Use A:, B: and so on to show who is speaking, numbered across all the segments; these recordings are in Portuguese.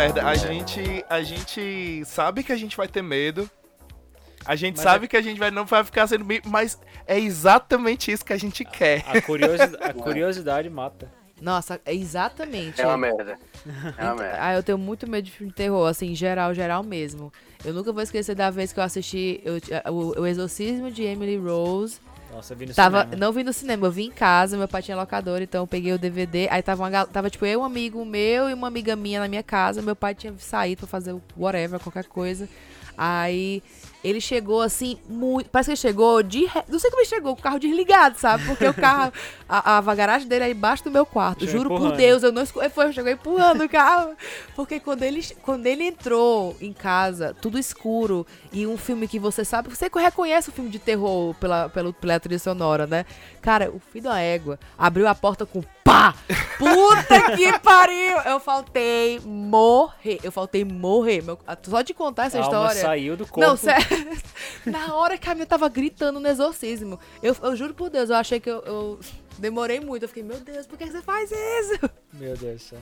A: é merda. A gente, a gente sabe que a gente vai ter medo. A gente
B: Mas
A: sabe
B: é-
A: que a gente vai, não vai ficar sendo meio, mas é exatamente isso que a gente quer.
B: A, curiosi- a curiosidade mata.
C: Nossa, é exatamente.
D: É uma merda. É uma
C: Ent-
D: merda.
C: Ah, eu tenho muito medo de filme de terror, assim, geral, geral mesmo. Eu nunca vou esquecer da vez que eu assisti eu- o, o Exorcismo de Emily Rose.
B: Nossa, eu vi no
C: Tava,
B: cinema.
C: não vi no cinema, eu vi em casa, meu pai tinha locador, então eu peguei o DVD. Aí tava, uma, tava tipo eu, um amigo meu e uma amiga minha na minha casa. Meu pai tinha saído pra fazer whatever, qualquer coisa. Aí ele chegou assim, muito. Parece que ele chegou de. Não sei como ele chegou, com o carro desligado, sabe? Porque o carro. A, a garagem dele é embaixo do meu quarto.
B: Chegou
C: Juro por
B: empurrando.
C: Deus, eu não escu- Foi, chegou empurrando o carro. Porque quando ele, quando ele entrou em casa, tudo escuro, e um filme que você sabe. Você reconhece o filme de terror pela, pela, pela trilha sonora, né? Cara, o filho da égua abriu a porta com pá! Puta que pariu! Eu faltei morrer. Eu faltei morrer. Meu- só de contar essa
B: a
C: história.
B: saiu do corpo.
C: Não, sério. Na hora que a minha tava gritando no exorcismo, eu, eu juro por Deus, eu achei que eu, eu demorei muito. Eu fiquei, meu Deus, por que você faz isso?
B: Meu Deus do céu.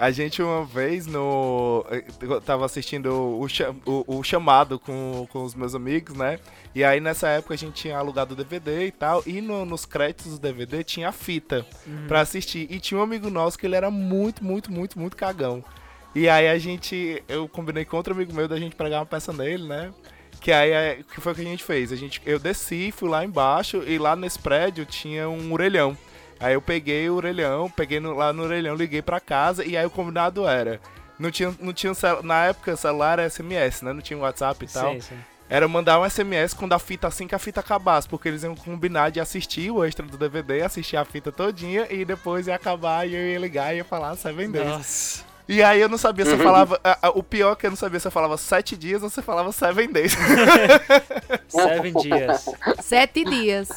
A: A gente uma vez no. Eu tava assistindo o, o, o chamado com, com os meus amigos, né? E aí nessa época a gente tinha alugado o DVD e tal. E no- nos créditos do DVD tinha a fita pra assistir. E tinha um amigo nosso que ele era muito, muito, muito, muito cagão. E aí a gente. Eu combinei com outro amigo meu da gente pregar uma peça nele, né? Que aí é- que foi o que a gente fez? A gente, eu desci, fui lá embaixo e lá nesse prédio tinha um orelhão. Aí eu peguei o orelhão, peguei no- lá no orelhão, liguei pra casa e aí o combinado era. Não tinha, não tinha na época celular era SMS, né? Não tinha WhatsApp e tal.
B: Sim, sim.
A: Era mandar um SMS quando a fita assim que a fita acabasse, porque eles iam combinar de assistir o extra do DVD, assistir a fita todinha e depois ia acabar e eu ia ligar e ia falar Seven Days.
B: Nossa.
A: E aí eu não sabia se eu falava. a- a- o pior é que eu não sabia se eu falava sete dias ou se eu falava Seven Days.
B: Seven dias.
C: Sete dias.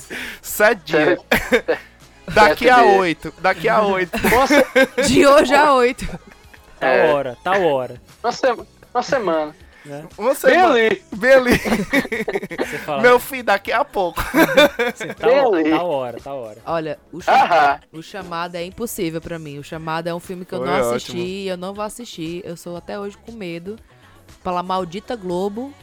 A: Sete dias. Daqui a oito. Daqui a oito.
D: Nossa,
C: De hoje a oito.
B: Tal
D: É.
B: hora, tal hora.
D: uma, sema- uma semana.
B: Né?
D: Bem ali.
B: Você fala,
A: Meu filho, daqui a pouco.
B: tal,
D: ali.
B: tal hora, tal hora.
C: Olha, o, cha-
D: Aham.
C: o chamado é impossível pra mim. O chamado é um filme que eu
A: Foi
C: não assisti
A: ótimo.
C: e eu não vou assistir. Eu sou até hoje com medo. Pela maldita Globo,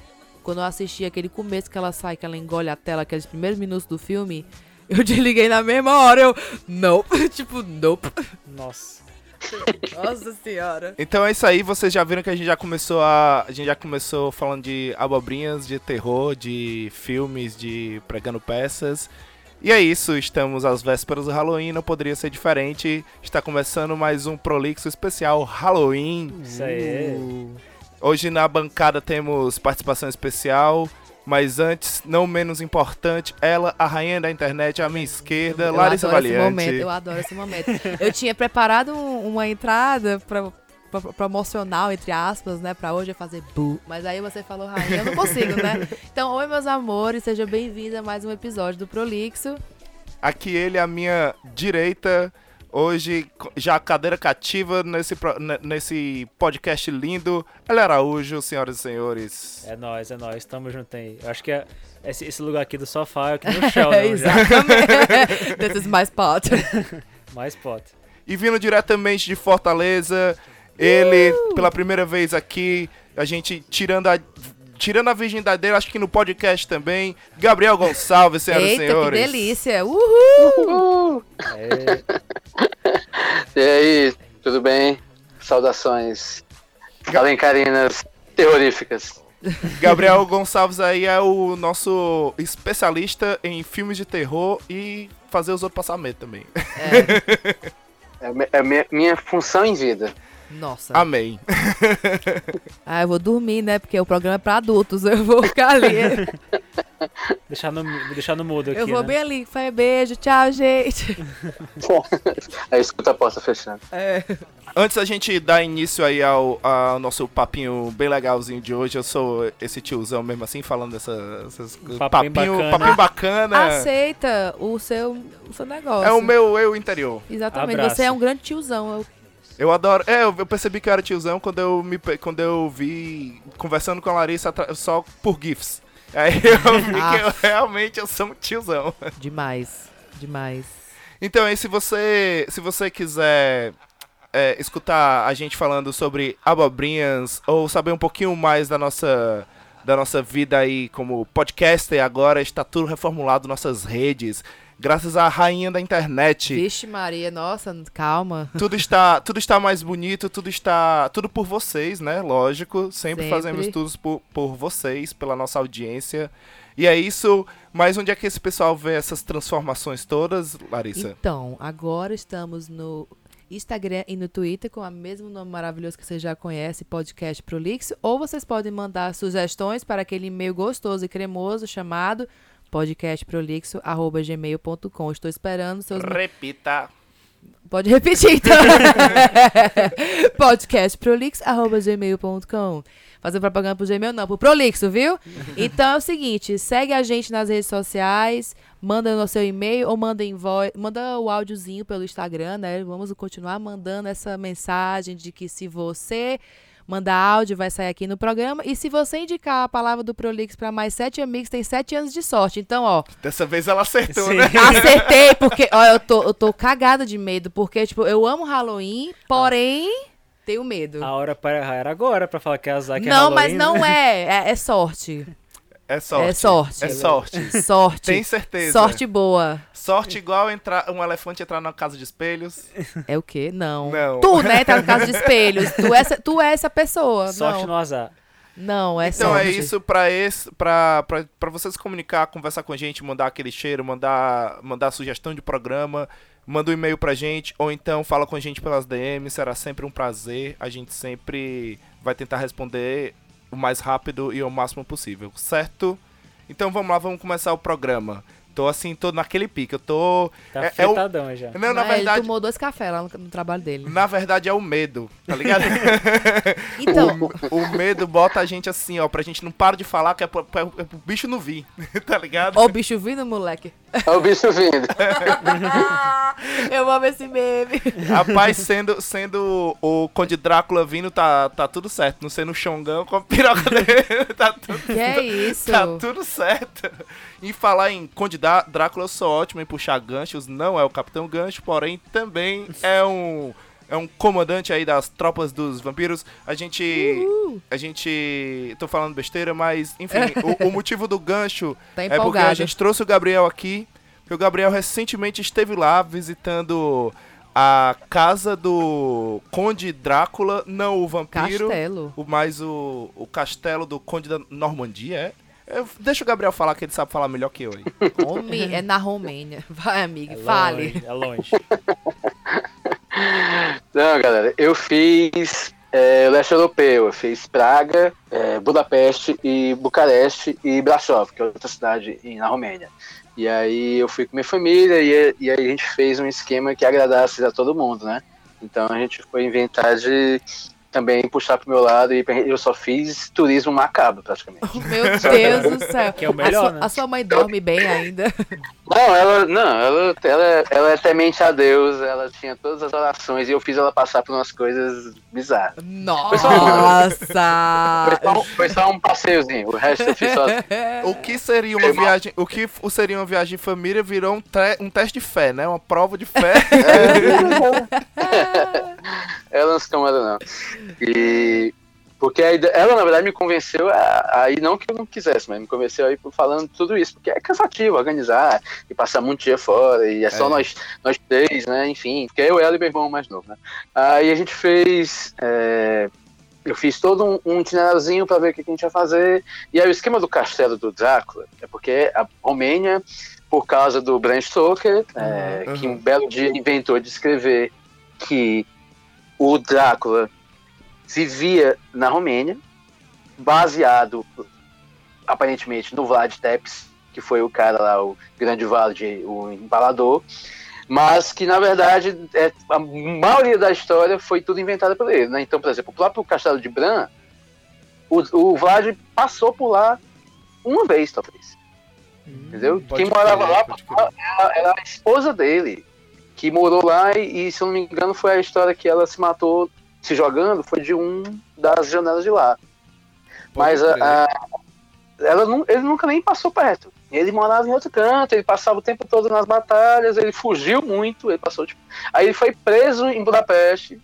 C: quando eu assisti aquele começo que ela sai, que ela engole a tela, aqueles primeiros minutos do filme, eu desliguei na mesma hora. Eu, nope. tipo, nope.
B: Nossa.
C: Nossa senhora.
A: Então é isso aí, vocês já viram que a gente já começou a. A gente já começou falando de abobrinhas, de terror, de filmes, de pregando peças. E é isso, estamos às vésperas do Halloween, não poderia ser diferente. Está começando mais um Prolixo especial Halloween.
B: Isso aí.
A: Hoje na bancada temos participação especial, mas antes, não menos importante, ela, a rainha da internet, à minha esquerda,
C: Eu
A: Larissa
C: adoro esse momento,
A: Valiante.
C: eu adoro esse momento. Eu tinha preparado um- uma entrada pra- promocional, entre aspas, né? Pra hoje eu fazer bu. Mas aí você falou, rainha, eu não consigo, né? Então, oi, meus amores, seja bem-vinda a mais um episódio do Prolixo.
A: Aqui ele à minha direita. Hoje, já cadeira cativa nesse, nesse podcast lindo. Ela Araújo, senhoras e senhores.
B: É nóis, é nóis. Tamo junto aí. Eu acho que é, esse, esse lugar aqui do sofá é aqui no chão,
C: É,
B: já.
C: exatamente. This is my spot.
B: Mais pot.
A: E vindo diretamente de Fortaleza, ele, pela primeira vez aqui, a gente tirando a, tirando a virgindade dele, acho que no podcast também. Gabriel Gonçalves, senhoras e
C: Eita, que
A: senhores.
C: delícia. Uhul!
B: É,
D: E aí, tudo bem? Saudações alencarinas terroríficas.
A: Gabriel Gonçalves aí é o nosso especialista em filmes de terror e fazer os outros passar medo também.
C: É,
D: É, é minha, minha função em vida.
C: Nossa.
A: Amém.
C: Ah, eu vou dormir, né? Porque o programa é pra adultos. Eu vou ficar ali.
B: deixar, no, deixar no mudo aqui,
C: eu vou
B: né?
C: bem ali. Foi beijo, tchau, gente.
D: Aí escuta a porta fechando.
C: É.
A: Antes da gente dar início aí ao, ao nosso papinho bem legalzinho de hoje, eu sou esse tiozão mesmo assim, falando dessas, essas coisas.
B: Papinho
A: papinho,
B: bacana.
A: papinho bacana.
C: Aceita o seu, o seu negócio.
A: É o meu eu interior.
C: Exatamente.
B: Abraço.
C: Você é um grande tiozão. Eu-
A: Eu adoro. É, eu percebi que eu era tiozão quando eu me quando eu vi conversando com a Larissa só por GIFs. Aí eu vi que eu realmente eu sou um tiozão.
C: Demais. Demais.
A: Então aí se você se você quiser é, escutar a gente falando sobre abobrinhas ou saber um pouquinho mais da nossa da nossa vida aí como podcaster, agora está tudo reformulado nossas redes. Graças à rainha da internet.
C: Vixe Maria, nossa, calma.
A: Tudo está, tudo está mais bonito, tudo está. Tudo por vocês, né? Lógico. Sempre,
C: Sempre.
A: fazemos tudo por, por vocês, pela nossa audiência. E é isso. Mas onde é que esse pessoal vê essas transformações todas, Larissa?
C: Então, agora estamos no Instagram e no Twitter com o mesmo nome maravilhoso que você já conhece, Podcast Prolixo. Ou vocês podem mandar sugestões para aquele e-mail gostoso e cremoso chamado podcastprolixo.gmail.com. Estou esperando seus...
A: Repita.
C: Pode repetir, então. podcastprolixo.gmail.com Fazer propaganda pro Gmail, não, pro Prolixo, viu? Então é o seguinte, segue a gente nas redes sociais, manda no seu e-mail ou manda em voz, manda o áudiozinho pelo Instagram, né? Vamos continuar mandando essa mensagem de que se você mandar áudio, vai sair aqui no programa. E se você indicar a palavra do Prolix para mais sete amigos, tem sete anos de sorte. Então, ó,
A: Dessa vez ela acertou,
B: Sim.
A: né?
C: Acertei, porque, ó, eu tô, eu tô cagada de medo, porque, tipo, eu amo Halloween, porém, tenho medo.
B: A hora para errar era agora pra falar que é azar que é
C: não, mas
B: Halloween,
C: não
B: né?
C: é, é, é sorte.
A: É sorte.
C: É sorte.
A: É sorte.
C: Sorte.
A: Tem certeza.
C: Sorte boa.
A: Sorte igual entrar, um elefante entrar na casa de espelhos.
C: É o quê? Não.
A: Não.
C: Tu, né, tá no caso de espelhos. Tu é, essa- tu é essa pessoa.
B: Sorte
C: não.
B: no azar.
C: Não, é
A: Então
C: sorte.
A: é isso pra, esse, pra, pra, pra você se comunicar, conversar com a gente, mandar aquele cheiro, mandar, mandar sugestão de programa, manda um e-mail pra gente, ou então fala com a gente pelas DMs, será sempre um prazer. A gente sempre vai tentar responder o mais rápido e o máximo possível, certo? Então vamos lá, vamos começar o programa. Tô assim, tô naquele pique, eu tô.
B: Tá
A: é, é o-
B: já.
A: Não, na
C: Mas Ele
A: verdade.
C: tomou dois cafés lá no, no trabalho dele.
A: Na verdade é o medo, tá ligado?
C: Então,
A: o, o medo bota a gente assim, ó, pra gente não parar de falar que é pro, é pro- é pro bicho não vir, tá ligado?
C: ó o bicho vindo, moleque.
D: É o bicho vindo.
C: Eu amo esse meme.
A: Rapaz, sendo, sendo o Conde Drácula vindo, tá, tá tudo certo. Não sendo o Xongão com a piroca dele, tá tudo,
C: Que é isso?
A: tá tudo certo. Em falar em Conde Dá- Drácula, eu sou ótimo em puxar ganchos. Não é o Capitão Gancho, porém também é um... É um comandante aí das tropas dos vampiros. A gente. A gente. Tô falando besteira, mas, enfim, o, o motivo do gancho
C: Tá
A: é porque a gente trouxe o Gabriel aqui, porque o Gabriel recentemente esteve lá visitando a casa do Conde Drácula, não o vampiro,
C: Castelo.
A: o mais o, o castelo do Conde da Normandia, é? Eu- deixa o Gabriel falar que ele sabe falar melhor que eu aí.
C: Homem, é na Romênia. Vai, amiga,
B: É
C: fale.
B: longe, é longe.
D: Não, galera, eu fiz é, leste europeu, eu fiz Praga, é, Budapeste e Bucareste e Brasov, que é outra cidade na Romênia. E aí eu fui com minha família e, e aí a gente fez um esquema que agradasse a todo mundo, né? Então a gente foi inventar de também puxar pro meu lado e eu só fiz turismo macabro, praticamente.
C: Meu Deus do céu.
B: Que é o melhor,
C: a, sua,
B: né?
C: a sua mãe dorme bem ainda.
D: Não, ela, não, ela, ela, ela é temente a Deus, ela tinha todas as orações e eu fiz ela passar por umas coisas bizarras.
C: Nossa!
D: Foi só, um- foi só um passeiozinho, o resto eu fiz sozinho.
A: O que seria uma viagem, o que seria uma viagem de família virou um, tre- um teste de fé, né? Uma prova de fé.
D: Ela não se incomoda, não. E. Porque ela, na verdade, me convenceu a, a ir, não que eu não quisesse, mas me convenceu a ir por- falando tudo isso, porque é cansativo organizar e passar muito dia fora, e é só
A: É.
D: nós, nós três, né? Enfim, porque eu, ela e meu irmão mais novo, né? Aí a gente fez. é, eu fiz todo um, um itineráriozinho para ver o que, que a gente ia fazer. E aí o esquema do castelo do Drácula é porque a Romênia, por causa do Bram Stoker, é,
A: Uhum.
D: que um belo dia inventou de escrever que o Drácula vivia na Romênia, baseado aparentemente no Vlad Tepes, que foi o cara lá, o grande Vlad, o empalador, mas que na verdade é, a maioria da história foi tudo inventada por ele. Né? Então, por exemplo, o próprio Castelo de Bran, o, o Vlad passou por lá uma vez, talvez. Entendeu?
A: Pode
D: Quem morava lá era, era a esposa dele, que morou lá e, e, se eu não me engano, foi a história que ela se matou se jogando, foi de um das janelas de lá. Mas a, a- ela ele nunca nem passou perto. Ele morava em outro canto, ele passava o tempo todo nas batalhas, ele fugiu muito, ele passou tipo... Aí ele foi preso em Budapeste,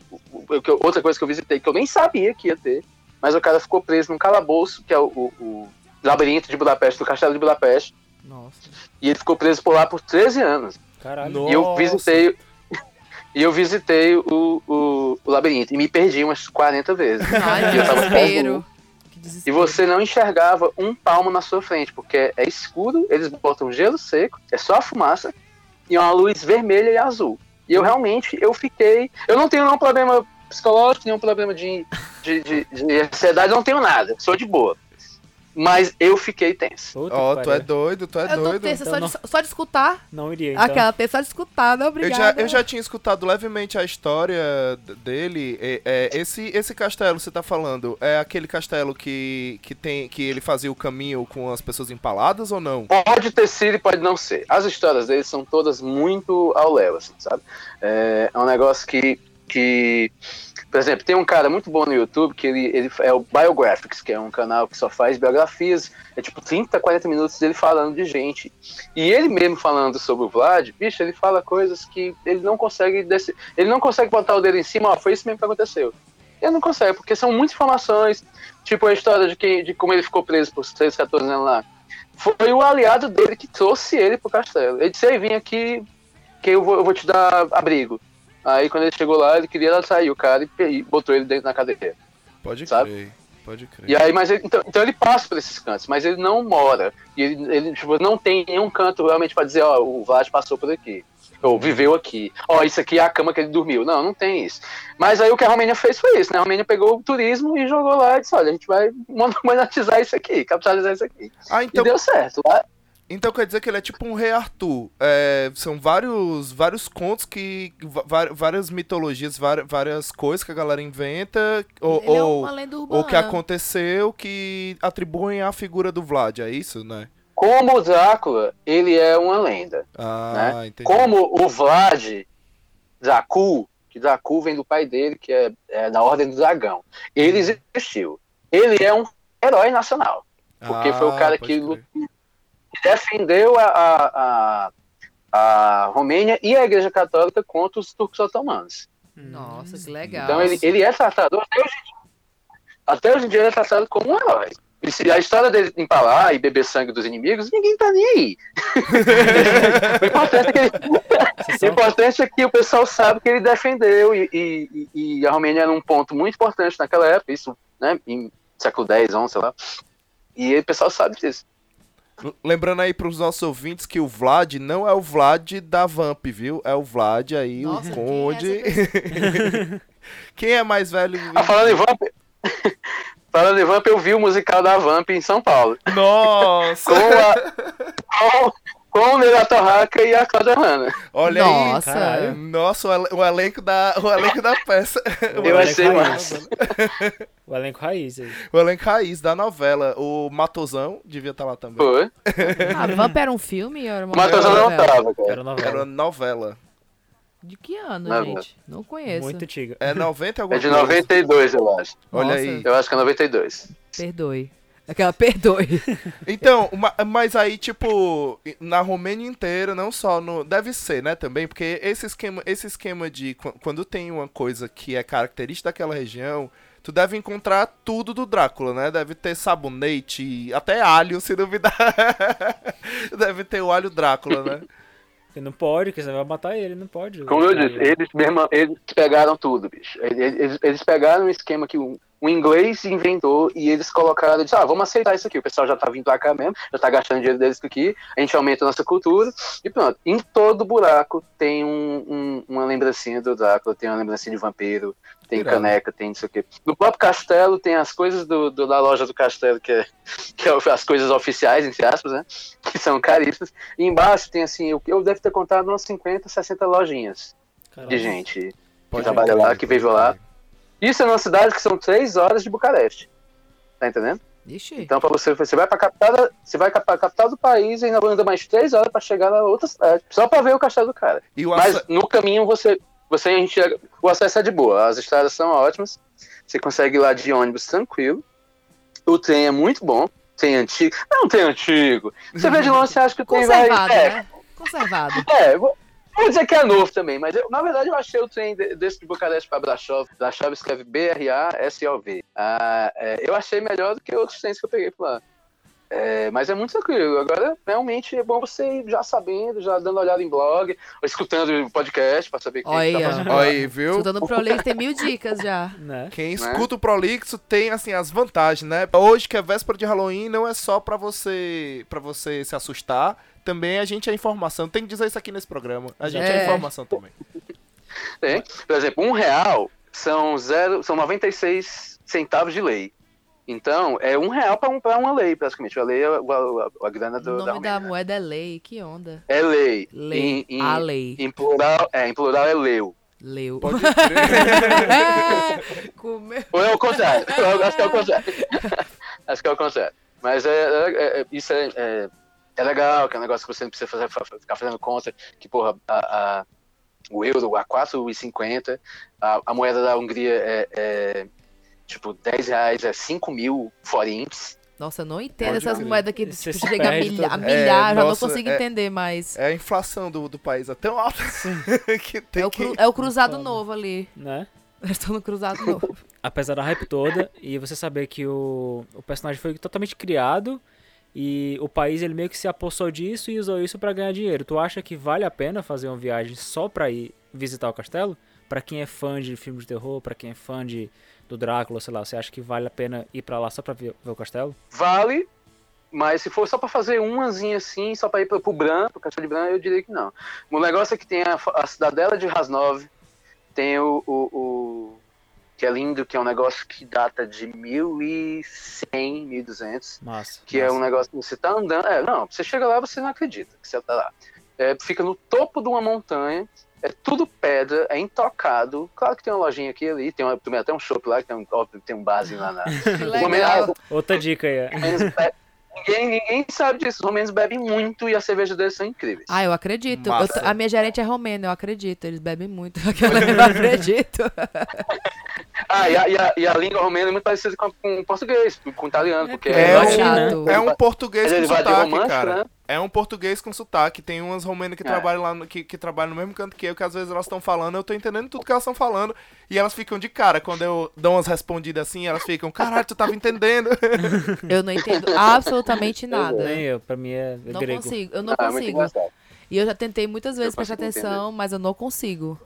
D: outra coisa que eu visitei, que eu nem sabia que ia ter, mas o cara ficou preso num calabouço, que é o, o- o labirinto de Budapeste, do castelo de Budapeste,
C: Nossa.
D: e ele ficou preso por lá por 13 anos.
B: Caralho.
D: E eu
A: Nossa.
D: visitei. E eu visitei o, o, o labirinto e me perdi umas 40 vezes.
C: Ai,
D: E eu tava
C: desespero.
D: E você não enxergava um palmo na sua frente, porque é escuro, eles botam gelo seco, é só a fumaça e uma luz vermelha e azul. E eu realmente, eu fiquei. Eu não tenho nenhum problema psicológico, nenhum problema de, de, de, de ansiedade, não tenho nada, sou de boa. Mas eu fiquei tenso.
A: Ó,
B: que
A: tu é doido, tu é
C: Eu tô
A: doido.
C: tensa só,
B: Então
C: de, só de escutar.
B: Não iria, então.
C: Aquela tensa só de escutar, não,
A: Eu
C: obrigada.
A: já, eu já tinha escutado levemente a história dele. É, é, esse, esse castelo que você tá falando é aquele castelo que, que, tem, que ele fazia o caminho com as pessoas empaladas ou não?
D: Pode ter sido e pode não ser. As histórias dele são todas muito ao léu, assim, sabe? É, é um negócio que, que. Por exemplo, tem um cara muito bom no YouTube que ele, ele é o Biographics, que é um canal que só faz biografias. É tipo 30, 40 minutos dele falando de gente. E ele mesmo falando sobre o Vlad, bicho, ele fala coisas que ele não consegue. desse- Ele não consegue botar o dedo em cima, ó, foi isso mesmo que aconteceu. Ele não consegue, porque são muitas informações. Tipo a história de, que, de como ele ficou preso por 13, 14 anos lá. Foi o aliado dele que trouxe ele pro castelo. Ele disse, aí vem aqui que eu vou, eu vou te dar abrigo. Aí quando ele chegou lá, ele queria sair o cara e, e botou ele dentro da cadeia.
A: Pode
D: Sabe?
A: crer, pode crer.
D: E aí, mas ele- então, então ele passa por esses cantos, mas ele não mora. E ele, ele, tipo, não tem nenhum canto realmente pra dizer, ó, o Vlad passou por aqui. Ou viveu aqui. Ó, isso aqui é a cama que ele dormiu. Não, não tem isso. Mas aí o que a Romênia fez foi isso, né? A Romênia pegou o turismo e jogou lá e disse, olha, a gente vai monetizar isso aqui, capitalizar isso aqui.
A: Ah,
D: E
A: então,
D: deu certo. Lá,
A: então quer dizer que ele é tipo um rei Arthur. É, são vários, vários contos que. várias mitologias, várias coisas que a galera inventa. Ou,
C: Ele é
A: ou,
C: uma lenda urbana.
A: ou que aconteceu que atribuem à figura do Vlad, é isso, né?
D: como o Drácula, ele é uma lenda.
A: Ah, entendi.
D: Como o Vlad Dracul, que Dracul vem do pai dele, que é, é da Ordem do Dragão. Ele existiu. Ele é um herói nacional. porque foi o cara
A: Ah, pode
D: que
A: crer.
D: Que defendeu a, a, a, a Romênia e a Igreja Católica contra os turcos otomanos.
C: Nossa, que legal.
D: Então ele, ele é tratado até hoje, em dia- até hoje em dia ele é tratado como um herói. E se a história dele empalar e beber sangue dos inimigos, ninguém tá nem aí. o, importante é que ele- o importante é que o pessoal sabe que ele defendeu e, e- e- e a Romênia era um ponto muito importante naquela época, isso, né, em século X, XI, sei lá. E o pessoal sabe disso.
A: Lembrando aí pros nossos ouvintes que o Vlad não é o Vlad da Vamp, viu? É o Vlad aí,
C: Nossa,
A: o
C: quem é
A: Conde. Quem é mais velho?
D: Ah, falando em Vamp, falando em Vamp, eu vi o musical da Vamp em São Paulo.
A: Nossa!
D: Com, a, com, com o Nera Torraca e a Cláudia Hanna.
A: Olha
C: Nossa.
A: aí.
B: Caralho.
A: Nossa, o, elen- o elenco da, o elenco da peça.
B: O
D: Eu achei massa.
B: O elenco raiz aí.
A: O elenco raiz da novela. O Matosão devia estar lá também.
D: Foi.
C: Ah, Vamp era um filme? Era uma
D: O Matheus não tava, cara.
B: Era novela.
A: Era novela.
C: De que ano,
D: Não,
C: gente? Não conheço.
B: Muito antiga.
A: É 90 e alguma
D: É de
A: coisa.
D: 92, eu acho.
A: Olha
C: Nossa.
A: aí.
D: Eu acho que é 92.
C: Perdoe. Aquela perdoe.
A: Então, ma- mas aí, tipo, na Romênia inteira, não só no. Deve ser, né, também, porque esse esquema, esse esquema de qu- quando tem uma coisa que é característica daquela região, tu deve encontrar tudo do Drácula, né? Deve ter sabonete, até alho, se duvidar. deve ter o alho Drácula, né?
B: Porque não pode, porque você vai matar ele, não pode.
D: Como eu disse, eles, mesmo, eles pegaram tudo, bicho. Eles, eles- eles pegaram um esquema que o, o inglês inventou e eles colocaram, eles, ah, vamos aceitar isso aqui. O pessoal já tá vindo pra cá mesmo, já tá gastando dinheiro deles aqui, a gente aumenta a nossa cultura e pronto. Em todo buraco tem um- um- uma lembrancinha do Drácula, tem uma lembrancinha de vampiro, tem
A: Irado.
D: caneca, tem isso aqui. No próprio castelo tem as coisas do, do- da loja do castelo, que é, que é as coisas oficiais, entre aspas, né? Que são caríssimas. E embaixo tem assim, eu, eu devo ter contado umas 50, 60 lojinhas de gente que
A: Pode
D: trabalha
A: crer,
D: lá, que veio lá. Isso é numa cidade que são três horas de Bucareste. Tá entendendo?
C: Ixi.
D: Então, para você, você vai pra capital, você vai pra capital do país e ainda anda mais três horas pra chegar na outra cidade. Só pra ver o castelo do cara.
A: E o
D: Mas no caminho você, você a gente, o acesso é de boa. As estradas são ótimas. Você consegue ir lá de ônibus tranquilo. O trem é muito bom. Trem antigo. Não, trem antigo. Você vê de longe, você acha que o trem vai.
C: Conservado,
D: É,
C: né? Conservado.
D: é, vo- Vou dizer que é novo também, mas eu, na verdade eu achei o trem de- desse de Bucareste para Brasov. Brasov escreve B-R-A-S-O-V. Ah, é, eu achei melhor do que outros trens que eu peguei por lá. É, mas é muito tranquilo. Agora, realmente, é bom você ir já sabendo, já dando uma olhada em blog, ou escutando o podcast para saber o que que
C: Olha.
D: tá fazendo.
A: Olha aí, viu?
C: Escutando o Prolix tem mil dicas já.
B: Né?
A: Quem escuta o Prolixo tem assim as vantagens, né? Hoje que é véspera de Halloween não é só pra você para você se assustar, também a gente é informação. Tem que dizer isso aqui nesse programa. A gente é,
C: É.
A: informação também.
D: Tem. Por exemplo, um real são, zero, são 96 centavos de lei. Então, é um real para um, pra uma lei, praticamente. A lei é a, a- a grana
C: O
D: do, da
C: nome da
D: Romênia.
C: moeda é lei, que onda.
D: É lei.
C: Lei.
D: Em, em-
C: A lei.
D: em plural, é, em plural é leu.
C: Leu.
A: Pode crer.
C: Comeu.
D: Ou é o contrário. Eu acho que é o contrário. acho que é o contrário. Mas é, é- é- isso é, é, legal, que é um negócio que você não precisa fazer, fa- ficar fazendo conta, que, porra, a, a- o euro a 4,50, a, a moeda da Hungria é, é, tipo, 10 reais é 5 mil forintes.
C: Nossa, eu não entendo
A: Pode
C: essas moedas que tipo,
B: se
C: chega a,
B: perde
C: milha, a milhar,
A: É,
C: já
A: nossa,
C: não consigo
A: é-
C: entender mais.
A: É a inflação do, do país é tão alta que tem
C: É o,
A: que
C: cru- é o cruzado novo ali.
B: né?
C: Eles estão no cruzado novo.
B: Apesar da hype toda, e você saber que o, o personagem foi totalmente criado e o país ele meio que se apossou disso e usou isso pra ganhar dinheiro. Tu acha que vale a pena fazer uma viagem só pra ir visitar o castelo? Pra quem é fã de filmes de terror, pra quem é fã de do Drácula, sei lá, você acha que vale a pena ir pra lá só pra ver, ver o castelo?
D: Vale, mas se for só pra fazer umazinha assim, só pra ir pro, pro Bran, pro Castelo de Bran, eu diria que não. O negócio é que tem a, a cidadela de Rasnov, tem o, o, o- que é lindo, que é um negócio que data de 1100, 1200,
B: Massa.
D: que é
B: massa.
D: um negócio que você tá andando, é, não, você chega lá, você não acredita que você tá lá. É, fica no topo de uma montanha, é tudo pedra, é intocado. Claro que tem uma lojinha aqui ali, tem, uma, tem até um shopping lá, que tem um, óbvio, tem um barzinho lá na.
B: Outra dica aí. é.
D: Ninguém, ninguém sabe disso. Os romenos bebem muito e as cervejas deles são incríveis.
C: Ah, eu acredito. Eu a minha gerente é romena, eu acredito. Eles bebem muito. Aquela eu acredito.
D: Ah, e a, e a- e a língua romena é muito parecida com, com o português, com, italiano, porque
A: É,
C: É
A: um,
C: chato.
A: é um português
D: é
A: com sotaque,
D: romântico,
A: cara.
D: né?
A: É um português com sotaque. Tem umas romenas que
D: É.
A: trabalham lá, no, que, que trabalham no mesmo canto que eu, que às vezes elas estão falando, eu tô entendendo tudo que elas estão falando. E elas ficam de cara. Quando eu dou umas respondidas assim, elas ficam, caralho, tu tava entendendo.
C: Eu não entendo absolutamente nada.
B: Nem eu, pra mim é
C: Não
B: grego.
C: consigo, eu não
D: Ah, é
C: consigo. E eu já tentei muitas vezes prestar atenção, mas eu não consigo.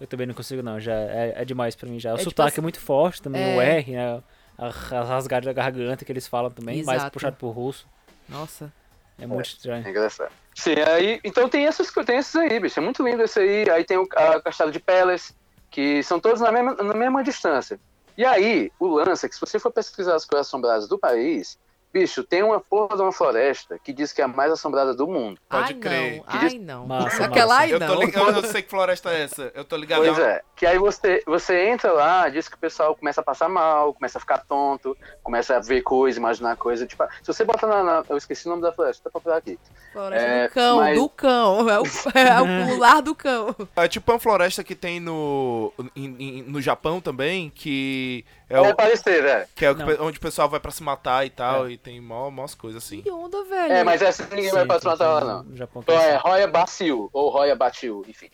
B: Eu também não consigo, não. Já é, é demais pra mim já. O
C: É tipo
B: sotaque
C: assim-
B: é muito forte também, o
C: É.
B: R, né? A, a rasgada da garganta que eles falam também, mais
C: Exato.
B: puxado pro russo.
C: Nossa.
B: É muito estranho.
D: É engraçado. Sim, aí, então tem essas co- tem esses aí, bicho. É muito lindo esse aí. Aí tem o a Castelo de Peles, que são todos na mesma, na mesma distância. E aí, o lance é que se você for pesquisar as coisas assombradas do país, bicho, tem uma porra de uma floresta que diz que é a mais assombrada do mundo.
A: Pode
C: ai,
A: crer.
C: não.
D: Que
C: Ai,
D: diz-
C: não.
B: Massa,
C: Aquela
B: massa.
C: ai,
A: eu, tô
C: não.
A: ligado, eu sei que floresta é essa. Eu tô ligado.
D: Pois é. Que aí você, você entra lá, diz que o pessoal começa a passar mal, começa a ficar tonto, começa a ver coisa, imaginar coisa. Tipo, se você bota na. na- eu esqueci o nome da floresta, tá procurar aqui.
C: Floresta
D: É,
C: do cão,
D: mas-
C: do cão. É o, é o lar do cão.
A: É tipo uma floresta que tem no, em- em- no Japão também, que é,
D: Vai
A: o,
D: parecer, velho.
A: que é o que
B: Não.
A: pe- onde o pessoal vai pra se matar e tal, e tem mó, mó coisas assim.
C: Que onda, velho.
D: É, mas essa ninguém vai
B: Sim,
D: pra
B: sim,
D: matar lá, não.
B: Japão
D: Então é
B: isso.
D: Roya Baciu, ou Roya Batiu, enfim.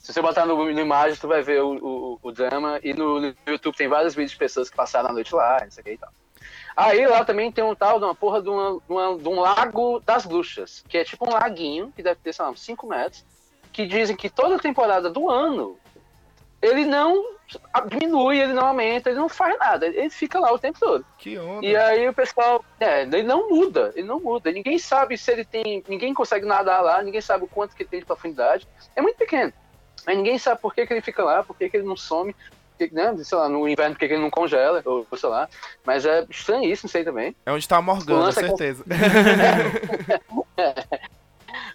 D: Se você botar no, no imagem, tu vai ver o, o, o drama. E no, no YouTube tem vários vídeos de pessoas que passaram a noite lá, não sei o que e tal. Aí lá também tem um tal de uma porra de, uma, de, uma- de um lago das bruxas, que é tipo um laguinho, que deve ter, sei lá, uns 5 metros, que dizem que toda temporada do ano ele não diminui, ele não aumenta, ele não faz nada, ele fica lá o tempo todo.
A: Que onda.
D: E aí o pessoal, é, ele não muda, ele não muda. Ninguém sabe se ele tem, ninguém consegue nadar lá, ninguém sabe o quanto que ele tem de profundidade. É muito pequeno. Mas ninguém sabe por que, que ele fica lá, por que, que ele não some, que, né, sei lá, no inverno por que, ele não congela, ou sei lá. Mas é estranho isso, não sei também.
A: É onde tá a Morgana,
D: O lance é
A: certeza.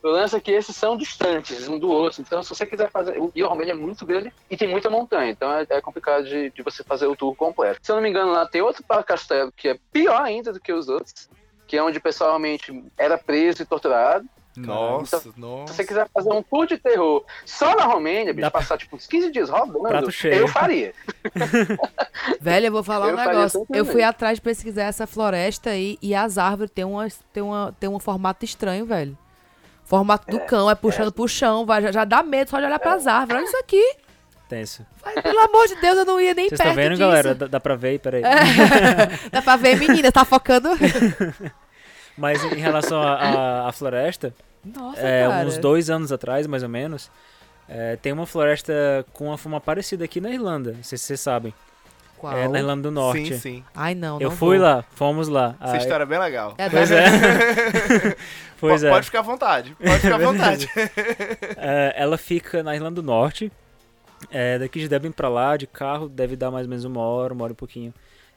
D: O lance é que esses são distantes um do outro. Então, se você quiser fazer. O Rio Romênia é muito grande e tem muita montanha. Então, é, é complicado de, de você fazer o tour completo. Se eu não me engano, lá tem outro castelo que é pior ainda do que os outros. Que é onde o pessoal realmente era preso e torturado.
A: Nossa,
D: Se
A: nossa.
D: você quiser fazer um tour de terror só na Romênia, bicho,
B: Dá pra-
D: passar tipo uns 15 dias rodando,
B: Prato cheio.
D: eu faria.
C: Velho, eu vou falar
D: Eu
C: um negócio. Eu fui atrás de pesquisar essa floresta aí e as árvores têm, uma, têm, uma, têm um formato estranho, velho. Formato do cão, é puxando pro chão, vai, já, já dá medo só de olhar pras árvores. Olha isso aqui.
B: Tenso.
C: Vai, pelo amor de Deus, eu não ia nem
B: Vocês
C: perto
B: estão vendo,
C: disso.
B: galera? Dá, dá pra ver aí, peraí.
C: Dá pra ver, menina, tá focando.
B: Mas em relação à floresta,
C: Nossa,
B: é,
C: cara.
B: uns dois anos atrás, mais ou menos, é, tem uma floresta com uma forma parecida aqui na Irlanda. Não sei se vocês sabem.
C: Qual?
B: É na Irlanda do Norte.
A: Sim, sim.
C: Ai, não,
B: Eu
C: não
B: fui
C: vou.
B: lá, fomos lá.
A: Essa
B: Ah,
A: história é bem legal.
C: É,
B: Pois é. pois
A: Po-
B: é.
A: Pode ficar à vontade. Pode ficar à vontade.
B: É, ela fica na Irlanda do Norte. É, daqui de Dublin pra lá, de carro, deve dar mais ou menos uma hora, uma hora e pouquinho.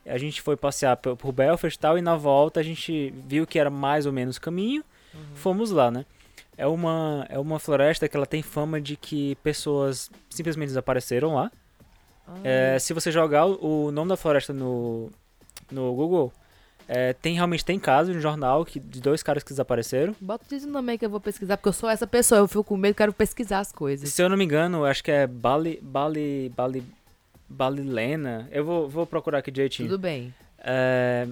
B: A gente foi passear por, por Belfast e tal, e na volta a gente viu que era mais ou menos caminho. Fomos lá, né? É uma, é uma floresta que ela tem fama de que pessoas simplesmente desapareceram lá. É, se você jogar o, o nome da floresta no, no Google, é, tem realmente tem casos no jornal que, de dois caras que desapareceram.
C: Bota diz o nome aí que eu vou pesquisar, porque eu sou essa pessoa, eu fico com medo, quero pesquisar as coisas.
B: Se eu não me engano, acho que é Bali, Bali, Bali, Balilena. Eu vou, vou procurar aqui direitinho.
C: Tudo bem.
B: É,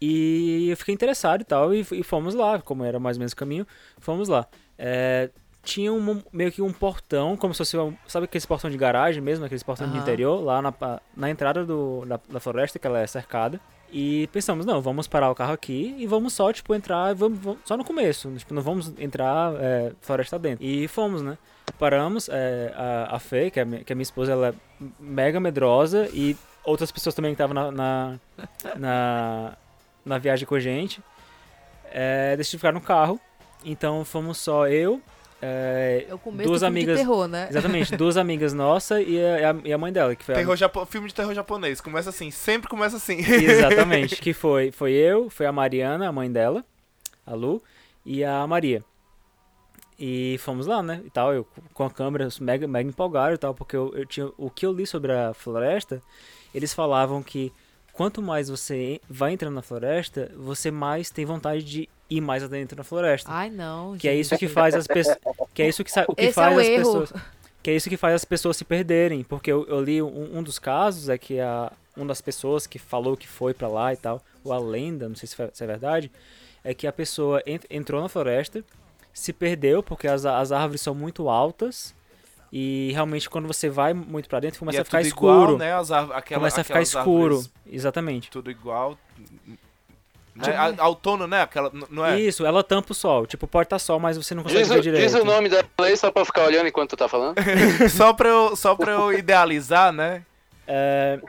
B: e eu fiquei interessado e tal, e, e fomos lá, como era mais ou menos o caminho, fomos lá. É, tinha um, meio que um portão, como se fosse, um- sabe aquele portão de garagem mesmo, aquele portão de
C: Aham.
B: interior, lá na, na entrada do, da, da floresta, que ela é cercada. E pensamos, não, vamos parar o carro aqui e vamos só, tipo, entrar, vamos, vamos- só no começo, tipo, não vamos entrar é, floresta dentro. E fomos, né? Paramos, é, a, a Fê, que é, que é minha esposa, ela é mega medrosa e outras pessoas também que estavam na, na, na, na viagem com a gente, é, decidiram ficar no carro. Então fomos só eu, é,
C: Eu com medo
B: Duas
C: do filme
B: amigas-
C: de terror, né?
B: exatamente, duas amigas nossas e a, e a mãe dela, que foi a,
A: Terror japo- Filme de terror japonês. Começa assim. Sempre começa assim.
B: Exatamente, que foi, foi eu, foi a Mariana, a mãe dela, a Lu, e a Maria. E fomos lá, né, e tal, eu com a câmera mega, mega empolgado e tal, porque eu, eu tinha, o que eu li sobre a floresta, eles falavam que quanto mais você vai entrando na floresta, você mais tem vontade de ir mais adentro na floresta.
C: Ai, não.
B: que é
C: gente.
B: isso que faz as pessoas, que é isso que o que
C: Esse é
B: faz
C: o
B: as
C: erro.
B: pessoas, que é isso que faz as pessoas se perderem, porque eu, eu li um, um dos casos é que a uma das pessoas que falou que foi pra lá e tal, ou a lenda, não sei se, foi- se é verdade, é que a pessoa ent- entrou na floresta, se perdeu porque as, as árvores são muito altas e realmente quando você vai muito pra dentro começa
A: E é
B: a ficar
A: tudo
B: escuro,
A: Igual, né? As aquela-
B: começa a ficar escuro,
A: árvores
B: exatamente.
A: Tudo igual. Né? A- Autônomo, né? Aquela, não é?
B: Isso, ela tampa o sol, tipo pode estar sol, mas você não consegue
D: Diz,
B: ver direito.
D: diz o nome da lei só pra ficar olhando enquanto tu tá falando.
A: só, pra eu, só pra eu idealizar, né?
B: É,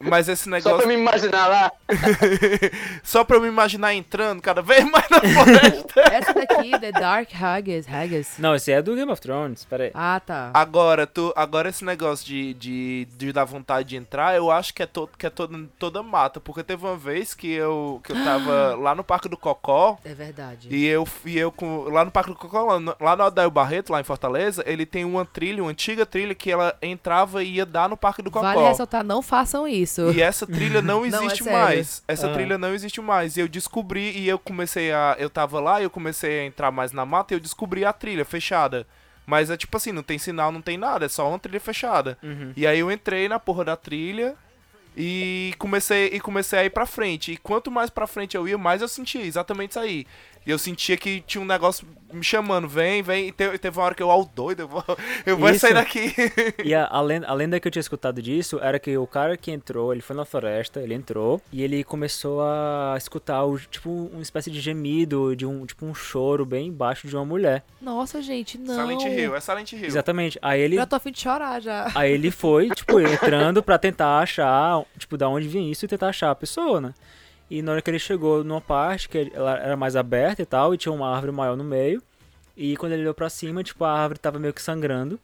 A: Mas esse
D: Só
A: negócio.
D: pra me imaginar lá.
A: Só pra eu me imaginar entrando cada vez mais na floresta.
C: Essa daqui, The Dark Haggis. Haggis.
B: não, esse é do Game of Thrones, pera aí.
C: Ah, tá.
A: Agora, tu, agora esse negócio de, de, de dar vontade de entrar, eu acho que é, to, que é toda, toda mata. Porque teve uma vez que eu, que eu tava lá no Parque do Cocó.
C: É verdade.
A: E eu, e eu com, lá no Parque do Cocó, lá no, lá no Adair Barreto, lá em Fortaleza, ele tem uma trilha, uma antiga trilha que ela entrava e ia dar no Parque do Cocó.
C: Vale ressaltar, não façam isso.
A: E essa trilha não
C: Não, é
A: existe mais. Essa
B: Aham.
A: trilha não existe mais. E eu descobri, e eu comecei a. Eu tava lá e eu comecei a entrar mais na mata e eu descobri a trilha fechada. Mas é tipo assim, não tem sinal, não tem nada, é só uma trilha fechada.
B: Uhum.
A: E aí eu entrei na porra da trilha e comecei, e comecei a ir pra frente. E quanto mais pra frente eu ia, mais eu sentia exatamente isso aí. E eu sentia que tinha um negócio me chamando, vem, vem. E te- teve uma hora que eu, ao doido, eu vou, eu vou
B: Isso.
A: sair daqui.
B: E a, a, lenda, a lenda que eu tinha escutado disso era que o cara que entrou, ele foi na floresta, ele entrou e ele começou a escutar o, tipo uma espécie de gemido, de um tipo um choro bem baixo de uma mulher.
C: Nossa, gente, não.
A: Silent Hill, é Silent Hill.
B: Exatamente. Aí ele
C: Já tô afim de chorar já.
B: Aí ele foi, tipo, entrando pra tentar achar, tipo, da onde vinha isso e tentar achar a pessoa, né? E na hora que ele chegou numa parte que ela era mais aberta e tal, e tinha uma árvore maior no meio. E quando ele olhou pra cima, tipo, a árvore tava meio que sangrando.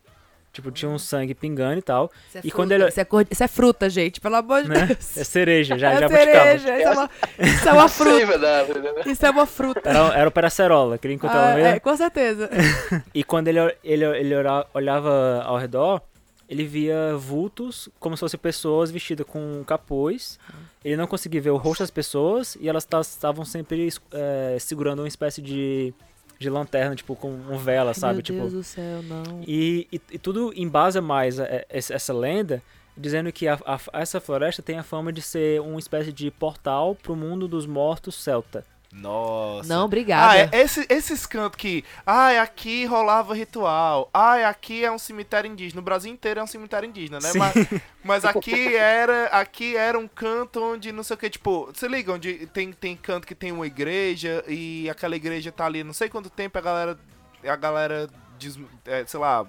B: Tipo, tinha um sangue pingando e tal.
C: Isso é
B: E
C: fruta,
B: quando ele-
C: isso, é cor- isso é fruta, gente, pelo amor de
B: Né?
C: Deus.
B: É cereja, já,
C: é
B: já
C: cereja, isso é uma, isso é uma fruta.
D: Né?
C: Isso é uma fruta.
B: Era, era o peracerola, queria encontrar ela
C: Ah,
B: mesmo.
C: é, com certeza.
B: E quando ele, ele, ele olhava ao redor, ele via vultos como se fossem pessoas vestidas com capuz. Ele não conseguia ver o rosto das pessoas e elas ta- estavam sempre eh, segurando uma espécie de, de lanterna, tipo, com um vela, sabe?
C: Meu
B: tipo,
C: Deus do céu, não.
B: e, e, e tudo embasa mais eh, essa essa lenda, dizendo que a- a- essa floresta tem a fama de ser uma espécie de portal pro mundo dos mortos celta.
A: Nossa.
C: Não, obrigada.
A: Ah, é, esse, esses cantos que. Ai, aqui rolava ritual. Ai, aqui é um cemitério indígena. No Brasil inteiro é um cemitério indígena, né?
B: Sim.
A: Mas, mas aqui era. Aqui era um canto onde não sei o que, tipo, você liga, onde tem, tem canto que tem uma igreja e aquela igreja tá ali não sei quanto tempo a galera. A galera. Des, é, sei lá.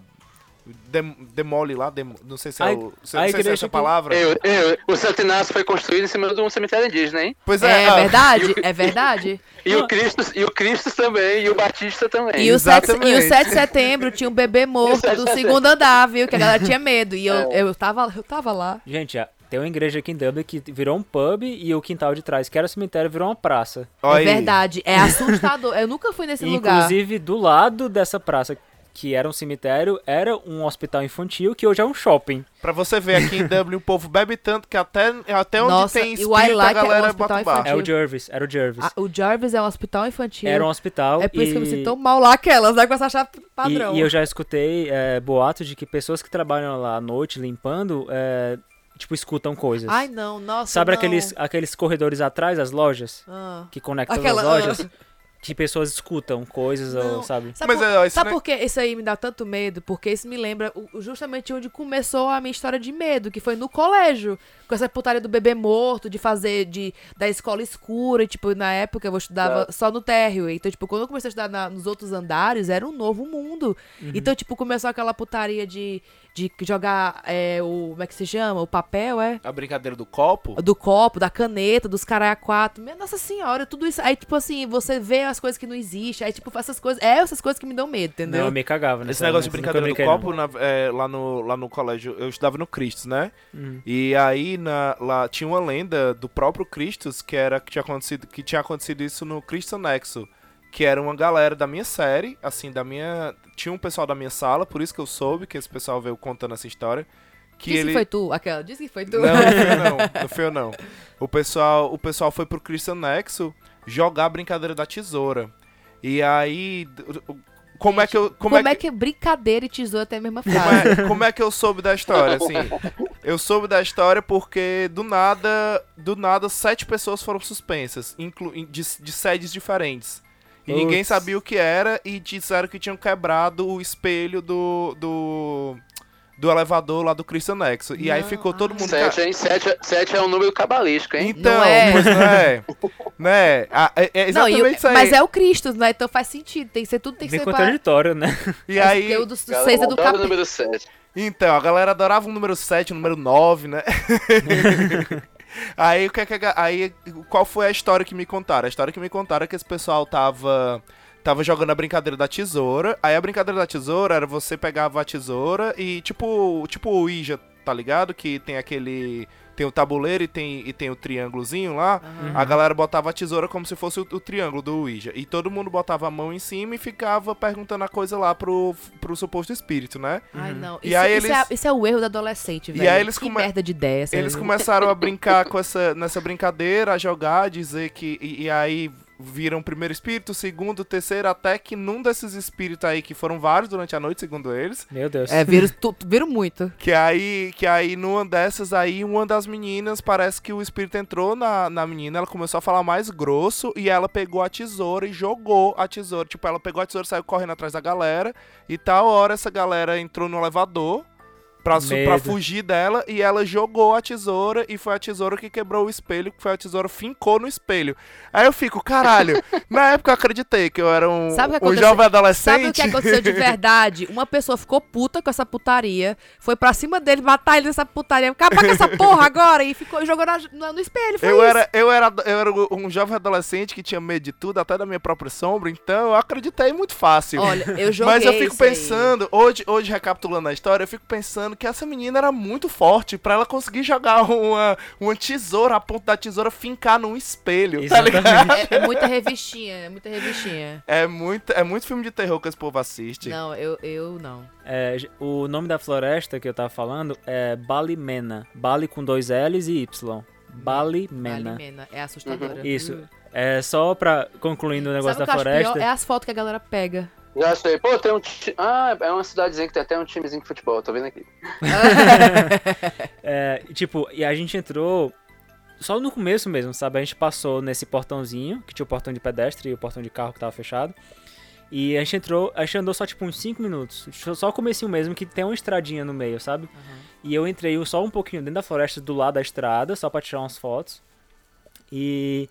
A: Dem- demole lá, dem- não sei se é, o, se,
B: a
A: não sei se é
B: igreja
A: essa
B: que-
A: palavra.
D: Eu, eu, o Santo Inácio foi construído em cima de um cemitério indígena, hein?
A: Pois
C: É,
A: é, ah,
C: verdade? É verdade?
D: E o Cristo, e o Cristo também, e o Batista também.
C: E o, 7, e o
A: Exatamente.
C: 7 de setembro tinha um bebê morto do segundo andar, viu? Que a galera tinha medo. E eu,
D: É.
C: eu, tava, eu tava lá.
B: Gente, ah, tem uma igreja aqui em Dublin que virou um pub e o quintal de trás, que era cemitério, virou uma praça.
A: olha
C: é verdade. É assustador. Eu nunca fui nesse
B: E,
C: lugar.
B: inclusive, do lado dessa praça, que era um cemitério, era um hospital infantil, que hoje é um shopping.
A: Pra você ver aqui em Dublin, o povo bebe tanto que até, até onde
C: Nossa,
A: tem
C: o
A: espírito
C: like
A: a
C: é um
A: galera bota o bar.
B: É o Jervis, era o Jervis.
C: Ah, o Jarvis é um hospital infantil.
B: Era um hospital
C: É por isso
B: e...
C: que eu me sinto tão mal lá aquelas, né? Com essa chave padrão.
B: E, e eu já escutei é, boatos de que pessoas que trabalham lá à noite limpando, é, tipo, escutam coisas.
C: Ai, não, nossa.
B: Sabe
C: não.
B: aqueles, aqueles corredores atrás das lojas?
C: Ah.
B: Que conectam
C: Aquela-
B: as lojas? Que pessoas escutam coisas, ou,
C: Não.
B: sabe?
C: Sabe,
A: Mas,
C: por,
A: é,
C: sabe
A: não é-
C: por que isso aí me dá tanto medo? Porque isso me lembra justamente onde começou a minha história de medo, que foi no colégio. Com essa putaria do bebê morto, de fazer, de da escola escura. E, tipo, na época eu estudava só no térreo. Então, tipo, quando eu comecei a estudar na- nos outros andares, era um novo mundo. Então, tipo, começou aquela putaria de, de jogar é, o. Como é que se chama? O papel, é?
A: A brincadeira do copo.
C: Do copo, da caneta, dos carai a quatro. Minha nossa senhora, tudo isso. Aí, tipo assim, você vê as coisas que não existem. Aí, tipo, essas coisas. É essas coisas que me dão medo, entendeu?
B: Não, eu me cagava nessa
A: Esse negócio de brincadeira do copo, na- é, lá, no, lá no colégio, eu estudava no Cristos, né?
B: Uhum.
A: E aí na- lá tinha uma lenda do próprio Cristos que era que tinha acontecido, que tinha acontecido isso no Cristo Nexo. Que era uma galera da minha série, assim, da minha. Tinha um pessoal da minha sala, por isso que eu soube que esse pessoal veio contando essa história. Que ele.
C: que foi tu, aquela. Disse que foi tu.
A: Não, não foi eu não. Não foi eu não. O pessoal, o pessoal foi pro Christian Nexo jogar a brincadeira da tesoura. E aí. Como é que eu. Como,
C: Como,
A: é
C: é,
A: que.
C: que brincadeira e tesoura tem a mesma
A: Como
C: frase?
A: é, como é que eu soube da história, assim? Eu soube da história porque do nada, do nada, sete pessoas foram suspensas, inclu de, de sedes diferentes. E ninguém sabia o que era e disseram que tinham quebrado o espelho do, do, do elevador lá do Christian Nexo. E aí
C: Não,
A: ficou todo mundo...
D: Sete, hein? Sete, sete é um número cabalístico, hein?
A: Então,
C: Não é?
A: pois não é. né? Ah, É, é
C: Não,
A: exatamente
C: e o-
A: isso aí.
C: mas é o Cristo, né? Então faz sentido. Tem que ser tudo, tem que
B: Bem
C: ser pra...
B: contraditório, né?
A: E aí,
C: o dos
D: Galera,
C: seis é do
D: adoro o
C: capeta.
D: número 7.
A: então, a galera adorava o número 7, o número 9, né? aí, o que é que a- aí, qual foi a história que me contaram? A história que me contaram é que esse pessoal tava tava jogando a brincadeira da tesoura. Aí a brincadeira da tesoura era você pegava a tesoura e tipo, tipo o Ija, tá ligado? Que tem aquele tem o tabuleiro e tem, e tem o triângulozinho lá. A galera botava a tesoura como se fosse o, o triângulo do Ouija. E todo mundo botava a mão em cima e ficava perguntando a coisa lá pro, pro suposto espírito, né?
C: Ai, não.
A: E
C: Isso,
A: aí
C: isso
A: eles-
C: é, isso é o erro do adolescente, velho.
A: aí eles
C: que
A: come-
C: merda de ideia
A: Eles começaram a brincar com essa, nessa brincadeira, a jogar, a dizer que. E, e aí viram o primeiro espírito, segundo, terceiro, até que num desses espíritos aí, que foram vários durante a noite, segundo eles.
B: Meu Deus.
C: É, viram, tu- viram muito.
A: Que aí, que aí numa dessas aí, uma das meninas, parece que o espírito entrou na, na menina, ela começou a falar mais grosso e ela pegou a tesoura e jogou a tesoura. Tipo, ela pegou a tesoura e saiu correndo atrás da galera. E tal hora essa galera entrou no elevador pra, su- pra fugir dela e ela jogou a tesoura e foi a tesoura que quebrou o espelho, que foi a tesoura que fincou no espelho. Aí eu fico, caralho, na época eu acreditei que eu era um,
C: Sabe o que
A: um jovem adolescente.
C: Sabe o que aconteceu de verdade? Uma pessoa ficou puta com essa putaria, foi pra cima dele, matar ele nessa putaria, acabar com essa porra agora e ficou jogou na- no, no espelho. Foi
A: Eu
C: isso.
A: era, eu, era, eu era um jovem adolescente que tinha medo de tudo, até da minha própria sombra, então eu acreditei muito fácil.
C: Olha, eu joguei
A: Mas eu fico
C: aí.
A: pensando, hoje, hoje recapitulando a história, eu fico pensando que essa menina era muito forte pra ela conseguir jogar uma, uma tesoura, a ponta da tesoura fincar num espelho, tá.
C: É, é muita revistinha, é muita revistinha.
A: É muito, é muito filme de terror que esse povo assiste.
C: Não, eu, eu não.
B: É, o nome da floresta que eu tava falando é Balimena. Bali com dois L's e Y. Balimena.
C: Alimena, é assustadora.
B: Isso.
C: Hum.
B: É só pra concluindo o negócio
C: Sabe
B: da floresta.
C: pior? É as fotos que a galera pega.
D: Já sei. Pô, tem um. ti- Ah, é uma cidadezinha que tem até um timezinho de futebol, tô vendo aqui.
B: É, tipo, e a gente entrou só no começo mesmo, sabe? A gente passou nesse portãozinho, que tinha o portão de pedestre e o portão de carro que tava fechado. E a gente entrou, a gente andou só tipo uns 5 minutos. Só o comecinho mesmo, que tem uma estradinha no meio, sabe? E eu entrei só um pouquinho dentro da floresta do lado da estrada, só pra tirar umas fotos. E,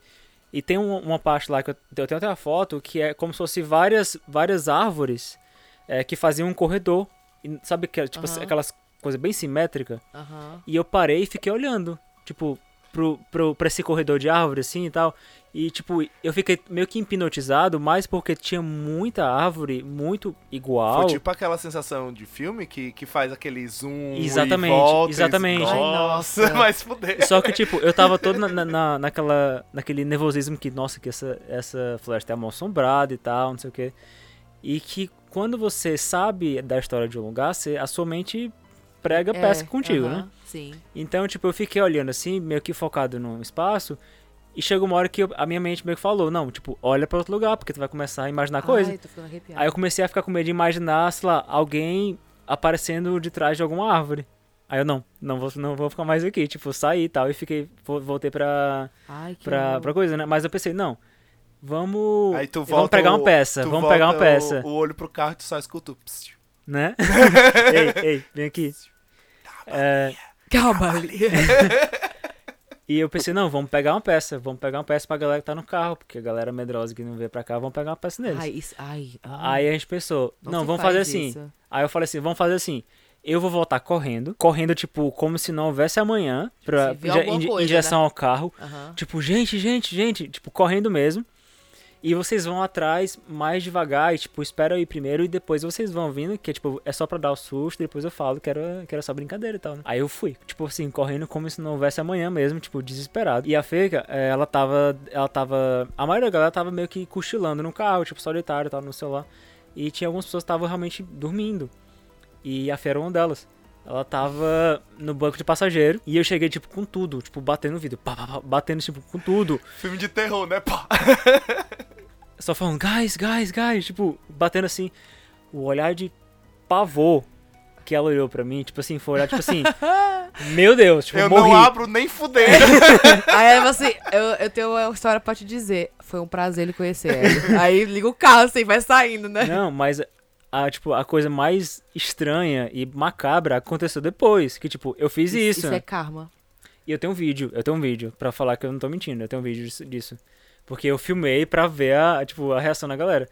B: e tem um- uma parte lá que eu, eu tenho até uma foto que é como se fosse várias, várias árvores é, que faziam um corredor. E sabe que tipo,
C: Aham.
B: aquelas coisas bem simétricas?
C: Aham.
B: E eu parei e fiquei olhando, tipo, pro, pro, pra esse corredor de árvore, assim e tal. E, tipo, eu fiquei meio que hipnotizado, mas porque tinha muita árvore, muito igual.
A: Foi tipo aquela sensação de filme que, que faz aquele zoom
B: Exatamente,
A: e volta.
B: exatamente.
C: Ai,
A: Nossa, mas fuder.
B: Só que, tipo, eu tava todo na, na, naquela, naquele nervosismo que, nossa, que essa, essa floresta é mal assombrada e tal, não sei o quê. E que quando você sabe da história de um lugar, você, a sua mente prega
C: É,
B: pesca contigo,
C: aham,
B: né?
C: Sim.
B: Então, tipo, eu fiquei olhando assim, meio que focado no espaço. E chegou uma hora que eu- a minha mente meio que falou, não, tipo, olha pra outro lugar, porque tu vai começar a imaginar coisa.
C: Ai.
B: Aí eu comecei a ficar com medo de imaginar, sei lá, alguém aparecendo de trás de alguma árvore. Aí eu, não, não vou, não vou ficar mais aqui. Tipo, saí e tal, e fiquei, vo- voltei pra,
C: Ai, que
B: pra, pra coisa, né? Mas eu pensei, não, vamos,
A: Aí tu
B: vamos pegar uma
A: o-
B: peça,
A: tu
B: vamos pegar uma peça,
A: O, o olho pro carro e tu só escuta o
B: né? ei, ei, vem aqui. É,
C: Calma.
B: E eu pensei, não, vamos pegar uma peça, vamos pegar uma peça pra galera que tá no carro, porque a galera medrosa que não veio pra cá, vamos pegar uma peça neles.
C: Ai, isso, ai, ai,
B: Aí a gente pensou, não,
C: se
B: vamos
C: faz
B: fazer assim.
C: isso.
B: Aí eu falei assim, vamos fazer assim. Eu vou voltar correndo, correndo, tipo, como se não houvesse amanhã, pra, em, em
C: coisa,
B: direção ao carro.
C: Aham.
B: Tipo, gente, gente, gente, tipo, correndo mesmo. E vocês vão atrás mais devagar e, tipo, espera ir primeiro e depois vocês vão vindo, que, tipo, é só pra dar o susto, depois eu falo que era, que era só brincadeira e tal, né? Aí eu fui, tipo assim, correndo como se não houvesse amanhã mesmo, tipo, desesperado. E a Feica, eh, ela tava, ela tava, a maioria da galera tava meio que cochilando no carro, tipo, solitário e tal, no celular. E tinha algumas pessoas que estavam realmente dormindo. E a Fê era uma delas. Ela tava no banco de passageiro e eu cheguei, tipo, com tudo, tipo, batendo no vidro, pá, pá, pá, batendo, tipo, com tudo.
A: Filme de terror, né, pá?
B: Só falando, guys, guys, guys, tipo, batendo assim, o olhar de pavor que ela olhou pra mim, tipo assim, foi olhar, tipo assim, meu Deus, tipo,
A: Eu
B: morri.
A: não abro nem fudendo.
C: Aí ela assim, eu, eu tenho uma história pra te dizer. Foi um prazer ele conhecer ela. Aí liga o carro assim, vai saindo, né?
B: Não, mas a, tipo, a coisa mais estranha e macabra aconteceu depois, que tipo, eu fiz isso,
C: Isso é karma.
B: e eu tenho um vídeo, eu tenho um vídeo pra falar que eu não tô mentindo, eu tenho um vídeo disso. Porque eu filmei pra ver a, tipo, a reação da galera.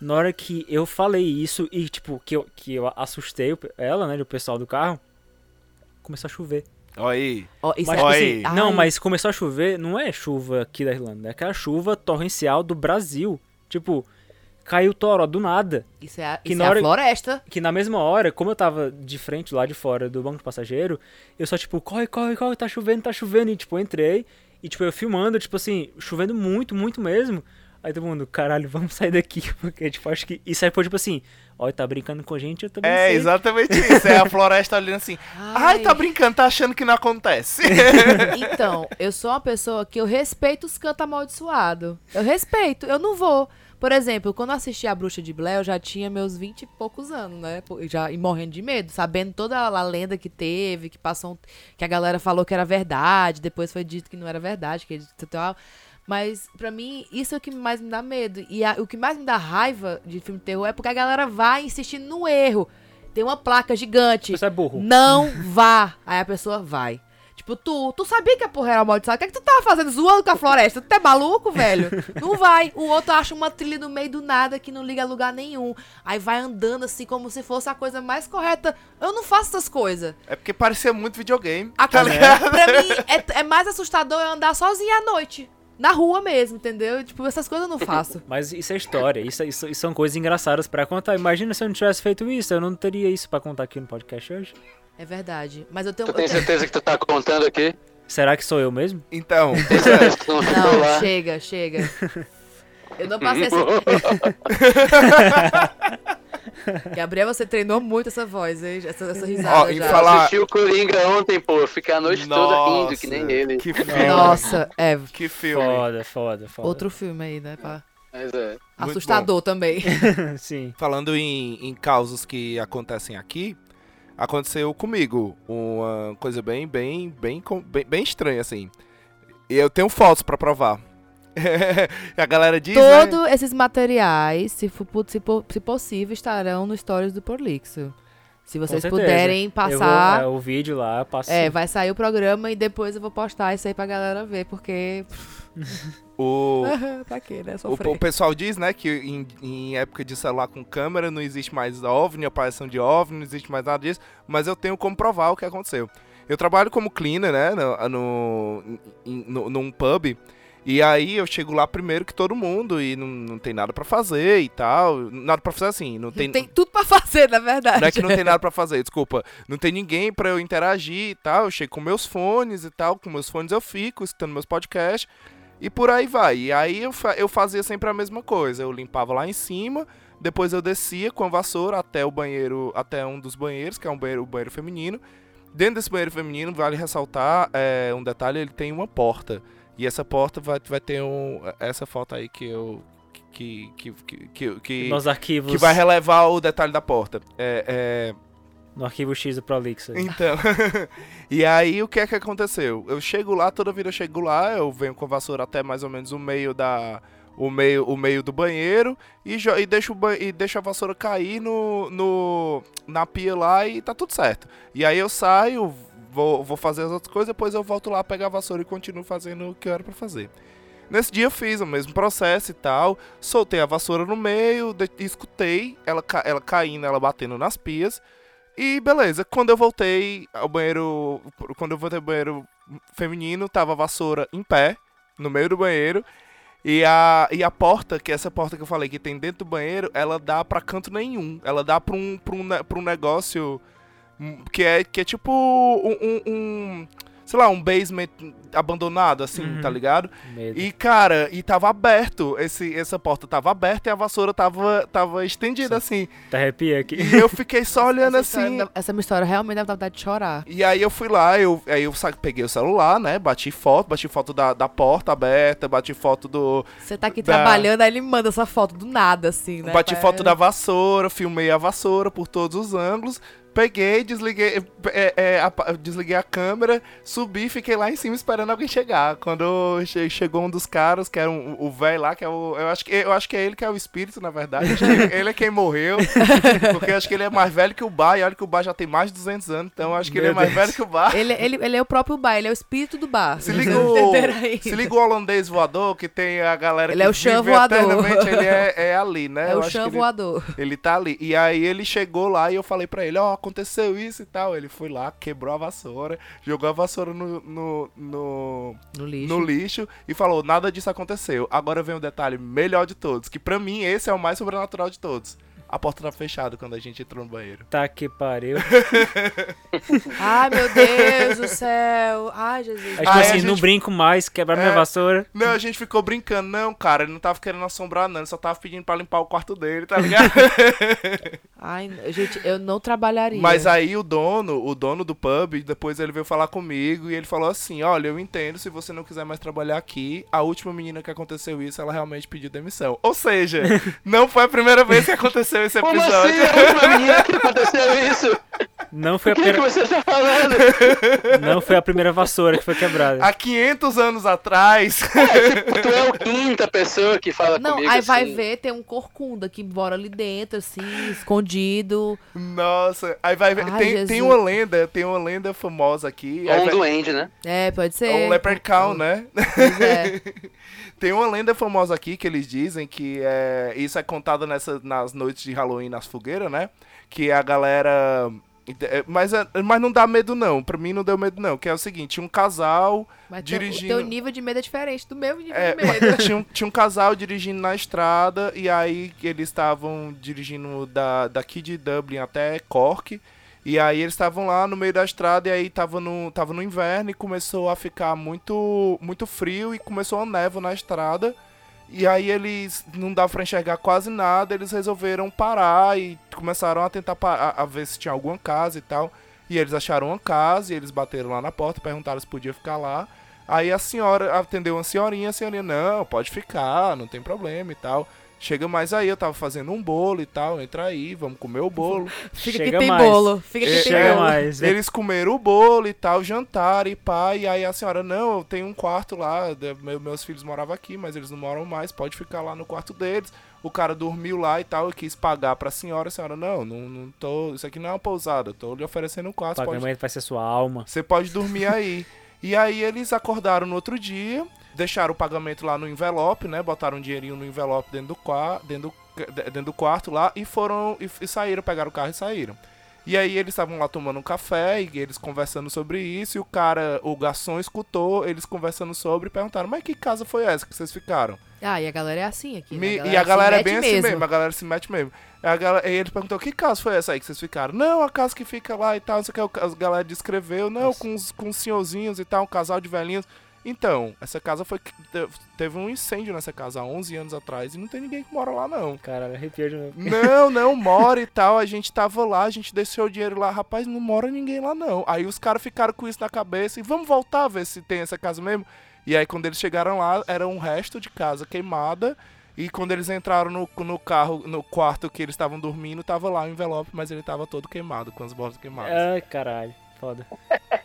B: Na hora que eu falei isso e, tipo, que eu, que eu assustei ela, né, o pessoal do carro, começou a chover.
A: Olha aí.
C: Ó, isso
B: Mas,
C: é
B: tipo
A: Oi.
B: assim,
C: Ai.
B: não, mas começou a chover, não é chuva aqui da Irlanda, é aquela chuva torrencial do Brasil. Tipo, caiu toró do nada.
C: Isso é, a-
B: que
C: isso
B: na
C: é
B: hora-
C: a floresta.
B: Que na mesma hora, como eu tava de frente lá de fora do banco de passageiro, eu só, tipo, corre, corre, corre, tá chovendo, tá chovendo. E, tipo, eu entrei e, tipo, eu filmando, tipo assim, chovendo muito, muito mesmo. Aí todo mundo, caralho, vamos sair daqui. Porque, tipo, acho que. Isso aí foi, tipo assim, ó, tá brincando com a gente, eu também
A: É
B: sei.
A: exatamente isso. É a floresta olhando assim. Ai, tá brincando, tá achando que não acontece.
C: Então, eu sou uma pessoa que eu respeito os cantos amaldiçoados. Eu respeito, eu não vou. Por exemplo, quando eu assisti a Bruxa de Blair, eu já tinha meus 20 e poucos anos, né? Já, e morrendo de medo, sabendo toda a lenda que teve, que passou, um- que a galera falou que era verdade, depois foi dito que não era verdade, que tal. Mas, pra mim, isso é o que mais me dá medo. E a- o que mais me dá raiva de filme de terror é porque a galera vai insistindo no erro. Tem uma placa gigante.
B: Você é burro.
C: Não vá. Aí a pessoa vai. Tipo, tu, tu sabia que a porra era amaldiçoada? O que é que tu tava fazendo? Zoando com a floresta? Tu é maluco, velho? Não vai. O outro acha uma trilha no meio do nada que não liga a lugar nenhum. Aí vai andando assim como se fosse a coisa mais correta. Eu não faço essas coisas.
A: É porque parecia muito videogame.
C: A
A: tá
C: coisa, pra mim, é, é mais assustador eu andar sozinha à noite. Na rua mesmo, entendeu? Tipo, essas coisas eu não faço.
B: Mas isso é história, isso, isso, isso são coisas engraçadas pra contar. Imagina se eu não tivesse feito isso, eu não teria isso pra contar aqui no podcast hoje.
C: É verdade. Mas eu tenho.
D: Tu
C: eu
D: tem
C: tenho-
D: certeza que tu tá contando aqui?
B: Será que sou eu mesmo?
A: Então,
D: tu não
C: chega, chega. Eu não passei essa. Gabriel, você treinou muito essa voz, hein? Essa, essa risada
A: Ó, em
C: já.
A: falar-
D: Eu assisti o Coringa ontem, pô. Fiquei a noite toda rindo, que nem
A: Nossa,
D: ele.
A: Que filme.
C: Nossa, é.
A: Que filme.
B: Foda, foda, foda.
C: Outro filme aí, né? pá?
D: Mas é.
A: Muito
C: Assustador também.
B: Sim.
A: Falando em, em causos que acontecem aqui, aconteceu comigo uma coisa bem, bem, bem, com- bem, bem estranha, assim. E eu tenho fotos pra provar. a galera diz, né?
C: Todos esses materiais, se, for, se, se possível, estarão no Stories do Porlixo. Se vocês puderem
B: Eu
C: passar.
B: vou, é, o vídeo lá, passa.
C: É, vai sair o programa e depois eu vou postar isso aí pra galera ver, porque.
A: O,
C: pra quê, né?
A: o,
C: Sofrer.
A: o pessoal diz, né, que em, em época de celular com câmera não existe mais OVNI, aparição de OVNI, não existe mais nada disso, mas eu tenho como provar o que aconteceu. Eu trabalho como cleaner, né, no, no, no- num pub, e aí eu chego lá primeiro que todo mundo e não, não tem nada pra fazer e tal, nada pra fazer assim, não tem...
C: Tem tudo pra fazer, na verdade.
A: Não é que não tem nada pra fazer, desculpa. Não tem ninguém pra eu interagir e tal. Eu chego com meus fones e tal. Com meus fones eu fico, escutando meus podcasts. E por aí vai. E aí eu, fa- eu fazia sempre a mesma coisa. Eu limpava lá em cima. Depois eu descia com a vassoura até o banheiro, até um dos banheiros, que é um banheiro, o banheiro feminino. Dentro desse banheiro feminino, vale ressaltar é, um detalhe, ele tem uma porta. E essa porta vai, vai ter um, essa foto aí que eu... Que, que, que, que, que,
B: Nos arquivos.
A: que vai relevar o detalhe da porta. É, é,
B: No arquivo X do Prolixo.
A: então, e aí o que é que aconteceu? Eu chego lá, toda vida eu chego lá, eu venho com a vassoura até mais ou menos o meio da o meio, o meio do banheiro e, e, ba- e deixo a vassoura cair no, no, na pia lá e tá tudo certo. E aí eu saio, vou, vou fazer as outras coisas, depois eu volto lá, pegar a vassoura e continuo fazendo o que eu era pra fazer. Nesse dia eu fiz o mesmo processo e tal, soltei a vassoura no meio, escutei ela, ela caindo, ela batendo nas pias. E beleza, quando eu voltei ao banheiro. Quando eu voltei ao banheiro feminino, tava a vassoura em pé, no meio do banheiro. E a, e a porta, que é essa porta que eu falei que tem dentro do banheiro, ela dá pra canto nenhum. Ela dá pra um, pra um, pra um negócio que é, que é tipo um, um- um, Sei lá, um basement abandonado, assim,
B: Uhum.
A: tá ligado?
B: Medo.
A: E, cara, e tava aberto. Esse, essa porta tava aberta e a vassoura tava, tava estendida, assim.
B: Tá arrepia aqui.
A: E eu fiquei só olhando
C: essa
A: assim.
C: História, essa minha história realmente dá vontade de chorar.
A: E aí eu fui lá, eu, aí eu peguei o celular, né? Bati foto, bati foto da, da porta aberta, bati foto do.
C: Você tá aqui
A: Da-
C: trabalhando, aí ele manda essa foto do nada, assim, né?
A: bati
C: Pra-
A: foto da vassoura, filmei a vassoura por todos os ângulos. Peguei, desliguei, é, é, a, desliguei a câmera, subi, fiquei lá em cima esperando alguém chegar. Quando che- chegou um dos caras, que era um- o velho lá, que é o. Eu acho que, eu acho que é ele que é o espírito, na verdade. Acho que ele é quem morreu. Porque eu acho que ele é mais velho que o Bar, e olha que o Bar já tem mais de 200 anos, então eu acho que ele é
B: Meu
A: mais
B: Deus.
A: velho que o Bar.
C: Ele, ele, ele é o próprio bar, ele é o espírito do bar.
A: Se liga, o, se liga o holandês voador, que tem a galera
C: Ele
A: que
C: é o chã
A: vive
C: voador.
A: eternamente, ele é, é ali, né?
C: É
A: Eu
C: o chão
A: que ele-
C: voador.
A: Ele tá ali. E aí ele chegou lá e eu falei pra ele, ó, aconteceu isso e tal. Ele foi lá, quebrou a vassoura, jogou a vassoura no, no, no,
C: No lixo.
A: no lixo e falou, nada disso aconteceu. Agora vem o detalhe melhor de todos, que pra mim esse é o mais sobrenatural de todos. A porta tá fechada quando a gente entrou no banheiro.
B: Tá que pariu.
C: Ai, meu Deus do céu. Ai, Jesus.
B: Aí, tipo
A: Aí a
B: assim, não
A: gente-
B: brinco mais, quebrar minha
A: É.
B: vassoura.
A: Não, a gente ficou brincando. Não, cara, ele não tava querendo assombrar, não. Ele só tava pedindo pra limpar o quarto dele, tá ligado?
C: Ai, gente, eu não trabalharia.
A: Mas aí o dono, o dono do pub, depois ele veio falar comigo e ele falou assim: Olha, eu entendo, se você não quiser mais trabalhar aqui, a última menina que aconteceu isso, ela realmente pediu demissão. Ou seja, não foi a primeira vez que aconteceu esse
D: Como
A: episódio.
D: assim? A última menina que aconteceu isso?
B: Não foi,
D: O
B: a
D: que, que
B: primeira,
D: você tá falando?
B: não foi a primeira vassoura que foi quebrada.
A: Há 500 anos atrás.
D: É, tipo, tu é a quinta pessoa que fala
C: Não,
D: comigo
C: aí vai
D: assim.
C: ver, tem um corcunda que mora ali dentro, assim, escondido.
A: Nossa, aí vai ver.
C: Ai,
A: tem, tem uma lenda, tem uma lenda famosa aqui.
D: Ou
A: aí
D: um
A: vai-
D: duende, né?
C: É, pode ser.
A: um leprechaun, né?
C: Pois é.
A: Tem uma lenda famosa aqui que eles dizem que é, isso é contado nessa, nas noites de Halloween nas fogueiras, né? Que a galera. É, Mas, é- mas não dá medo, não. Pra mim não deu medo, não. Que é o seguinte: um casal.
C: Mas
A: Dirigindo-
C: o teu nível de medo é diferente do meu nível
A: É,
C: de medo.
A: tinha, um, tinha um casal dirigindo na estrada e aí eles estavam dirigindo da, daqui de Dublin até Cork. E aí eles estavam lá no meio da estrada e aí tava no, tava no inverno e começou a ficar muito, muito frio e começou a névoa na estrada. E aí eles não dava pra enxergar quase nada, eles resolveram parar e começaram a tentar a, a ver se tinha alguma casa e tal. E eles acharam uma casa e eles bateram lá na porta, perguntaram se podia ficar lá. Aí a senhora atendeu uma senhorinha, a senhorinha, não, pode ficar, não tem problema e tal. Chega mais aí, eu tava fazendo um bolo e tal, entra aí, vamos comer o bolo.
C: Fica
B: Chega
C: que tem
B: mais.
C: bolo. Fica que
A: É,
C: tem
B: Chega
C: bolo.
B: mais. vem-
A: Eles comeram o bolo e tal, jantaram e pá, e aí a senhora, não, eu tenho um quarto lá, meus filhos moravam aqui, mas eles não moram mais, pode ficar lá no quarto deles. O cara dormiu lá e tal, eu quis pagar pra senhora, a senhora, não, não, não tô, isso aqui não é uma pousada, eu tô lhe oferecendo um
B: O
A: quarto, pode
B: pagamento vai ser sua alma.
A: você pode dormir aí. E aí eles acordaram no outro dia, deixaram o pagamento lá no envelope, né? Botaram um dinheirinho no envelope dentro do, qua- dentro do, de- dentro do quarto lá e foram e, e saíram, pegaram o carro e saíram. E aí eles estavam lá tomando um café e eles conversando sobre isso e o cara, o garçom escutou eles conversando sobre e perguntaram: "Mas que casa foi essa que vocês ficaram?"
C: Ah, e a galera é assim aqui. né?
A: Me- e a galera é bem
C: mete
A: assim mesmo, a galera se mete mesmo. A galera, e ele perguntou, que casa foi essa aí que vocês ficaram? Não, a casa que fica lá e tal, não sei o que, a galera descreveu, não,
B: Nossa.
A: com os, com os senhorzinhos e tal, um casal de velhinhos. Então, essa casa foi. Teve um incêndio nessa casa há 11 anos atrás e não tem ninguém que mora lá, não.
B: Caralho, arrepiou de novo.
A: Não, não, mora e tal. A gente tava lá, a gente desceu o dinheiro lá, rapaz, não mora ninguém lá, não. Aí os caras ficaram com isso na cabeça e vamos voltar a ver se tem essa casa mesmo. E aí quando eles chegaram lá, era um resto de casa queimada. E quando eles entraram no, no carro, no quarto que eles estavam dormindo, tava lá o envelope, mas ele tava todo queimado, com as bordas queimadas.
B: Ai, caralho. Foda.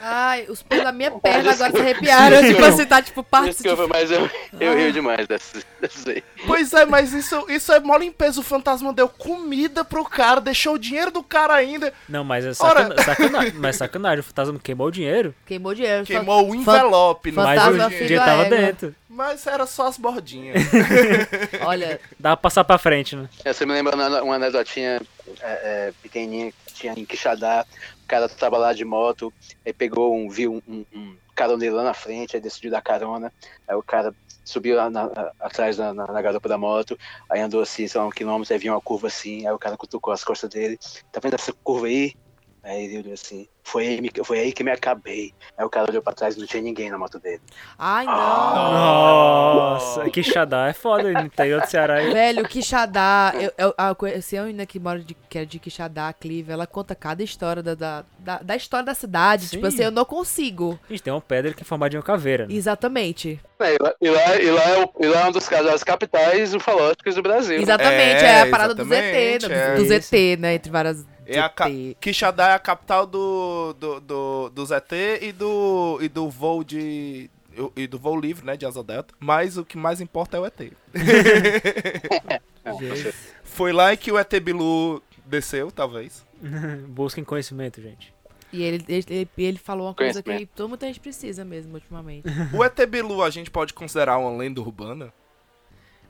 C: Ai, os pelos da minha perna agora se arrepiaram. tipo assim, tá tipo parte.
D: Desculpa, mas eu, eu rio demais dessas, dessas aí.
A: Pois é, mas isso, isso é mó limpeza. O fantasma deu comida pro cara, deixou o dinheiro do cara ainda,
B: Não, mas é
A: Ora-
B: sacana... sacanagem. Mas sacanagem, o fantasma queimou o dinheiro,
C: Queimou dinheiro. só-
A: queimou o envelope. não
B: mas
A: foi
B: o
C: Fantasma
A: o dinheiro.
B: dinheiro tava dentro.
A: Mas era só as bordinhas.
C: Olha,
B: Dá pra passar pra frente, né?
D: Essa me lembra uma anedotinha é, é, pequenininha que tinha em Quixadá. O cara tava lá de moto, aí pegou um, viu um, um, um caroneiro lá na frente, aí decidiu dar carona. Aí o cara subiu lá na- atrás na, na, na garupa da moto, aí andou assim, sei lá, um quilômetro, aí viu uma curva assim, aí o cara cutucou as costas dele. Tá vendo essa curva aí? Aí ele olhou assim, foi aí, foi aí que me acabei. Aí o cara olhou pra trás e não tinha ninguém na moto dele.
C: ai não.
B: Nossa, que xadá é foda no interior do Ceará. aí.
C: Velho, Quixadá, eu, eu, a conheci a menina que mora de, que é de Quixadá, Clive, ela conta cada história da, da, da, da história da cidade.
B: Sim.
C: Tipo assim, eu não consigo.
B: Gente, tem uma pedra que é formada de uma caveira. Né?
C: Exatamente.
D: É, e, lá, e, lá, e, lá é e lá é um dos casais capitais ufológicos do Brasil. né?
C: Exatamente,
A: É,
C: é, a parada do ZT, né,
A: é.
C: do, do ZT, né? Entre várias.
A: É a ca-. Quixadá é a capital do, do, do, do ZT e do, e do voo de. E do voo livre, né? De asa delta. Mas o que mais importa é o ET. Foi lá que o ET Bilu desceu, talvez.
B: Busquem conhecimento, gente.
C: E ele, ele, ele, falou uma coisa que todo muita gente precisa mesmo, ultimamente.
A: O ET Bilu a gente pode considerar uma lenda urbana?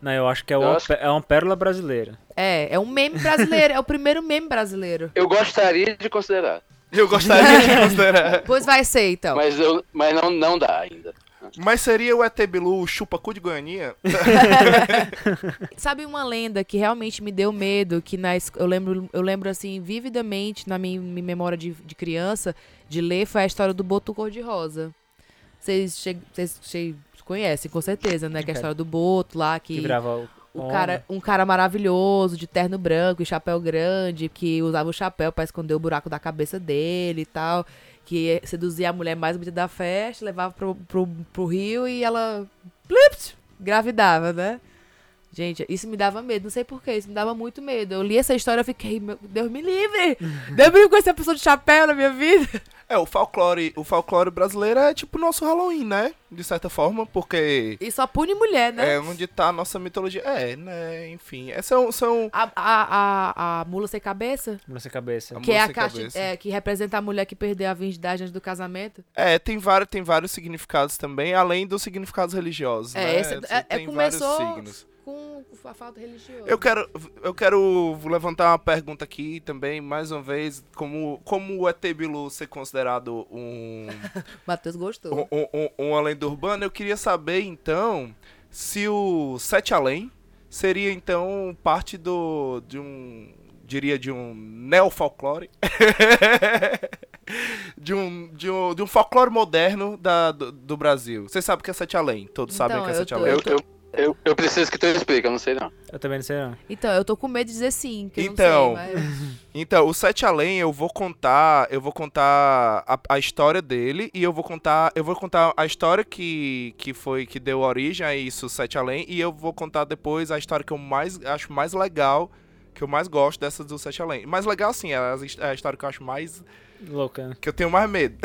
B: Não, eu acho que é uma,
D: acho-
B: é uma pérola brasileira.
C: É, é um meme brasileiro, é o primeiro meme brasileiro.
D: Eu gostaria de considerar,
A: Eu gostaria de considerar.
C: Pois vai ser, então.
D: mas, eu, mas não, não dá ainda.
A: Mas seria o ET Bilu o chupacu de Goianinha?
C: Sabe uma lenda que realmente me deu medo, que na, eu, lembro, eu lembro assim, vividamente na minha, minha memória de, de criança, de ler, foi a história do Boto Cor-de-Rosa. Vocês che- vocês che- conhecem, com certeza, né? Que é a história do Boto lá,
B: Que
C: que
B: virava o.
C: o cara, um cara maravilhoso, de terno branco e chapéu grande, que usava o chapéu pra esconder o buraco da cabeça dele e tal. Que seduzia a mulher mais bonita da festa, levava pro, pro, pro rio e ela. Plipt, gravidava, né? Gente, isso me dava medo, não sei porquê, isso me dava muito medo. Eu li essa história e fiquei, meu Deus me livre! Deus me livre com essa pessoa de chapéu na minha vida.
A: É, o folclore, o folclore brasileiro é tipo o nosso Halloween, né? De certa forma, porque
C: E só pune mulher, né?
A: é onde tá a nossa mitologia. É, né? Enfim, é, são, são
C: A, a, a, a mula sem cabeça?
B: Nessa cabeça.
A: A
C: Que é
A: mula
C: a
A: sem
C: caixa é, que representa a mulher que perdeu a virgindade antes do casamento.
A: É, tem vários, tem vários significados também, além dos significados religiosos,
C: É,
A: né?
C: esse- é- é,
A: tem
C: começou-
A: vários signos.
C: Com a falta religiosa.
A: Eu quero, eu quero levantar uma pergunta aqui também, mais uma vez, como, como o ET Bilu ser considerado um,
C: Matheus gostou.
A: um, um, um- uma lenda urbana, eu queria saber, então, se o Sete Além seria, então, parte do, de um, diria, de um neofolclore, de, um, de, um, de um folclore moderno da, do, do Brasil. Vocês sabem o que é Sete Além, todos sabem o
C: Então,
A: que é Sete
C: tô-
A: Além.
D: Eu, eu, Eu, eu preciso que tu explique, eu não sei não.
B: Eu também não sei não.
C: Então, eu tô com medo de dizer sim, que eu
A: Então,
C: não sei, mas...
A: Então, o Sete Além eu vou contar, eu vou contar a, a história dele e eu vou contar, eu vou contar a história que, que foi que deu origem a isso, Sete Além, e eu vou contar depois a história que eu mais acho mais legal, que eu mais gosto dessas do Sete Além. Mais legal sim, é a, história que eu acho mais
B: Louca.
A: que eu tenho mais medo.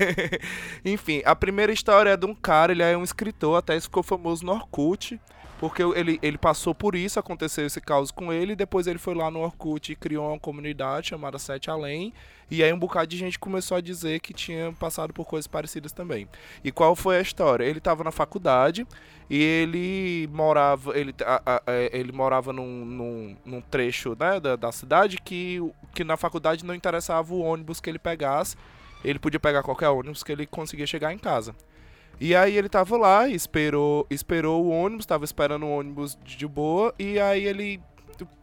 A: Enfim, a primeira história é de um cara, ele é um escritor, até ficou famoso no Orkut, porque ele, ele passou por isso, aconteceu esse caos com ele, e depois ele foi lá no Orkut e criou uma comunidade chamada Sete Além, e aí um bocado de gente começou a dizer que tinha passado por coisas parecidas também. E qual foi a história? Ele estava na faculdade e ele morava, ele, a- a- a- ele morava num, num, num trecho né, da, da cidade que, que na faculdade não interessava o ônibus que ele pegasse. Ele podia pegar qualquer ônibus que ele conseguia chegar em casa. E aí ele tava lá, esperou, esperou o ônibus, tava esperando o ônibus de boa, e aí ele.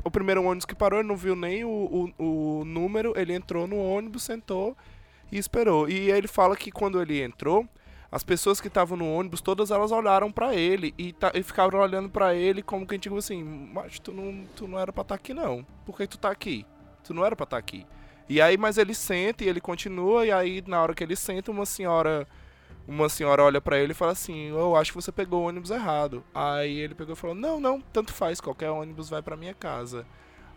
A: O primeiro ônibus que parou, ele não viu nem o, o, o número, ele entrou no ônibus, sentou e esperou. E ele fala que quando ele entrou, as pessoas que estavam no ônibus, todas elas olharam pra ele e, tá, e ficaram olhando pra ele como quem digo assim, mas tu não, tu não era pra estar aqui não. Por que tu tá aqui? Tu não era pra estar aqui. E aí, mas ele senta e ele continua, e aí na hora que ele senta, uma senhora uma senhora olha pra ele e fala assim: Eu acho que você pegou o ônibus errado. Aí ele pegou e falou: Não, não, tanto faz, qualquer ônibus vai pra minha casa.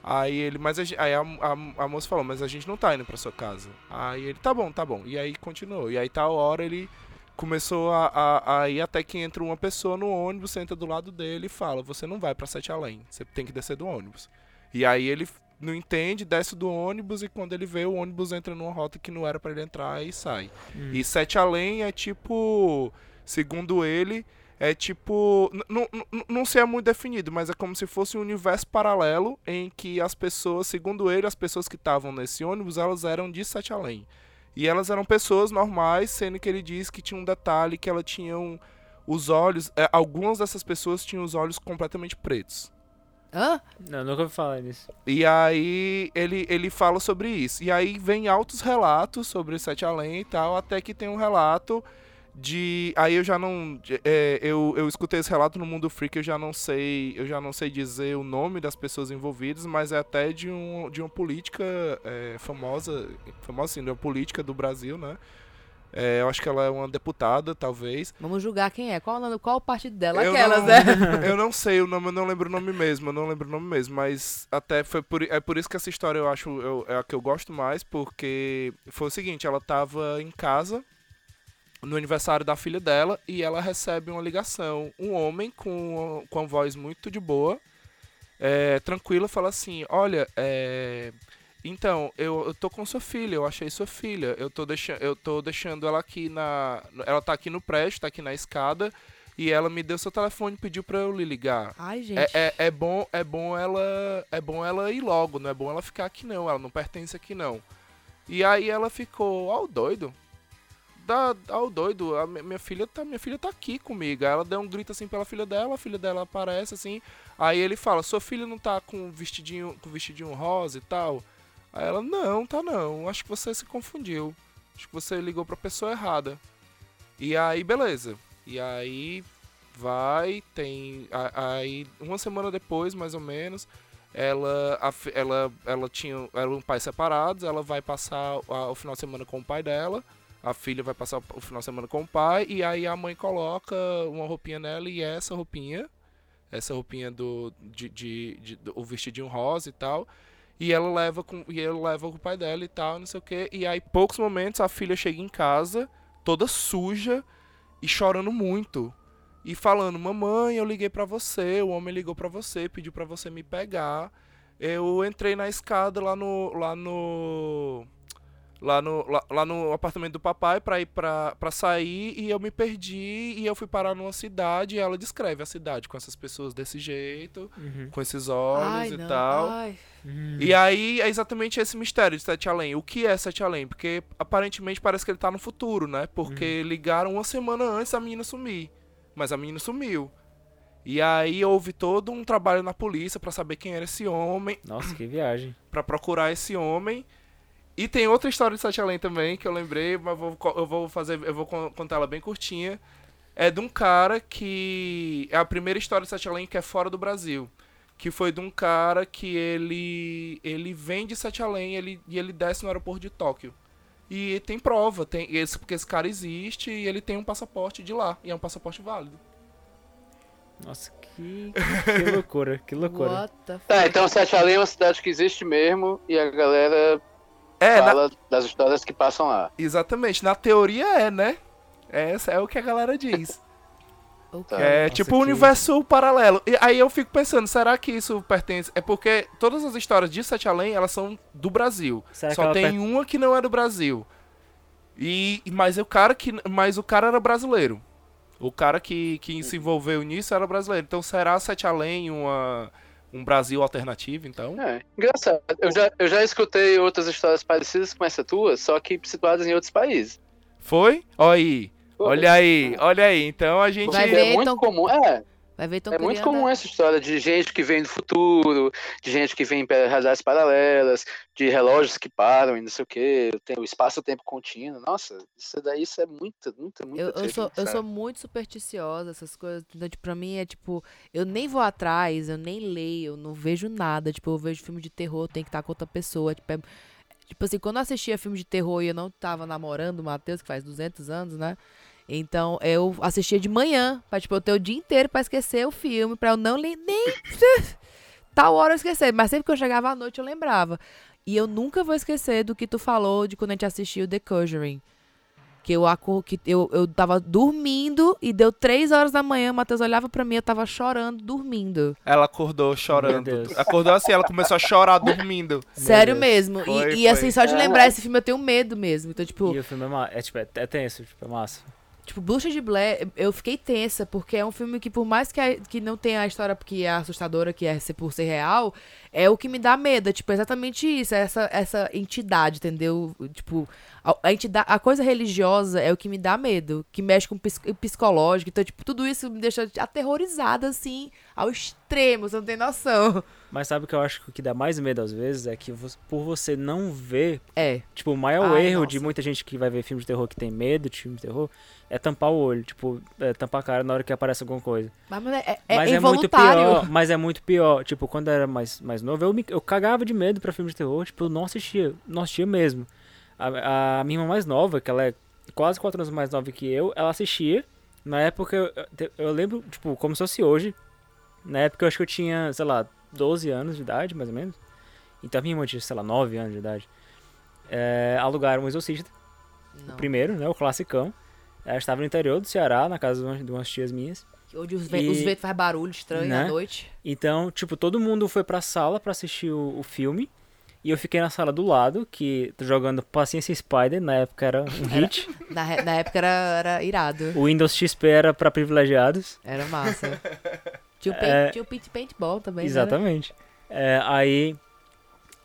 A: Aí ele, mas a, aí a, a, a moça falou: Mas a gente não tá indo pra sua casa. Aí ele: Tá bom, tá bom. E aí continuou. E aí tal hora ele começou a, a, a ir até que entra uma pessoa no ônibus, senta do lado dele e fala: Você não vai pra Sete Além, você tem que descer do ônibus. E aí ele não entende, desce do ônibus e quando ele vê o ônibus entra numa rota que não era pra ele entrar e sai.
B: Hum.
A: E Sete Além é tipo, segundo ele, é tipo, não sei é muito definido, mas é como se fosse um universo paralelo em que as pessoas, segundo ele, as pessoas que estavam nesse ônibus, elas eram de Sete Além. E elas eram pessoas normais, sendo que ele diz que tinha um detalhe que elas tinham os olhos, é, algumas dessas pessoas tinham os olhos completamente pretos.
C: Hã?
B: Não, nunca ouvi falar nisso.
A: E aí ele, ele fala sobre isso. E aí vem altos relatos sobre Sete Além e tal, até que tem um relato de. Aí eu já não. é, eu, eu escutei esse relato no Mundo Freak, eu já não sei. Eu já não sei dizer o nome das pessoas envolvidas, mas é até de, um, de uma política é, famosa. Famosa assim, de uma política do Brasil, né? É, eu acho que ela é uma deputada, talvez.
C: Vamos julgar quem é. Qual qual o partido dela?
A: Eu
C: Aquelas,
A: não-
C: né?
A: Eu não sei o nome, eu não lembro o nome mesmo, eu não lembro o nome mesmo, mas até foi por, é por isso que essa história eu acho eu- é a que eu gosto mais, porque foi o seguinte, ela tava em casa no aniversário da filha dela e ela recebe uma ligação, um homem com, com uma voz muito de boa, é, tranquila, fala assim, olha, é, então, eu, eu tô com sua filha, eu achei sua filha. Eu tô, deixa, eu tô deixando ela aqui na. Ela tá aqui no prédio, tá aqui na escada. E ela me deu seu telefone e pediu pra eu lhe ligar.
C: Ai, gente.
A: É, é, é bom, é bom ela. É bom ela ir logo, não é bom ela ficar aqui não. Ela não pertence aqui não. E aí ela ficou, ó, o doido. Dá, o doido, a mi- minha filha tá, minha filha tá aqui comigo. Aí ela deu um grito assim pela filha dela, a filha dela aparece assim. Aí ele fala, sua filha não tá com vestidinho, com vestidinho rosa e tal? Aí ela, não, tá não. Acho que você se confundiu. Acho que você ligou pra pessoa errada. E aí, beleza. E aí vai, tem. Aí, uma semana depois, mais ou menos, ela, ela, ela tinha. Eram pais separados, ela vai passar o final de semana com o pai dela. A filha vai passar o final de semana com o pai. E aí a mãe coloca uma roupinha nela e essa roupinha. Essa roupinha do. De, de, de- do- o vestidinho rosa e tal. E ela leva com. E ele leva com o pai dela e tal, não sei o quê. E aí, poucos momentos, a filha chega em casa, toda suja e chorando muito. E falando, mamãe, eu liguei pra você, o homem ligou pra você, pediu pra você me pegar. Eu entrei na escada lá no. lá no. Lá no, lá, lá no apartamento do papai pra ir pra, pra sair e eu me perdi e eu fui parar numa cidade e ela descreve a cidade com essas pessoas desse jeito,
B: Uhum.
A: com esses olhos
C: Ai,
A: e
C: não.
A: tal.
C: Ai.
B: Uhum.
A: E aí é exatamente esse mistério de Sete Além. O que é Sete Além? Porque aparentemente parece que ele tá no futuro, né? Porque ligaram uma semana antes da menina sumir. Mas a menina sumiu. E aí houve todo um trabalho na polícia pra saber quem era esse homem,
B: Nossa, que viagem.
A: pra procurar esse homem. E tem outra história de Sete Além também que eu lembrei, mas vou eu vou fazer, eu vou con- contar ela bem curtinha. É de um cara que. É a primeira história de Sete Além que é fora do Brasil. Que foi de um cara que ele. Ele vem de Sete Além ele, e ele desce no aeroporto de Tóquio. E tem prova, tem esse, porque esse cara existe e ele tem um passaporte de lá. E é um passaporte válido.
B: Nossa, que, que loucura, que loucura.
C: What the fuck?
D: Tá, então Sete Além é uma cidade que existe mesmo e a galera
A: É, na-
D: fala das histórias que passam lá.
A: exatamente. Na teoria é, né? Essa é o que a galera diz.
C: Ok.
A: É
B: Nossa,
A: tipo um
B: que-
A: universo paralelo. E aí eu fico pensando, será que isso pertence? É porque todas as histórias de Sete Além, elas são do Brasil.
B: Será
A: Só tem
B: per-
A: uma que não é do Brasil. E mas o cara que mas o cara era brasileiro. O cara que, que se envolveu nisso era brasileiro. Então será Sete Além uma um Brasil alternativo, então?
D: É, engraçado. Eu já, eu já escutei outras histórias parecidas com essa tua, só que situadas em outros países.
A: Foi? Olha aí.
D: Pô,
A: Olha aí, olha aí. Então a gente
C: Vai ver,
D: é muito
C: então-
D: comum. É,
C: Vai ver, tão
D: é muito comum
C: a-
D: essa história de gente que vem do futuro, de gente que vem para realidades paralelas, de relógios que param e não sei o que, o espaço-tempo contínuo. Nossa, isso daí isso é muito, muito, muito
C: Eu, eu, sou, eu sou muito supersticiosa, essas coisas. Então, tipo, pra mim é tipo, eu nem vou atrás, eu nem leio, eu não vejo nada. Tipo, eu vejo filme de terror, tem que estar com outra pessoa. Tipo, é- tipo assim, quando eu assistia filme de terror e eu não tava namorando o Matheus, que faz 200 anos, né? Então, eu assistia de manhã, pra, tipo, eu ter o dia inteiro pra esquecer o filme, pra eu não ler nem tal hora eu esquecer. Mas sempre que eu chegava à noite, eu lembrava. E eu nunca vou esquecer do que tu falou de quando a gente assistiu The Conjuring. Que eu, que eu, eu tava dormindo e deu três horas da manhã, o Matheus olhava pra mim, eu tava chorando, dormindo.
A: ela acordou chorando. Acordou assim, ela começou a chorar dormindo.
C: Sério mesmo.
A: Foi,
C: e, e
A: foi.
C: assim, só de lembrar esse filme eu tenho medo mesmo. Então, tipo,
B: E o filme é, é, tipo, é, é tenso, tipo, é massa.
C: Tipo, Bruxa de Blair, eu fiquei tensa, porque é um filme que, por mais que, a- que não tenha a história que é assustadora, que é ser por ser real, é o que me dá medo. É, tipo, exatamente isso, é essa, essa entidade, entendeu? Tipo, a, a entidade, a coisa religiosa é o que me dá medo, que mexe com o ps- o psicológico. Então, tipo, tudo isso me deixa aterrorizada, assim, ao extremo, você não tem noção.
B: Mas sabe o que eu acho que o que dá mais medo às vezes é que por você não ver,
C: É.
B: tipo, o maior
C: Ai,
B: erro de
C: nossa.
B: muita gente que vai ver filme de terror que tem medo de filme de terror é tampar o olho, tipo, é, tampar a cara na hora que aparece alguma coisa.
C: Mas, é, é,
B: mas é muito pior, mas é muito pior. Tipo, quando era mais, mais novo, eu, me, eu cagava de medo pra filme de terror, tipo, eu não assistia, não assistia mesmo. A, a minha irmã mais nova, que ela é quase 4 anos mais nova que eu, ela assistia. Na época, eu, eu- lembro, tipo, como se fosse hoje. Na época eu acho que eu tinha, sei lá, 12 anos de idade, mais ou menos. Então a minha irmã tinha, sei lá, 9 anos de idade. É, alugaram um exorcista,
C: Não.
B: o primeiro, né, o classicão. Ela estava no interior do Ceará, na casa de umas tias minhas.
C: Onde os, ve-
B: E-
C: os ventos fazem barulho estranho
B: Né?
C: à noite.
B: Então, tipo, todo mundo foi pra sala pra assistir o, o filme. E eu fiquei na sala do lado, que tô jogando Paciência Spider, na época era um hit.
C: Na, re- na época era, era irado.
B: o Windows XP era pra privilegiados.
C: Era massa. Tinha o, paint,
B: É.
C: tinha o Pit Paintball também, né?
B: Exatamente. É, aí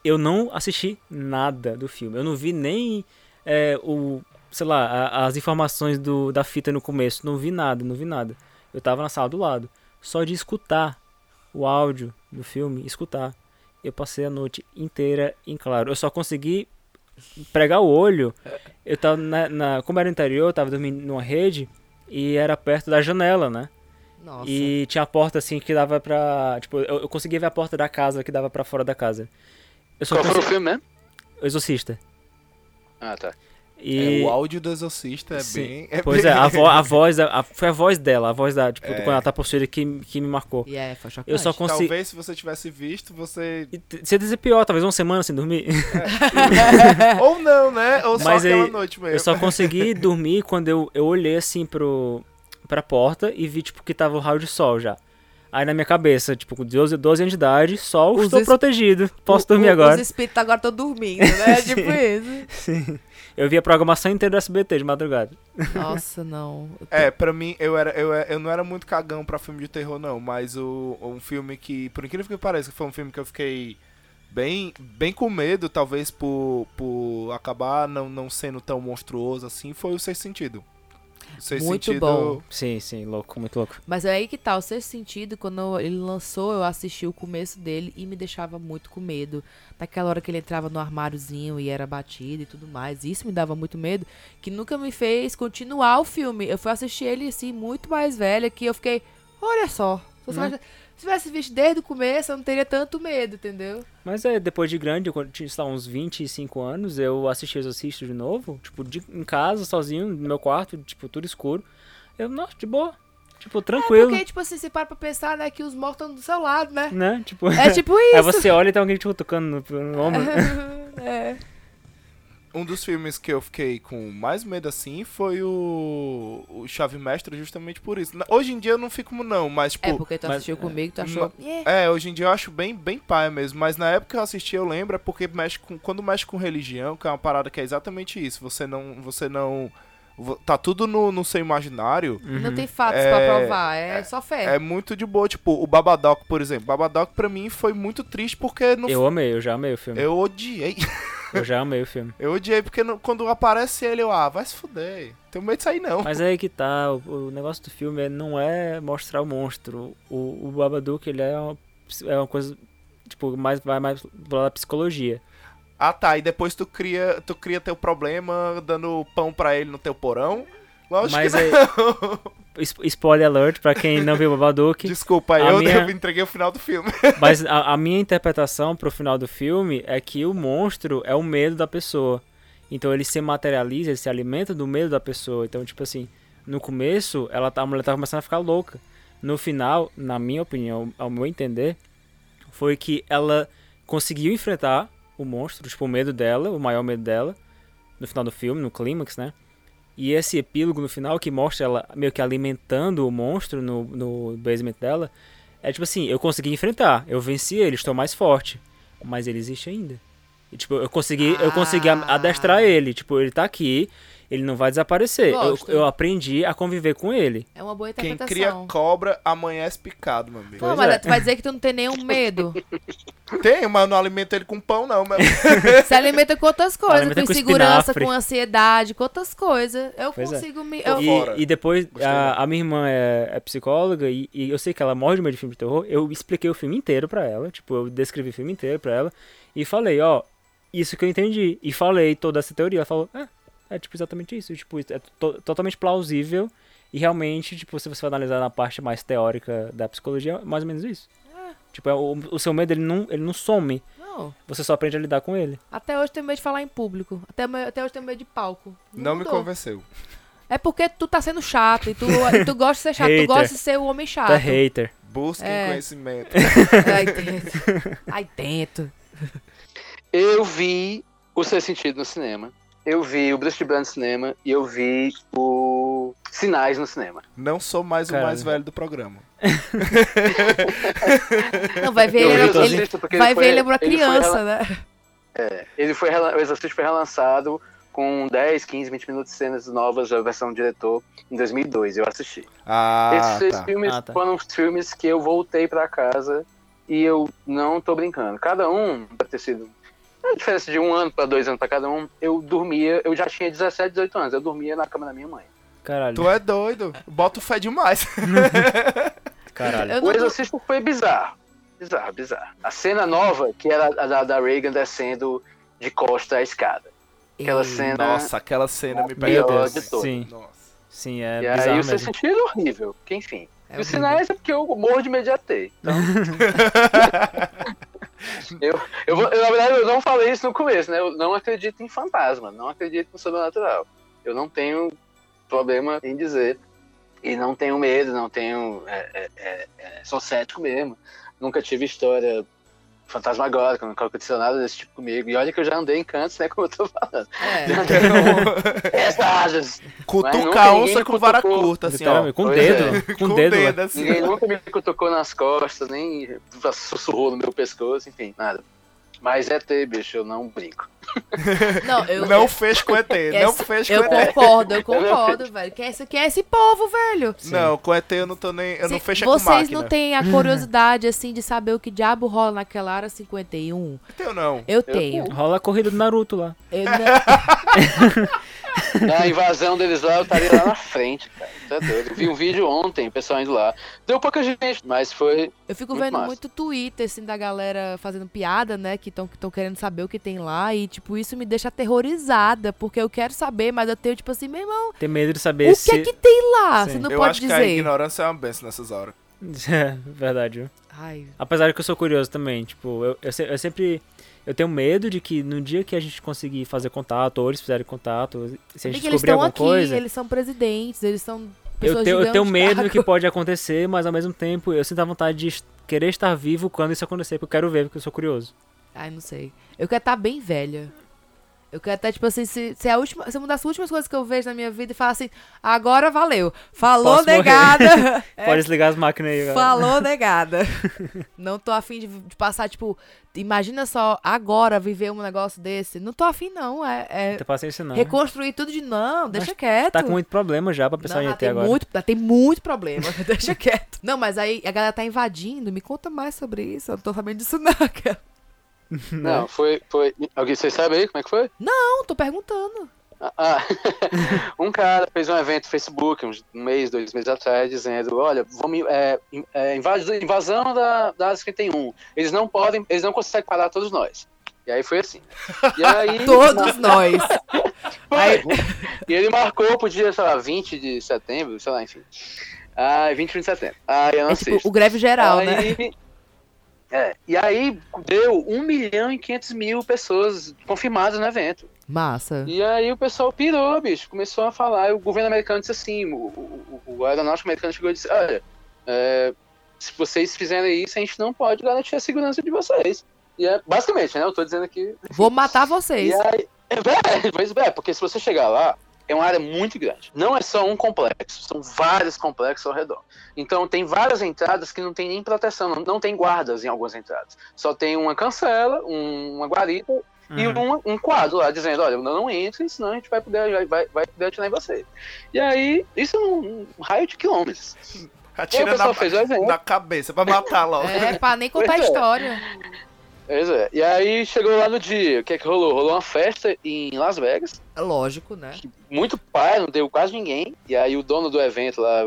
B: eu não assisti nada do filme. Eu não vi nem é, o, sei lá, a- as informações do, da fita no começo. Não vi nada, não vi nada. Eu tava na sala do lado. Só de escutar o áudio do filme, escutar. Eu passei a noite inteira em claro. Eu só consegui pregar o olho. Eu tava na, na- como era no interior, eu tava dormindo numa rede e era perto da janela, né?
C: Nossa.
B: E tinha a porta assim que dava pra. Tipo, eu, eu conseguia ver a porta da casa que dava pra fora da casa. Eu só
D: Qual foi o
B: consegui.
D: filme mesmo?
B: Exorcista.
D: Ah, tá.
B: E.
A: É, o áudio do Exorcista é
B: Sim.
A: bem. É
B: pois
A: bem...
B: é, a, vo- a voz. a- foi a voz dela, a voz da. Tipo,
A: É.
B: quando ela tá possuída que, que me marcou.
C: E é, foi chocante.
B: Eu só consegui.
A: Talvez se você tivesse visto, você.
B: Se dizer pior, talvez uma semana sem dormir.
A: Ou não, né? Ou só
B: Mas
A: aquela
B: aí,
A: noite mesmo.
B: eu só consegui dormir quando eu, eu olhei assim pro, pra porta e vi, tipo, que tava o raio de sol já. Aí na minha cabeça, tipo, com 12, 12 anos de idade, sol,
C: Os
B: estou
C: es-
B: protegido. Posso
C: O-
B: dormir
C: o-
B: agora.
C: Os espíritos agora estão dormindo, né? tipo isso.
B: Sim. Eu vi a programação inteira do SBT de madrugada.
C: Nossa, não.
A: É, pra mim, eu, era, eu, eu não era muito cagão pra filme de terror, não. Mas o, um filme que, por incrível que pareça, foi um filme que eu fiquei bem, bem com medo, talvez por, por acabar não, não sendo tão monstruoso assim, foi o Sexto Sentido. Sexto
C: Muito
A: sentido,
C: bom.
B: Sim, sim, louco, muito louco.
C: Mas é aí que tá, o sexto sentido, quando ele lançou, eu assisti o começo dele e me deixava muito com medo. Naquela hora que ele entrava no armáriozinho e era batido e tudo mais. Isso me dava muito medo, que nunca me fez continuar o filme. Eu fui assistir ele assim, muito mais velha, que eu fiquei, olha só. Você acha- se tivesse visto desde o começo, eu não teria tanto medo, entendeu?
B: Mas é, depois de grande, quando tinha sei lá, uns 25 anos, eu assisti Exorcista de novo, tipo, de- em casa, sozinho, no meu quarto, tipo, tudo escuro. Eu, nossa, de boa. Tipo, tranquilo.
C: Porque, tipo assim, você para pra pensar, né, que os mortos estão do seu lado, né?
B: Né? Tipo,
C: É tipo
B: aí
C: isso.
B: você olha e tem alguém tipo, tocando no, no ombro.
C: é.
A: Um dos filmes que eu fiquei com mais medo assim foi o, o Chave Mestre, justamente por isso. Hoje em dia eu não fico não, mas tipo.
C: É, porque tu
B: mas-
C: assistiu comigo, tu
A: Ma-
C: achou. "Yeah".
A: É, hoje em dia eu acho bem, bem paia mesmo, mas na época que eu assisti eu lembro é porque mexe com, quando mexe com religião, que é uma parada que é exatamente isso, você não, você não, tá tudo no, no seu imaginário,
C: Não tem fatos
A: É,
C: pra provar, é, só fé.
A: é muito de boa, tipo, o Babadoc, por exemplo, Babadoc pra mim foi muito triste porque não, eu,
B: Eu amei, eu já amei o filme. Eu,
A: eu
B: já amei o filme.
A: eu odiei porque não- quando aparece ele eu, ah, vai se fuder, tenho medo disso aí não.
B: Mas é aí que tá, o, o negócio do filme é- não é mostrar o monstro. O, o Babadook, ele é uma, é uma coisa, tipo, mais, vai mais pela psicologia.
A: Ah tá, e depois tu cria, tu cria teu problema dando pão pra ele no teu porão, lógico
B: Mas
A: que
B: é... Sp- Spoiler alert pra quem não viu o Babadook.
A: Desculpa, eu,
B: minha-
A: eu entreguei o final do filme.
B: Mas a, a minha interpretação pro final do filme é que o monstro é o medo da pessoa. Então ele se materializa, ele se alimenta do medo da pessoa. Então, tipo assim, no começo, ela tá, a mulher tava começando a ficar louca. No final, na minha opinião, ao meu entender, foi que ela conseguiu enfrentar o monstro, tipo, o medo dela, o maior medo dela, no final do filme, no clímax, né? E esse epílogo no final que mostra ela meio que alimentando o monstro no, no basement dela, é tipo assim, eu consegui enfrentar, eu venci ele, estou mais forte, mas ele existe ainda. E, tipo, eu consegui, eu consegui a-
C: Ah.
B: adestrar ele, tipo, ele tá aqui, ele não vai desaparecer. Eu, eu aprendi a conviver com ele.
C: É uma boa
A: Quem
C: interpretação.
A: cria cobra amanhece picado, meu amigo.
B: Pois
C: mas
B: é.
C: tu vai dizer que tu não tem nenhum medo.
A: Tem, mas eu não alimento ele com pão, não. Meu...
C: Se alimenta com outras coisas,
B: Alimenta
C: com
B: com
C: insegurança,
B: espinafre.
C: com ansiedade, com outras coisas. Eu
B: Pois é.
C: consigo me.
A: Tô
C: Eu,
B: E, e depois, a, a minha irmã é, é psicóloga e, e eu sei que ela morre de medo de filme de terror. Eu expliquei o filme inteiro pra ela, tipo, eu descrevi o filme inteiro pra ela e falei, ó, isso que eu entendi. E falei toda essa teoria. Ela falou, é, é tipo exatamente isso. Tipo, é to- totalmente plausível e realmente, tipo, se você for analisar na parte mais teórica da psicologia, é mais ou menos isso. Tipo, é o, o seu medo, ele não, ele não some.
C: não.
B: Você só aprende a lidar com ele.
C: Até hoje tenho medo de falar em público. Até, me- até hoje tenho medo de palco.
A: Não me
C: mudou.
A: convenceu.
C: É porque tu tá sendo chato e tu, e tu gosta de ser chato. tu gosta de ser o homem chato.
B: Tu é hater.
A: Busquem
C: É.
A: conhecimento.
C: Aí dentro. Aí dentro.
D: Eu vi o Seu Sentido no cinema. Eu vi o Bruce Brand no cinema e eu vi o Sinais no cinema.
A: Não sou mais o
B: Caralho.
A: mais velho do programa.
C: Não, vai ver
D: Eu
C: ele,
D: o
C: ele,
D: porque
C: vai
D: ele
C: ver
D: foi-
C: ele é uma
D: ele foi
C: criança, né?
D: Ele foi, o Exorcista foi relançado com 10, 15, 20 minutos de cenas novas da versão do diretor em 2002. Eu assisti.
A: Ah,
D: Esses
A: tá.
D: filmes
B: Ah, tá.
D: foram os filmes que eu voltei pra casa e eu não tô brincando. Cada um, pra ter sido a diferença de um ano pra dois anos pra cada um, eu dormia, eu já tinha 17, 18 anos, eu dormia na cama da minha mãe.
B: Caralho.
A: Tu é doido. Bota fé demais.
B: Caralho.
C: Eu
D: O
C: tô-
D: Exorcista foi bizarro. Bizarro, bizarro. A cena nova, que era a da, da Reagan descendo de costa a escada. Aquela
C: Ei,
D: cena.
A: Nossa, aquela cena me
B: Meu
A: pegou.
B: Deus.
D: de todas.
B: Sim,
A: Nossa.
B: sim, é
D: e aí
B: bizarro
D: o seu
B: mesmo.
D: sentido é horrível. Que enfim.
C: É
D: e sinais é porque eu morro de AT. Então... eu, eu, eu, na verdade, eu não falei isso no começo, né? Eu não acredito em fantasma, não acredito no sobrenatural. Eu não tenho problema em dizer. E não tenho medo, não tenho. é, é, é, é, sou cético mesmo. Nunca tive história fantasmagórica, nunca aconteceu nada desse tipo comigo. E olha que eu já andei em cantos, né? Como eu tô falando.
C: É.
D: Pesagens!
A: Cutuca
D: nunca
A: a
D: ninguém
A: onça com vara curta, assim, ó.
B: Com o dedo,
D: é.
B: com o dedo. lá.
A: assim.
D: Ninguém nunca me cutucou nas costas, nem sussurrou no meu pescoço, enfim, nada. Mas é ter, bicho, eu não brinco.
C: Não, eu,
A: Não fez com ET, não fez
C: eu
A: com ET.
C: concordo, eu concordo, velho. Que é, esse, que é esse povo, velho?
A: Não, com ET eu não tô nem. Eu não
C: Cê-
A: fecho com
C: Vocês
A: máquina.
C: não têm a curiosidade, assim, de saber o que diabo rola naquela área 51?
A: Tenho não.
C: Eu tenho.
B: Rola a corrida do Naruto lá.
C: Eu não-
D: Na invasão deles lá, eu estaria lá na frente, cara. Tá doido. Eu vi um vídeo ontem, o pessoal indo lá. Deu pouca gente, mas foi.
C: Eu fico
D: Muito
C: vendo
D: massa.
C: muito Twitter, assim, da galera fazendo piada, né? Que estão que tão querendo saber o que tem lá. E, tipo, isso me deixa aterrorizada. Porque eu quero saber, mas eu tenho, tipo assim, meu irmão,
B: Tem medo de saber
C: o
B: se.
C: que é que tem lá?
B: Sim.
C: Você não
A: eu
C: pode
A: acho que a
C: dizer.
A: ignorância é uma benção nessas horas.
B: É, verdade, viu?
C: Ai,
B: Apesar de que eu sou curioso também, tipo, eu, eu, eu sempre. Eu tenho medo de que no dia que a gente conseguir fazer contato, ou eles fizerem contato, se a gente descobrir
C: estão
B: alguma
C: aqui,
B: coisa.
C: eles são presidentes, eles são pessoas
B: Eu tenho, eu tenho medo do que pode acontecer, mas ao mesmo tempo eu sinto a vontade de querer estar vivo quando isso acontecer, porque eu quero ver, porque eu sou curioso.
C: Ai, não sei. Eu quero estar bem velha. Eu quero até, tipo assim, se, se, é a última, se é uma das últimas coisas que eu vejo na minha vida e falar assim, agora valeu. Falou,
B: Posso
C: negada. É,
B: Pode desligar as máquinas aí, galera.
C: Falou, negada. Não tô afim de, de passar, tipo, imagina só, agora viver um negócio desse. Não tô afim, não. É, é
B: Não tem paciência não.
C: reconstruir tudo de não, deixa quieto.
B: Tá com muito problema já pra pensar
C: não,
B: em
C: tem
B: agora.
C: muito, tem muito problema. deixa quieto. Não, mas aí a galera tá invadindo. Me conta mais sobre isso. Eu não tô sabendo disso, não. cara.
D: Não, foi. foi... Alguém, vocês sabem aí como é que foi?
C: Não, tô perguntando.
D: Ah, ah. um cara fez um evento no Facebook uns um mês, dois meses atrás, dizendo: Olha, vamos, é, é, invas- invasão da, da área 51. Eles não podem, eles não conseguem parar todos nós. E aí foi assim. E aí,
C: Todos nós.
D: Foi. E ele marcou pro dia, sei lá, 20 de setembro, sei lá, enfim. Ah, 21 de setembro. Ah, eu não
C: É
D: sei.
C: tipo o greve geral, né?
D: É, e aí deu 1 milhão e 500 mil pessoas confirmadas no evento.
C: Massa.
D: E aí o pessoal pirou, bicho, começou a falar. E o governo americano disse assim: o, o, o aeronáutico americano chegou e disse: Olha, é, se vocês fizerem isso, a gente não pode garantir a segurança de vocês. E é basicamente, né? Eu tô dizendo aqui.
C: Vou matar vocês.
D: E aí, é, é, é, porque se você chegar lá, é uma área muito grande. Não é só um complexo, são vários complexos ao redor. Então tem várias entradas que não tem nem proteção, não, não tem guardas em algumas entradas. Só tem uma cancela, um- uma guarita e
B: Uhum.
D: um, um quadro lá dizendo, olha, não, não entre, senão a gente vai poder, vai, vai, poder atirar em você. E aí, isso num um raio de quilômetros. E
A: Atira na,
D: fez
A: na cabeça pra matar logo.
C: É, pra nem contar a
D: é.
C: história.
D: Pois é. E aí chegou lá no dia, o que é que rolou? Rolou uma festa em Las Vegas,
C: É lógico, né?
D: muito pai, não deu quase ninguém. E aí o dono do evento lá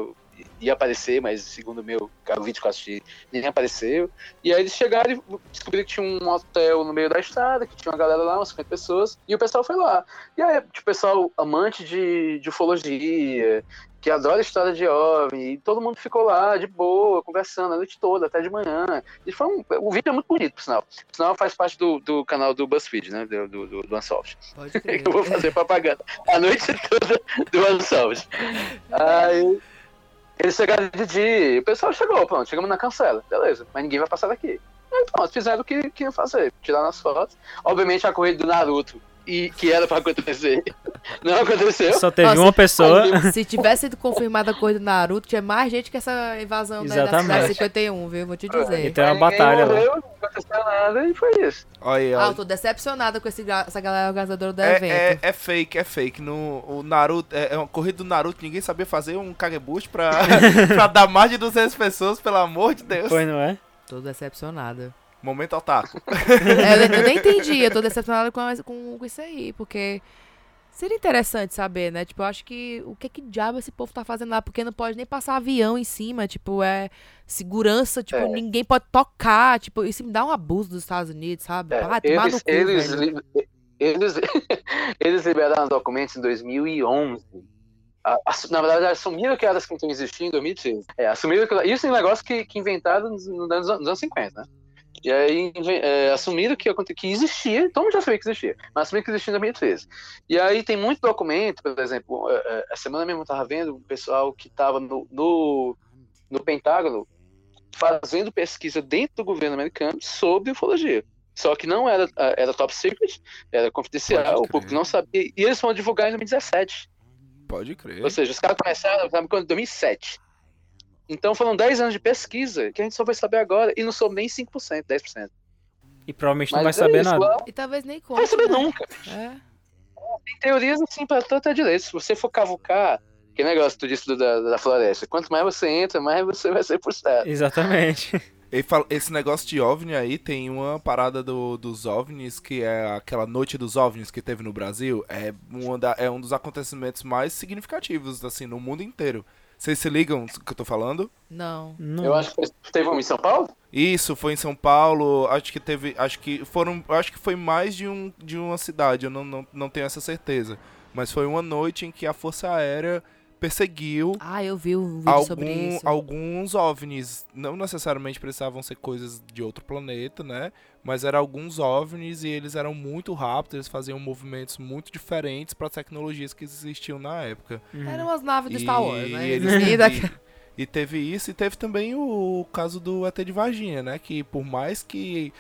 D: ia aparecer, mas segundo o meu o vídeo que eu assisti, ninguém apareceu. E aí eles chegaram e descobriram que tinha um hotel no meio da estrada, que tinha uma galera lá, umas 50 pessoas, e o pessoal foi lá. E aí, tipo, o pessoal amante de, de ufologia, que adora história de OVNI, e todo mundo ficou lá, de boa, conversando a noite toda, até de manhã. E foi um, o vídeo é muito bonito, por sinal. Por sinal, faz parte do, do canal do BuzzFeed, né, do, do, do, do Unsolved. Eu vou fazer propaganda a noite toda do Unsolved. Aí eles chegaram de dia, o pessoal chegou, pronto, chegamos na cancela, beleza, mas ninguém vai passar daqui. Aí pronto, fizeram o que, que iam fazer, tiraram as fotos. Obviamente a corrida do Naruto, e que era pra acontecer, não aconteceu.
B: Só teve
C: Nossa,
B: uma pessoa.
C: Se tivesse sido confirmada a coisa do Naruto, tinha mais gente que essa invasão da, da
B: Exatamente.
C: cidade 51, viu? Vou te dizer.
B: Então é uma batalha lá.
D: morreu, Não aconteceu nada e foi isso.
A: Olha aí,
C: Ah, eu tô decepcionada com esse, essa galera organizadora do
A: É,
C: evento.
A: é, é fake, é fake. No, o Naruto, é, é uma corrida do Naruto, ninguém sabia fazer um Kagebushi pra, pra dar mais de 200 pessoas, pelo amor de Deus.
B: Pois não é?
C: Tô decepcionada.
A: Momento otaku.
C: É, eu, eu nem entendi, eu tô decepcionada com, com, com isso aí, porque seria interessante saber, né? Tipo, eu acho que o que que diabo esse povo tá fazendo lá, porque não pode nem passar avião em cima, tipo, é segurança, tipo,
D: É.
C: ninguém pode tocar, tipo, isso me dá um abuso dos Estados Unidos, sabe?
D: É,
C: ah,
D: eles,
C: cu,
D: eles, li- eles, eles liberaram os documentos em 2011. A- assu- Na verdade, assumiram que elas que estão existindo em 2013. É, assumiram que. Isso é um negócio que, que inventaram nos, nos anos, nos anos 50, né? E aí é, assumiram que, que existia, todo mundo já sabia que existia, mas assumiram que existia em 2013. E aí tem muito documento, por exemplo, é, é, a semana mesmo eu estava vendo o pessoal que estava no, no, no Pentágono fazendo pesquisa dentro do governo americano sobre ufologia. Só que não era, era top secret, era confidencial, o público não sabia. E eles foram divulgar em 2017.
A: Pode crer.
D: Ou seja, os caras começaram sabe, quando? em 2007. Então foram 10 anos de pesquisa que a gente só vai saber agora. E não soube nem 5%, 10%.
B: E provavelmente não vai
D: Mas é
B: saber
D: isso,
B: nada.
C: E talvez nem
D: Não vai
C: conte,
D: saber
C: né?
D: nunca.
C: É.
D: Tem teorias assim pra todo direito. Se você for cavucar, que negócio que tu disse do- da, da floresta, quanto mais você entra, mais você vai ser puxado.
B: Exatamente.
A: Esse negócio de OVNI aí tem uma parada do- dos OVNIs, que é aquela noite dos OVNIs que teve no Brasil. É, uma da- é um dos acontecimentos mais significativos, assim, no mundo inteiro. Vocês se ligam do que eu tô falando?
C: Não.
B: Não.
D: Eu acho que teve um em São Paulo?
A: Isso, foi em São Paulo. Acho que teve. Acho que foram. Acho que foi mais de, um, de uma cidade, eu não, não, não tenho essa certeza. Mas foi uma noite em que a Força Aérea perseguiu
C: Ah, eu vi um vídeo sobre
A: algum-
C: isso.
A: alguns OVNIs. Não necessariamente precisavam ser coisas de outro planeta, né? Mas eram alguns OVNIs e eles eram muito rápidos, eles faziam movimentos muito diferentes para tecnologias que existiam na época.
B: Uhum.
C: Eram as naves do
A: E-
C: Star Wars, né?
A: e
C: Eles
A: e- E teve isso, e teve também o caso do ET de Varginha, né? Que por mais que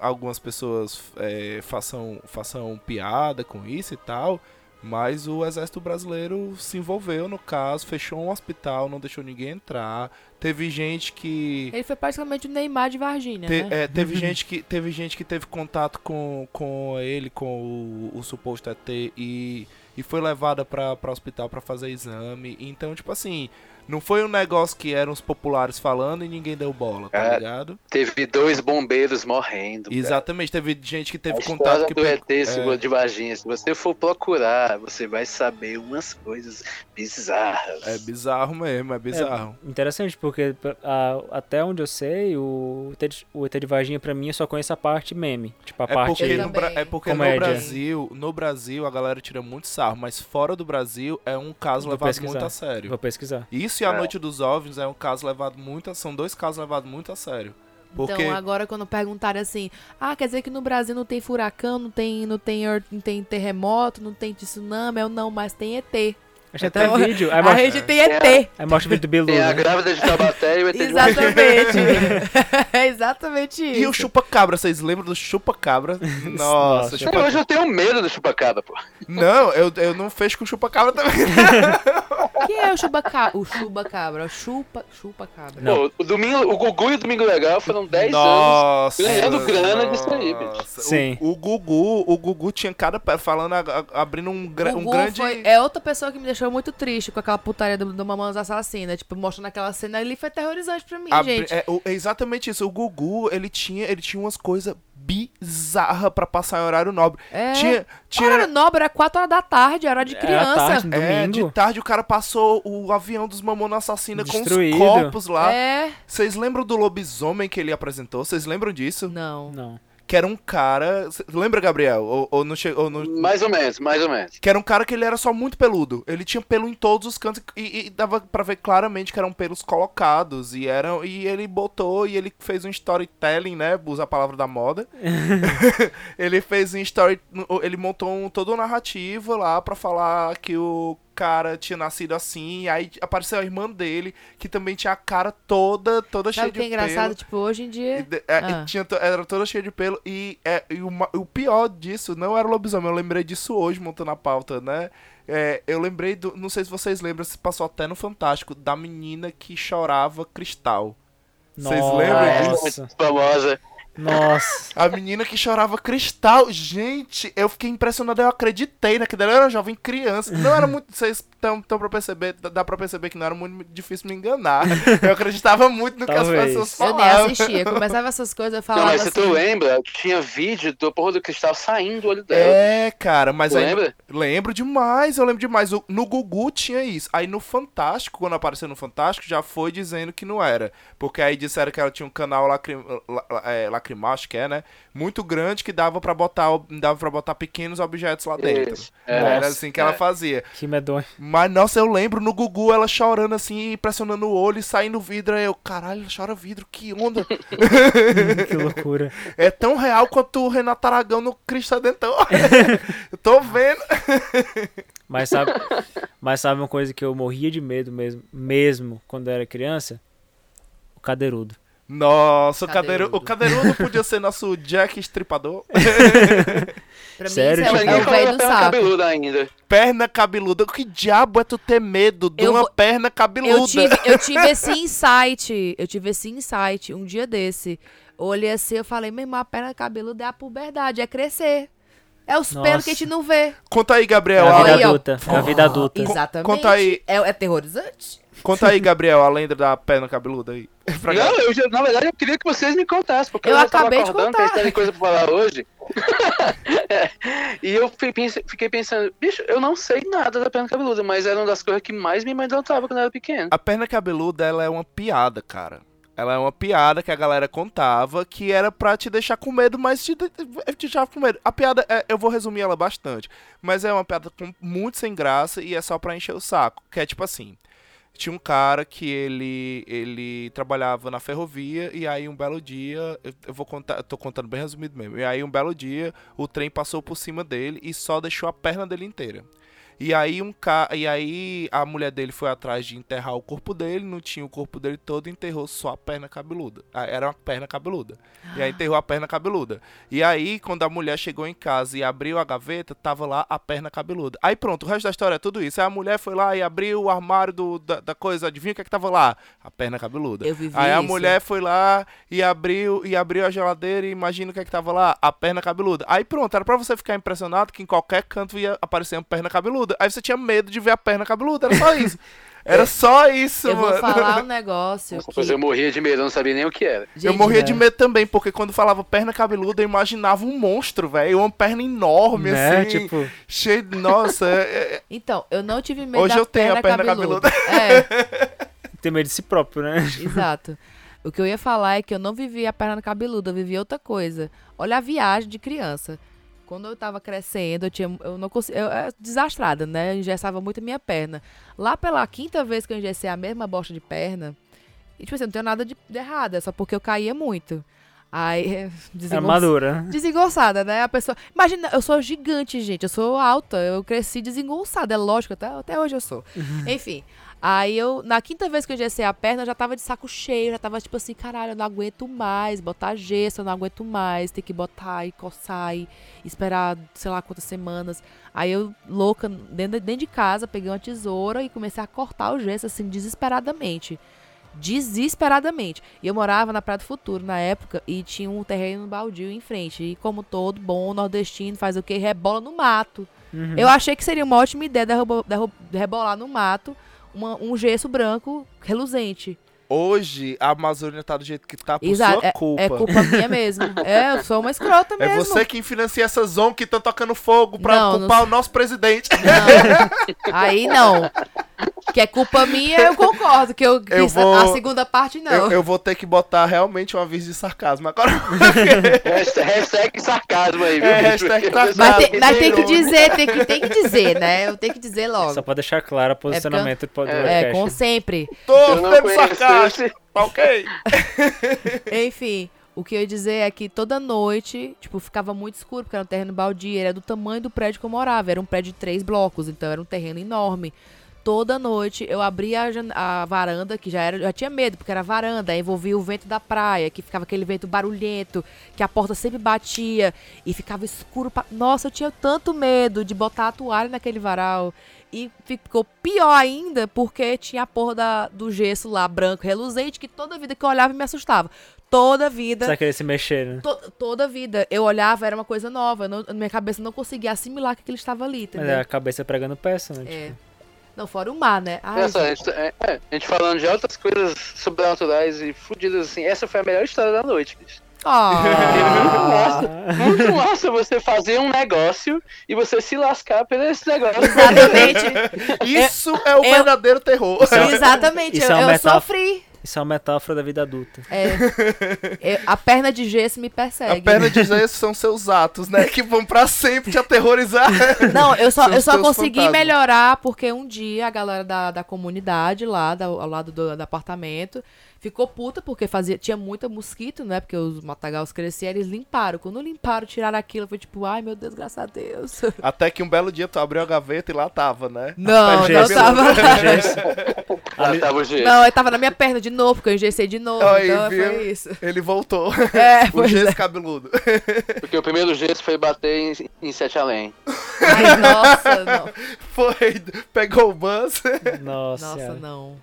A: algumas pessoas é, façam, façam piada com isso e tal, mas o exército brasileiro se envolveu no caso, fechou um hospital, não deixou ninguém entrar. Teve gente que.
C: Ele foi praticamente o Neymar de Varginha,
A: Te-
C: né?
A: é, teve, gente que, teve gente que teve contato com, com ele, com o, o suposto ET, e, e foi levada pra, pra hospital pra fazer exame. Então, tipo assim, não foi um negócio que eram os populares falando e ninguém deu bola, tá
D: É,
A: ligado?
D: Teve dois bombeiros morrendo. cara.
A: Exatamente, teve gente que teve
D: a
A: contato que
D: do ET
A: é.
D: de Varginha, se você for procurar, você vai saber umas coisas bizarras.
A: É bizarro mesmo, é bizarro.
B: Interessante, porque a- até onde eu sei, o ET de, o ET de Varginha, pra mim, eu só conheço a parte meme. Tipo, a
A: É,
B: parte...
A: porque,
C: Eu
A: no, é porque no
B: Comédia.
A: Brasil, no Brasil a galera tira muito sarro, mas fora do Brasil é um caso
B: Vou
A: levado
B: pesquisar.
A: muito a sério.
B: Vou pesquisar.
A: Isso e a
D: É.
A: Noite dos OVNIs é um caso levado muito a, são dois casos levados muito a sério. Porque
C: Então, agora quando perguntarem assim, ah, quer dizer que no Brasil não tem furacão, não tem, não tem, não tem terremoto, não tem tsunami, eu não, mas tem ET.
B: Achei até
C: Então,
B: vídeo. Aí
C: a
B: mostra,
C: gente tem ET.
B: aí mostra o vídeo do Bilu,
D: Tem a
B: né?
D: grávida de Taubaté e o ET.
C: Exatamente. é exatamente isso.
A: E o chupa-cabra, vocês lembram do chupa-cabra? Nossa,
B: Nossa.
A: chupa...
D: Até hoje eu tenho medo do chupacabra, pô.
A: Não, eu, eu não fecho com chupa-cabra também.
C: Quem é o chubacabra? O chubacabra. Chupa, chupa-cabra.
B: Não.
D: Pô, o, domingo, o Gugu e o Domingo Legal foram 10 anos. Ganhando grana disso aí, bicho.
A: nossa. O-
B: Sim.
A: O, Gugu, o Gugu tinha cada pé falando, abrindo um, gra- um grande.
C: foi- é outra pessoa que me deixou muito triste com aquela putaria do, do Mamonas Assassina. Tipo, mostrando aquela cena ali foi terrorizante pra mim,
A: abri-
C: gente.
A: é, o- é exatamente isso. O Gugu, ele tinha, ele tinha umas coisas bizarras pra passar em horário nobre.
C: É.
A: Tinha. tinha
C: Horário nobre era 4 horas da tarde, era de
B: Era
C: criança.
B: tarde, no
A: É, de tarde o cara passou o avião dos Mamona Assassina com os corpos lá.
C: É.
A: Vocês lembram do lobisomem que ele apresentou? Vocês lembram disso?
C: Não.
B: Não.
A: Que era um cara. Lembra, Gabriel? Ou, ou não chegou.
D: Mais ou menos, mais ou menos.
A: Que era um cara que ele era só muito peludo. Ele tinha pelo em todos os cantos e, e dava pra ver claramente que eram pelos colocados. E eram e ele botou e ele fez um storytelling, né? Usa a palavra da moda. ele fez um story. Ele montou um, toda uma narrativa lá pra falar que o cara tinha nascido assim. E aí apareceu a irmã dele, que também tinha a cara toda, toda
C: Sabe
A: cheia
C: o que é
A: de
C: engraçado?
A: pelo.
C: Tipo, hoje em
A: E
C: dia.
A: de- é,
C: Ah.
A: e tinha, era toda cheia de pelo. E, é, e o, ma- o pior disso não era o lobisomem. Eu lembrei disso hoje, montando a pauta, né? É, eu lembrei do. Não sei se vocês lembram, se passou até no Fantástico, da menina que chorava cristal. Vocês lembram disso?
D: é famosa.
B: Nossa.
A: A menina que chorava cristal. Gente, eu fiquei impressionado. Eu acreditei naquilo. Eu era jovem criança. Não era muito. Vocês estão pra perceber. Dá pra perceber que não era muito difícil me enganar. Eu acreditava muito no que as
B: Talvez.
A: pessoas
C: Eu nem
A: falavam.
C: assistia. Começava essas coisas, eu
D: Não,
C: falava
D: mas se
C: assim.
D: tu lembra, tinha vídeo do porra do cristal saindo do olho dela.
A: É, cara, mas
D: Tu
A: aí.
D: lembra?
A: Lembro demais, eu lembro demais. No Gugu tinha isso. Aí no Fantástico, quando apareceu no Fantástico, já foi dizendo que não era. Porque aí disseram que ela tinha um canal lacrim, la- la- é, lacrimal, acho que é, né? Muito grande que dava pra botar, dava pra botar pequenos objetos lá dentro.
D: Isso, é.
A: Era
B: Nossa,
A: assim que ela
D: é.
A: fazia.
B: Que medonho.
A: Mas, nossa, eu lembro no Gugu ela chorando assim, pressionando o olho e saindo vidro. Aí eu, caralho, ela chora vidro, que onda.
B: que loucura.
A: é tão real quanto o Renato Aragão no Cristo Redentor. eu tô vendo.
B: Mas sabe, mas sabe uma coisa que eu morria de medo mesmo, mesmo quando eu era criança? O cadeirudo.
A: Nossa, o cadeirudo. O cadeirudo podia ser nosso Jack Estripador.
C: Pra
B: Sério,
C: mim, isso é, o- é velho do
D: perna
C: saco.
D: cabeluda ainda.
A: perna cabeluda. Que diabo é tu ter medo de
C: Eu
A: uma
C: vou-
A: perna cabeluda?
C: Eu tive, eu tive esse insight. Eu tive esse insight um dia desse. Eu olhei assim, eu falei, meu irmão, a perna cabeluda é a puberdade, é crescer. É os
B: Nossa.
C: pelos que a gente não vê.
A: Conta aí,
B: É
A: Gabriel.
B: a
A: a-
B: vida
C: Aí, ó.
B: adulta. É a vida adulta.
C: Exatamente.
A: conta aí.
C: É, é terrorizante.
A: Conta aí, Gabriel, a lenda da perna cabeluda aí. Pra
D: Não, eu, já- na verdade eu queria que vocês me contassem, porque eu,
C: Eu acabei de contar.
D: pensando em coisa pra falar hoje. É, e eu fiquei pensando, bicho, eu não sei nada da perna cabeluda, mas era uma das coisas que mais me amedrontava quando eu era pequeno.
A: A perna cabeluda, ela é uma piada, cara. Ela é uma piada que a galera contava que era pra te deixar com medo, mas te, te deixava com medo. A piada, é- eu vou resumir ela bastante, mas é uma piada com, muito sem graça e é só pra encher o saco. Que é tipo assim, tinha um cara que ele, ele trabalhava na ferrovia e aí um belo dia, eu, vou contar, eu tô contando bem resumido mesmo, e aí um belo dia o trem passou por cima dele e só deixou a perna dele inteira. E aí um ca... e aí a mulher dele foi atrás de enterrar o corpo dele, não tinha o corpo dele todo, enterrou só a perna cabeluda. Ah, Era uma perna cabeluda. E aí enterrou a perna cabeluda. E aí quando a mulher chegou em casa e abriu a gaveta, tava lá a perna cabeluda. Aí pronto, o resto da história é tudo isso. Aí a mulher foi lá e abriu o armário do, da, da coisa, adivinha o que, é que tava lá? A perna cabeluda.
C: Eu vivi
A: Aí a
C: isso.
A: mulher foi lá e abriu e abriu a geladeira e imagina o que é que tava lá, a perna cabeluda. Aí pronto, era pra você ficar impressionado que em qualquer canto ia aparecer uma perna cabeluda. Aí você tinha medo de ver a perna cabeluda, era só isso. Era só isso,
C: Eu vou
A: mano.
C: falar um negócio que...
D: Mas eu morria de medo, eu não sabia nem o que era.
A: Eu
C: Gente,
A: morria de
C: né?
A: medo também, porque quando falava perna cabeluda, eu imaginava um monstro, velho. Uma perna enorme,
B: Né?
A: assim.
B: Tipo,
A: Cheio de. Nossa, é- é-
C: Então, eu não tive medo
A: Hoje
C: da
A: eu tenho a
C: perna
A: perna
C: cabeluda. É,
B: tem medo de si próprio, né?
C: exato. O que eu ia falar é que eu não vivi a perna cabeluda, eu vivi outra coisa. Olha a viagem de criança. Quando eu tava crescendo, eu tinha. Eu não conseguia. Eu era desastrada, né? Eu engessava muito a minha perna. Lá pela quinta vez que eu engessei a mesma bosta de perna, e tipo assim, não tenho nada de, de errado, é só porque eu caía muito. Aí.
B: É
C: desengonç-
B: madura.
C: Desengonçada, né? A pessoa. Imagina, eu sou gigante, gente. Eu sou alta. Eu cresci desengonçada. É lógico, até, até hoje eu sou. Enfim. Aí eu, na quinta vez que eu engessei a perna, eu já tava de saco cheio. Já tava tipo assim, caralho, eu não aguento mais botar gesso, eu não aguento mais. Ter que botar e coçar e esperar sei lá quantas semanas. Aí eu, louca, dentro, dentro de casa, peguei uma tesoura e comecei a cortar o gesso, assim, desesperadamente. Desesperadamente. E eu morava na Praia do Futuro na época e tinha um terreno baldio em frente. E como todo bom nordestino faz o quê? Rebola no mato.
B: Uhum.
C: Eu achei que seria uma ótima ideia derrubo- derru- rebolar no mato uma- um gesso branco reluzente.
A: Hoje a Amazônia tá do jeito que tá por
C: Exato,
A: sua culpa.
C: É culpa minha mesmo. É, eu sou uma escrota
A: É
C: mesmo.
A: você que financia essa zona que tá tocando fogo pra
C: Não,
A: culpar
C: não-
A: o nosso presidente.
C: Não. Aí não. Que é culpa minha, eu concordo. Que eu, que
A: Eu vou-
C: a segunda parte não.
A: Eu, eu vou ter que botar realmente um aviso de sarcasmo agora.
D: Hashtag, sarcasmo aí, viu?
A: É, hashtag
D: Porque
A: sarcasmo.
C: Mas, tem, mas tem que dizer, tem que, tem que dizer, né? Eu tenho que dizer logo.
B: Só pra deixar claro o posicionamento do podcast.
C: É, com sempre.
A: Tô sarcástico.
D: esse-
A: Tá ok?
C: Enfim, o que eu ia dizer é que toda noite, tipo, ficava muito escuro, porque era um terreno baldio, era do tamanho do prédio que eu morava. Era um prédio de três blocos, então era um terreno enorme. Toda noite eu abria a, a varanda, que já era, já tinha medo, porque era varanda, envolvia o vento da praia, que ficava aquele vento barulhento, que a porta sempre batia e ficava escuro. Pra... Nossa, eu tinha tanto medo de botar a toalha naquele varal. E ficou pior ainda porque tinha a porra da- do gesso lá, branco, reluzente, que toda vida que eu olhava me assustava. Toda vida.
B: Precisa querer se mexer, né?
C: To- toda vida eu olhava, era uma coisa nova. não- minha cabeça não conseguia assimilar que aquele estava ali,
B: Mas
C: entendeu?
B: é a cabeça pregando peça, né?
C: É.
B: Tipo,
C: Não, fora o mar, né? Ai,
D: Essa, a,
C: gente.
D: é, é, a gente falando de outras coisas sobrenaturais e fodidas assim, essa foi a melhor história da noite, bicho.
C: Ah,
D: Muito massa você fazer um negócio e você se lascar por esse negócio.
C: exatamente.
A: Isso é o
C: eu-
A: verdadeiro terror.
C: exatamente.
B: Isso
C: eu
B: é
C: eu
B: metáfora.
C: sofri.
B: Isso é uma metáfora da vida adulta.
C: É. Eu- a perna de gesso me persegue.
A: A perna de gesso são seus atos, né? Que vão pra sempre te aterrorizar.
C: Não, eu só, eu só consegui
A: fantasmas.
C: melhorar porque um dia a galera da, da comunidade lá, da- ao lado do, do apartamento, ficou puta porque fazia, tinha muita mosquito, né? Porque os matagaus cresciam, eles limparam. Quando limparam, tiraram aquilo, foi tipo, ai meu Deus, graças a Deus.
A: Até que um belo dia tu abriu a gaveta e lá tava, né?
C: Não, não
B: gesso.
C: tava.
D: Ah, tava o jeito.
C: Não, eu tava na minha perna de novo, porque eu engessei de novo.
A: Aí,
C: então
A: viu?
C: foi isso.
A: Ele voltou.
C: É,
A: o gesso
C: é.
A: cabeludo.
D: Porque o primeiro gesto foi bater em, em Sete Além.
C: Ai, nossa, não.
A: Foi, pegou o bus.
B: Nossa,
C: Nossa, não.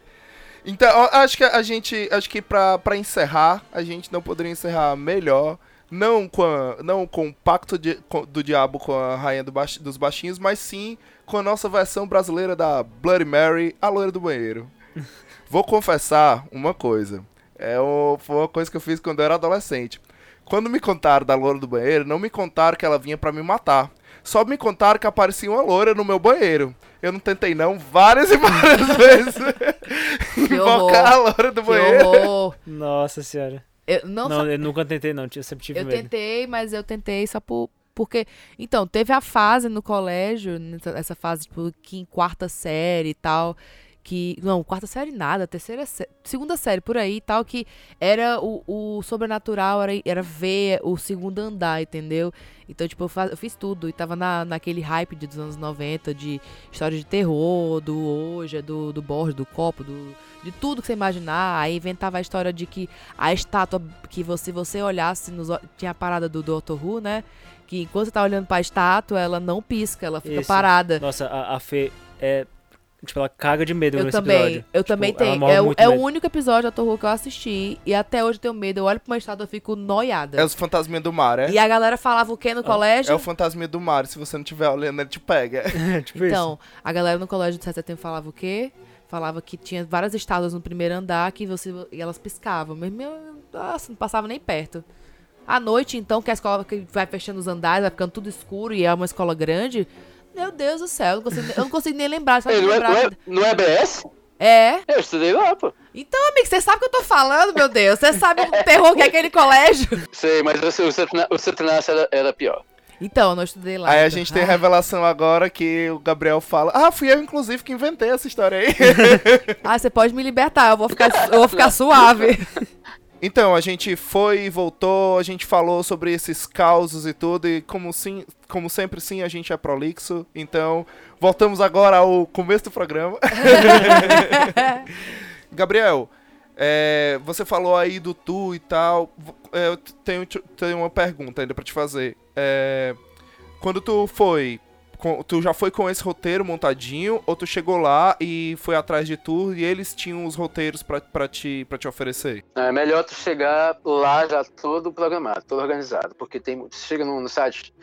A: Então, acho que a gente, acho que pra, pra encerrar, a gente não poderia encerrar melhor não com, a- não com o pacto de- com- do diabo com a rainha do dos baixinhos, mas sim com a nossa versão brasileira da Bloody Mary, a loira do banheiro. Vou confessar uma coisa. É o- foi uma coisa que eu fiz quando eu era adolescente. Quando me contaram da loira do banheiro, não me contaram que ela vinha pra me matar. Só me contaram que aparecia uma loira no meu banheiro. Eu não tentei não, várias e várias vezes. Invocar a loira do
C: Que
A: banheiro.
C: horror.
B: Nossa senhora.
C: Eu, não,
B: Não,
C: só-
B: eu nunca tentei, não. Eu sempre tive
C: eu
B: medo.
C: tentei, mas eu tentei só por. Porque, então, teve a fase no colégio, essa fase, tipo, que em quarta série e tal, que. Não, quarta série nada, terceira série, segunda série por aí e tal, que era o, o sobrenatural, era, era ver o segundo andar, entendeu? Então, tipo, eu, fa- eu fiz tudo e tava na, naquele hype de, dos anos 90, de história de terror, do hoje, do, do Borges, do copo, do, de tudo que você imaginar. Aí inventava a história de que a estátua, que você, você olhasse, nos, tinha a parada do Dr. Who, né? Que enquanto você tá olhando pra estátua, ela não pisca, ela fica
B: Isso.
C: parada.
B: Nossa, a, a Fê é. Tipo, ela caga de medo
C: Eu
B: nesse
C: também,
B: episódio.
C: eu
B: Tipo,
C: também tenho.
B: morre
C: É, o-
B: muito
C: é o único episódio Dr. Who que eu assisti e até hoje eu tenho medo. Eu olho pra uma estátua e fico noiada.
A: É os fantasminhas do mar, é?
C: E a galera falava o quê no colégio?
A: É o fantasminha do mar, se você não estiver olhando, ele te pega.
B: tipo
C: Então, a galera no colégio de 7 de setembro falava o quê? Falava que tinha várias estátuas no primeiro andar que você e elas piscavam. Mas meu, nossa, não passava nem perto. À noite, então, que a escola que vai fechando os andares, vai ficando tudo escuro e é uma escola grande. Meu Deus do céu, eu não consigo, eu não consigo nem lembrar.
D: Ei, não, é,
C: lembrar.
D: não, é, não é BS?
C: É.
D: Eu estudei lá, pô.
C: Então, amigo, você sabe o que eu tô falando, meu Deus. Você sabe o terror que é aquele colégio.
D: Sei, mas o, o, Satanás- era, era pior.
C: Então, eu não estudei lá.
A: Aí a
C: então.
A: gente tem
C: Ah,
A: revelação agora que o Gabriel fala: Ah, fui eu, inclusive, que inventei essa história aí.
C: Ah, você pode me libertar, eu vou ficar, eu vou ficar suave.
A: então, a gente foi e voltou, a gente falou sobre esses causos e tudo, e como, sim, como sempre, sim, a gente é prolixo. Então, voltamos agora ao começo do programa. Gabriel, é, você falou aí do tu e tal. É, eu tenho, te- tenho uma pergunta ainda pra te fazer. É, quando tu foi, tu já foi com esse roteiro montadinho ou tu chegou lá e foi atrás de tu e eles tinham os roteiros pra, te, pra te oferecer?
D: É melhor tu chegar lá já todo programado, todo organizado, porque tem, chega no, no site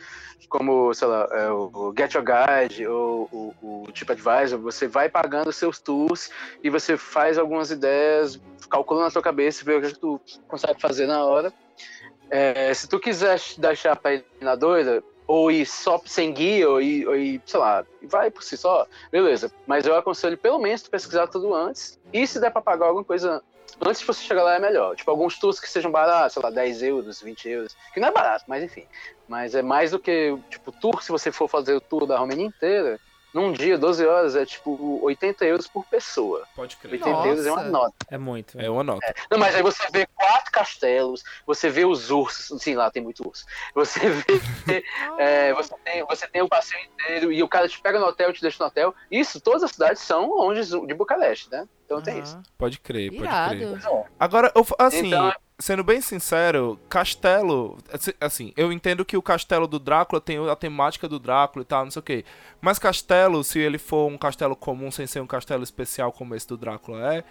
D: como, sei lá, é, o Get Your Guide ou o, o TripAdvisor, você vai pagando seus tours e você faz algumas ideias, calcula na sua cabeça, vê o que tu consegue fazer na hora. É, se tu quiser deixar pra ir na doida, ou ir só sem guia, ou ir, ou ir, sei lá, vai por si só, beleza. Mas eu aconselho pelo menos tu pesquisar tudo antes, e se der pra pagar alguma coisa antes de você chegar lá é melhor. Tipo, alguns tours que sejam baratos, sei lá, 10 euros, 20 euros, que não é barato, mas enfim. Mas é mais do que, tipo, tour, se você for fazer o tour da Romênia inteira, num dia, 12 horas, é tipo 80 euros por pessoa.
A: Pode crer.
D: 80 euros é uma
C: Nossa.
D: nota.
B: É muito.
A: É uma nota.
D: Não, mas aí você vê quatro castelos, você vê os ursos, sim, lá tem muito urso. Você vê, é, você, tem, você tem o passeio inteiro e o cara te pega no hotel, te deixa no hotel. Isso, todas as cidades são longe de Bucareste, né? Então tem isso.
A: Pode crer, pode crer.
C: Irado.
A: Agora, eu, assim,
D: Então-
A: sendo bem sincero, Castelo. assim- Assim, eu entendo que o castelo do Drácula tem a temática do Drácula e tal, não sei o quê. Mas Castelo, se ele for um castelo comum sem ser um castelo especial como esse do Drácula é.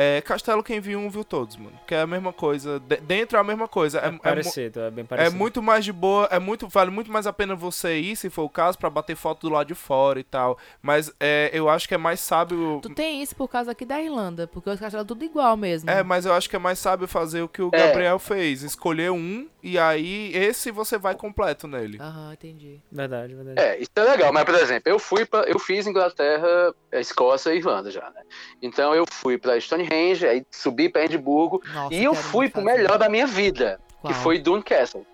A: É Castelo quem viu um viu todos, mano. Que é a mesma coisa. de- dentro é a mesma coisa. É,
B: É,
A: é
B: parecido, é bem
A: é
B: parecido.
A: muito mais de boa, é muito, vale muito mais a pena você ir, se for o caso, pra bater foto do lado de fora e tal. Mas é, eu acho que é mais sábio.
C: Tu tem isso por causa aqui da Irlanda, porque os castelos tudo igual mesmo.
A: É, mas eu acho que é mais sábio fazer o que o
D: É.
A: Gabriel fez. Escolher um e aí esse você vai completo nele.
C: Aham, entendi.
B: Verdade, verdade.
D: É, isso é legal, mas por exemplo, eu fui pra, eu fiz Inglaterra, Escócia e Irlanda já, né? Então eu fui pra Stonehenge, aí subi pra Edimburgo
C: Nossa,
D: e eu fui pro melhor da minha vida,
C: Qual?
D: que foi Dune Castle,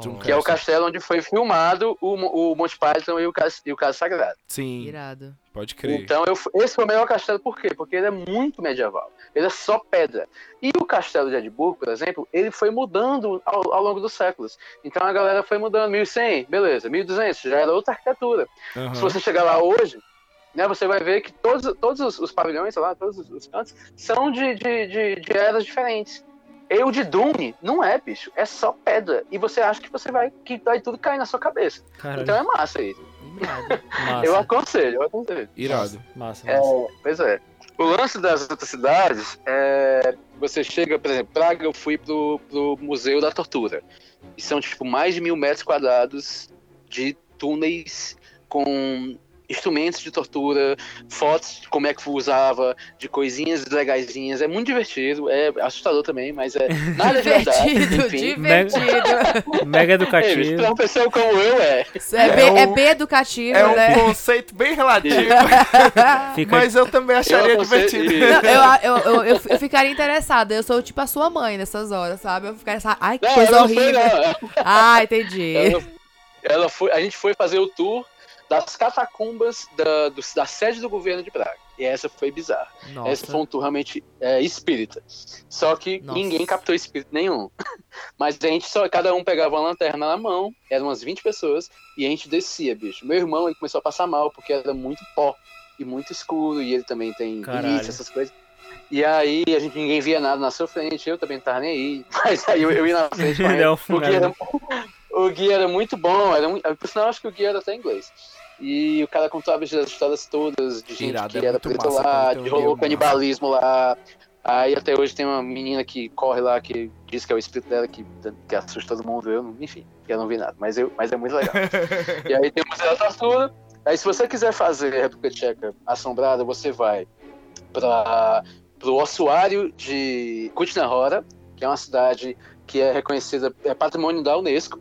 A: Dune
D: que é o castelo onde foi filmado o, o Monty Python e o, Cas, e o Caso Sagrado.
A: Sim,
C: Irado.
A: pode crer.
D: Então eu, esse foi o melhor castelo, por quê? Porque ele é muito medieval, ele é só pedra. E o castelo de Edimburgo, por exemplo, ele foi mudando ao, ao longo dos séculos. Então a galera foi mudando, 1100, beleza, 1200, já era outra arquitetura.
A: Aham.
D: Se você chegar lá hoje, né, você vai ver que todos, todos os, os pavilhões, sei lá, todos os, os cantos, são de, de, de, de eras diferentes. E o de Dune não é, bicho, é só pedra. E você acha que você vai, que vai tudo cair na sua cabeça.
B: Caralho,
D: Então é massa isso. Eu aconselho, eu aconselho.
A: Irado.
B: Massa,
D: É,
B: massa.
D: pois é. O lance das outras cidades é. você chega, por exemplo, Praga, eu fui pro, pro Museu da Tortura. E são, tipo, mais de mil metros quadrados de túneis com instrumentos de tortura, fotos de como é que usava, de coisinhas legaisinhas. É muito divertido, é assustador também, mas é nada é verdade.
C: Divertido,
D: Enfim.
C: divertido.
B: Mega
D: É,
B: educativo.
D: pra uma pessoa como eu, é.
C: É, bem,
A: um-
C: é bem educativo,
A: É um
C: né?
A: conceito bem relativo,
B: Fica
A: mas eu também acharia
D: Eu
A: divertido.
C: Não, eu, eu, eu, eu, eu ficaria interessada. Eu sou tipo a sua mãe nessas horas, sabe? Eu ficaria essa. Ai, que
D: Não,
C: coisa
D: ela não foi,
C: horrível.
D: não.
C: Ah, entendi.
D: Ela, ela foi, a gente foi fazer o tour das catacumbas da, do- da sede do governo de Praga. E essa foi bizarra.
C: Nossa.
D: Esse foi um tour realmente é, espírita. Só que
C: Nossa.
D: ninguém captou espírito nenhum. Mas a gente só, cada um pegava uma lanterna na mão, eram umas 20 pessoas, e a gente descia, bicho. Meu irmão ele começou a passar mal, porque era muito pó e muito escuro, e ele também tem rinite, essas coisas. E aí a gente ninguém via nada na sua frente, eu também não tava nem aí. Mas aí eu, eu ia na frente ele.
B: Deu
D: O
B: um
D: guia, era, o guia era muito bom, era muito, por sinal, acho que o guia era até inglês. E o cara contava as histórias todas de gente
A: Irado,
D: que
A: é
D: era
A: massa
D: lá, de rolou canibalismo lá. Aí até hoje tem uma menina que corre lá que diz que é o espírito dela que, que assusta todo mundo. Eu, enfim, eu não vi nada, mas, eu, mas é muito legal. e aí tem o Museu da Tortura. Aí se você quiser fazer a República Tcheca assombrada, você vai para o ossuário de Kutna Hora, que é uma cidade que é reconhecida, é patrimônio da Unesco.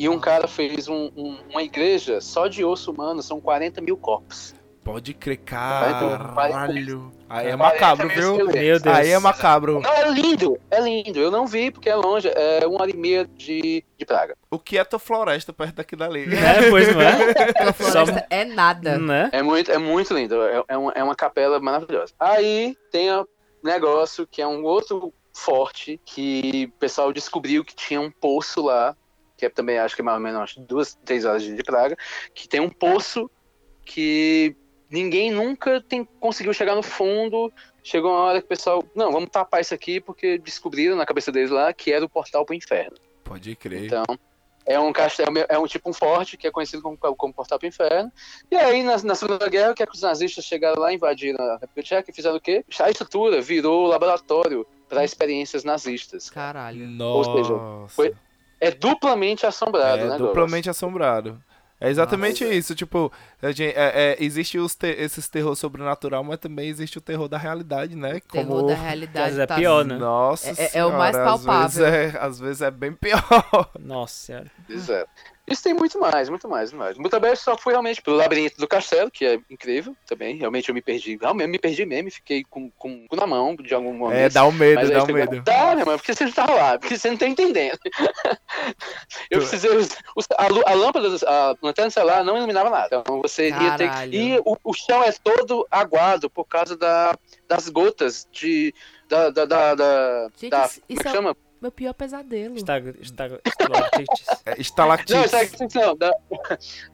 D: E um cara fez um- um- uma igreja só de osso humano, são 40 mil corpos.
A: Pode crer, caralho. Aí é
D: 40
A: macabro, viu?
B: Meu Deus.
A: Aí é macabro.
D: Não, é lindo, é lindo. Eu não vi porque é longe, é uma hora e meia de, de Praga.
A: O que é tua floresta perto daqui dali?
B: É, pois não é?
C: Floresta é nada.
B: Né?
D: É muito, é muito lindo, é, é uma, é uma capela maravilhosa. Aí tem um negócio que é um outro forte que o pessoal descobriu que tinha um poço lá, que é também acho que é mais ou menos duas, três horas de Praga, que tem um poço que ninguém nunca tem, conseguiu chegar no fundo. Chegou uma hora que o pessoal, não, vamos tapar isso aqui porque descobriram na cabeça deles lá que era o portal pro inferno.
A: Pode crer.
D: Então, é um castelo, é um tipo um forte que é conhecido como, como Portal pro Inferno. E aí, na, na Segunda Guerra, o que é que os nazistas chegaram lá, invadiram a República Tcheca e fizeram o quê? A estrutura virou laboratório para experiências nazistas.
C: Caralho.
A: Nossa.
D: foi- É duplamente assombrado,
A: É
D: né?
A: duplamente assombrado. É exatamente isso, tipo, a gente- é- é, existe os te- esses terror sobrenatural, mas também existe o terror da realidade, né?
C: Terror da realidade.
B: Às vezes é
C: tá-
B: pior, né?
A: Nossa
C: É- é o mais
A: senhora, às
C: palpável.
A: vezes é- Às vezes é, bem pior.
B: Nossa senhora.
D: Exato. Isso tem muito mais, muito mais, muito mais. Mutabé só fui realmente pelo labirinto do castelo, que é incrível também. Realmente eu me perdi. Realmente eu me perdi mesmo e fiquei com, com, com na mão de algum momento.
A: É, dá um medo, dá um medo.
D: Dá, meu irmão, porque você não tá lá, porque você não tá entendendo. Eu
A: Tu-
D: precisei. us- A, a lâmpada, a lanterna celular não iluminava nada. Então você ia ter
C: Caralho.
D: que. E o, o chão é todo aguado por causa da, das gotas de. Da. da, da, da,
C: Gente,
D: da-
C: isso-
D: como é
C: isso
D: que
C: é-
D: chama?
C: Meu pior pesadelo.
B: Estag... Estag... estalactites.
A: É,
D: Não,
A: estalactites.
D: isso é não, da,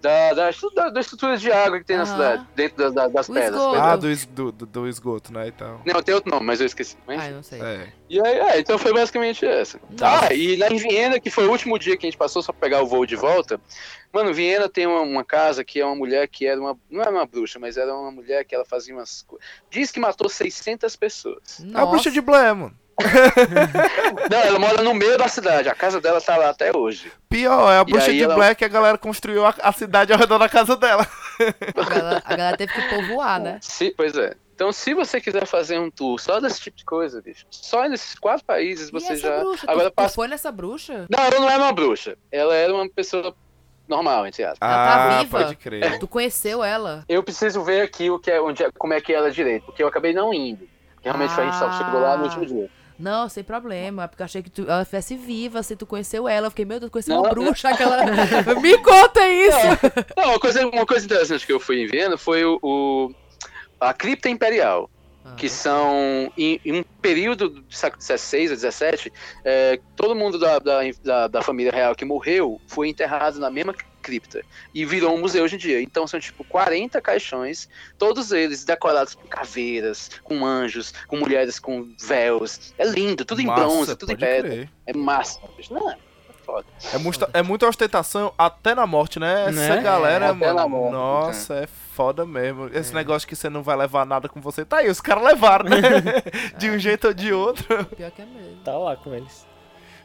D: da, da, da, estrutura de água que tem na
C: Aham.
D: cidade, dentro da- da- das
C: O
D: pedras.
C: esgoto.
A: Ah, do, es- do, do, do esgoto, né, e tal.
D: Não, tem outro nome, mas eu esqueci. Mas,
C: Ai, não sei.
A: É.
D: E aí, é, então foi basicamente essa.
C: Nossa.
D: Ah, e lá em Viena, que foi o último dia que a gente passou só pra pegar o voo de volta, mano, Viena tem uma, uma casa que é uma mulher que era uma. Não era uma bruxa, mas era uma mulher que ela fazia umas coisas. Diz que matou 600 pessoas.
A: É a bruxa de Blair, mano.
D: Não, ela mora no meio da cidade, a casa dela tá lá até hoje.
A: Pior, é a bruxa de
D: ela-
A: que a galera construiu a, a cidade ao redor da casa dela.
C: A galera, a galera teve que povoar, né?
D: Se, pois é. Então, se você quiser fazer um tour só desse tipo de coisa, bicho, só nesses quatro países
C: e
D: você
C: essa
D: já.
C: bruxa?
D: Agora
C: tu, tu
D: passa.
C: foi nessa bruxa?
D: Não, ela não era uma bruxa. Ela era uma pessoa normal, entre aspas.
C: Ela tá
A: ah,
C: viva?
A: pode crer.
C: Tu conheceu ela?
D: Eu preciso ver aqui o que é, onde é- como é que é ela direito, porque eu acabei não indo. Porque realmente a gente só chegou lá no
C: Ah.
D: último dia.
C: Não, sem problema, porque eu achei que tu, ela estivesse viva, se tu conheceu ela. Eu fiquei, meu Deus, conheceu uma bruxa. Aquela... Me conta isso!
D: Não, uma coisa, uma coisa interessante que eu fui Viena foi o, o- a cripta imperial. que são em, em um período do século XVI a XVII, é, todo mundo da, da, da, da família real que morreu foi enterrado na mesma cripta e virou um museu hoje em dia. Então são tipo 40 caixões, todos eles decorados com caveiras, com anjos, com mulheres com véus. É lindo, tudo em
A: Massa,
D: bronze, tudo em pedra.
A: crer.
D: É massa. Não, é foda.
A: É, muita, é muita ostentação até na morte, né? Essa
B: Né?
A: galera,
D: É, até
A: mano.
D: na morte,
A: nossa, é foda mesmo. Esse
B: É.
A: negócio que você não vai levar nada com você. Tá aí, os caras levaram, né? de um jeito ou de outro.
C: Pior que é mesmo.
B: Tá lá com eles.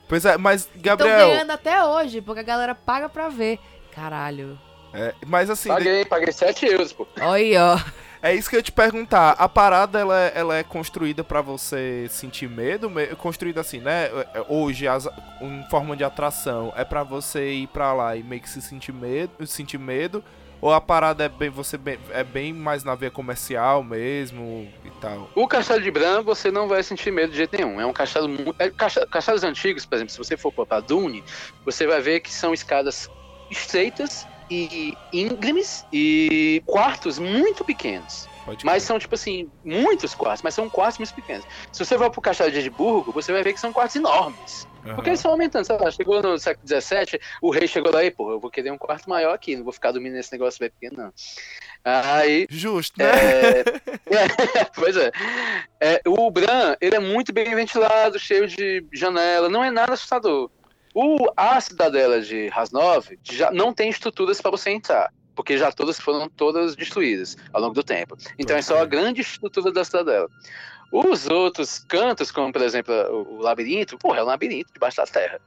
A: Pois é, mas,
C: Estão
A: Gabriel.
C: ganhando até hoje, porque a galera paga pra ver. Caralho.
A: é, mas assim,
D: Paguei, paguei 7 euros, pô.
C: Olha aí, ó.
A: é isso que eu ia te perguntar. A parada, ela, é- ela é construída pra você sentir medo? Me- Construída assim, né? É, Hoje, as, em forma de atração, é pra você ir pra lá e meio que se sentir medo, sentir medo? Ou a parada é bem, você bem- é bem mais na via comercial mesmo e tal?
D: O castelo de Bran, você não vai sentir medo de jeito nenhum. É um castelo muito. É, castelos antigos, por exemplo, se você for pra Dune, você vai ver que são escadas estreitas e íngremes e quartos muito pequenos.
A: Pode
D: Mas
A: crer.
D: são, tipo assim, muitos quartos, mas são quartos muito pequenos. Se você for pro castelo de Edimburgo, você vai ver que são quartos enormes.
A: Aham.
D: Porque eles estão aumentando, sei lá, chegou no século XVII, o rei chegou lá e, pô, eu vou querer um quarto maior aqui, não vou ficar dormindo nesse negócio bem pequeno, não. Aí,
A: Justo, né?
D: é, é, pois é. É, O Bran, ele é muito bem ventilado, cheio de janela, não é nada assustador. O, a cidadela de Rasnov já não tem estruturas para você entrar, porque já todas foram todas destruídas ao longo do tempo. Então é só a grande estrutura da cidadela. Os outros cantos, como por exemplo o, o labirinto, porra, é um labirinto debaixo da terra.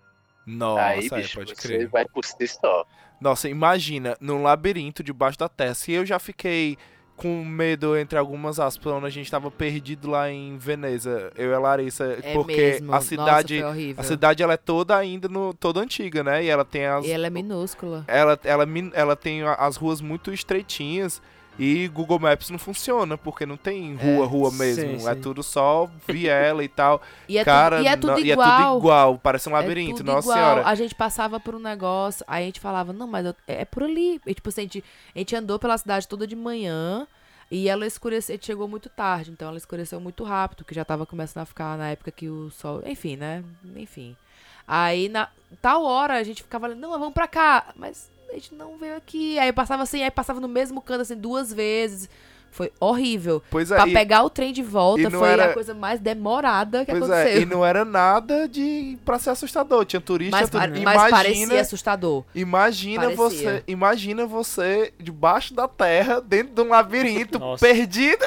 A: Nossa,
D: Aí,
A: é,
D: bicho,
A: pode
D: você
A: crer.
D: vai por si só.
A: Nossa, imagina, num labirinto debaixo da terra. Se eu já fiquei com medo, entre algumas aspas, quando a gente tava perdido lá em Veneza, eu e a Larissa,
C: É
A: porque
C: mesmo.
A: a
C: Nossa,
A: cidade.
C: horrível.
A: a cidade ela é toda ainda no, toda antiga, né? E ela tem as
C: E ela é minúscula.
A: ela, ela, min- ela tem as ruas muito estreitinhas e Google Maps não funciona, porque não tem rua,
C: É,
A: rua
B: sim,
A: mesmo. É
B: sim.
A: tudo só viela e tal.
C: E é,
A: Cara,
C: tudo, e é tudo igual.
A: e é tudo igual, parece um
C: É
A: labirinto,
C: tudo
A: nossa
C: igual.
A: senhora.
C: A gente passava por um negócio, aí a gente falava, não, mas eu- é por ali. E, tipo assim, a gente, a gente andou pela cidade toda de manhã e ela escureceu, a gente chegou muito tarde, então ela escureceu muito rápido, que já tava começando a ficar na época que o sol. Enfim, né? Enfim. Aí, na tal hora, a gente ficava, não, vamos pra cá. Mas a gente não veio aqui. Aí passava assim, aí passava no mesmo canto, assim, duas vezes. Foi horrível.
A: Pois é,
C: Pra
A: e-
C: pegar o trem de volta foi
A: era-
C: a coisa mais demorada que
A: Pois
C: aconteceu.
A: é, e não era nada de pra ser assustador. Tinha turista,
C: Mas,
A: tudo.
C: pa- mas
A: imagina,
C: parecia assustador.
A: imagina
C: parecia.
A: você, imagina você debaixo da terra, dentro de um labirinto,
B: Nossa.
A: perdido.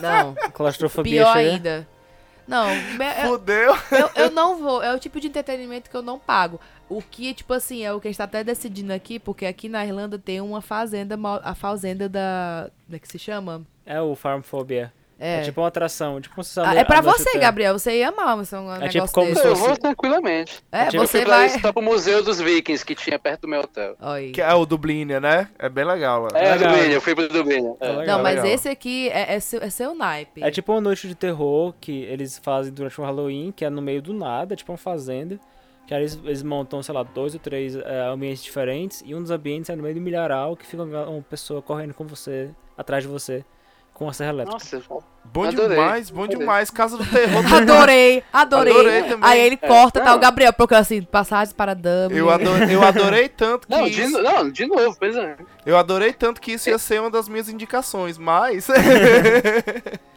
C: Não,
B: Claustrofobia
C: pior ainda. Não,
A: Fudeu.
C: eu, eu não vou. É o tipo de entretenimento que eu não pago. O que, tipo assim, é o que a gente tá até decidindo aqui, porque aqui na Irlanda tem uma fazenda, a fazenda da. Como é que se chama?
B: É o Farmphobia. É,
C: É.
B: tipo uma atração. Tipo você
C: Ah, é pra você, Gabriel. Você ia amar mas é um negócio
B: tipo como
C: desse.
B: se
D: Eu vou tranquilamente.
C: É,
B: tipo
D: Eu
C: você vai.
D: isso, só pro Museu dos Vikings que tinha perto do meu hotel.
C: Aí.
A: Que é o Dublínia, né? É bem legal lá.
D: É,
B: Legal.
D: Dublin, eu fui pro Dublin. É.
B: Legal,
C: Não, mas
A: legal.
C: esse aqui é, é, seu, é seu naipe.
B: É tipo uma noite de terror que eles fazem durante o Halloween, que é no meio do nada, tipo uma fazenda. Que aí eles, eles montam, sei lá, dois ou três é, ambientes diferentes. E um dos ambientes é no meio do milharal, que fica uma pessoa correndo com você, atrás de você, com a serra elétrica.
D: Nossa,
A: Bom
D: Adorei.
A: demais, bom
D: Adorei.
A: demais. Casa do Terror.
C: Adorei, adorei.
A: Adorei.
C: Aí ele corta, tá? O Gabriel procura assim, passagens para Dublin.
A: Eu adorei, eu adorei tanto que
D: Não, de,
A: isso,
D: não, de novo, pois é.
A: eu adorei tanto que isso ia ser uma das minhas indicações, mas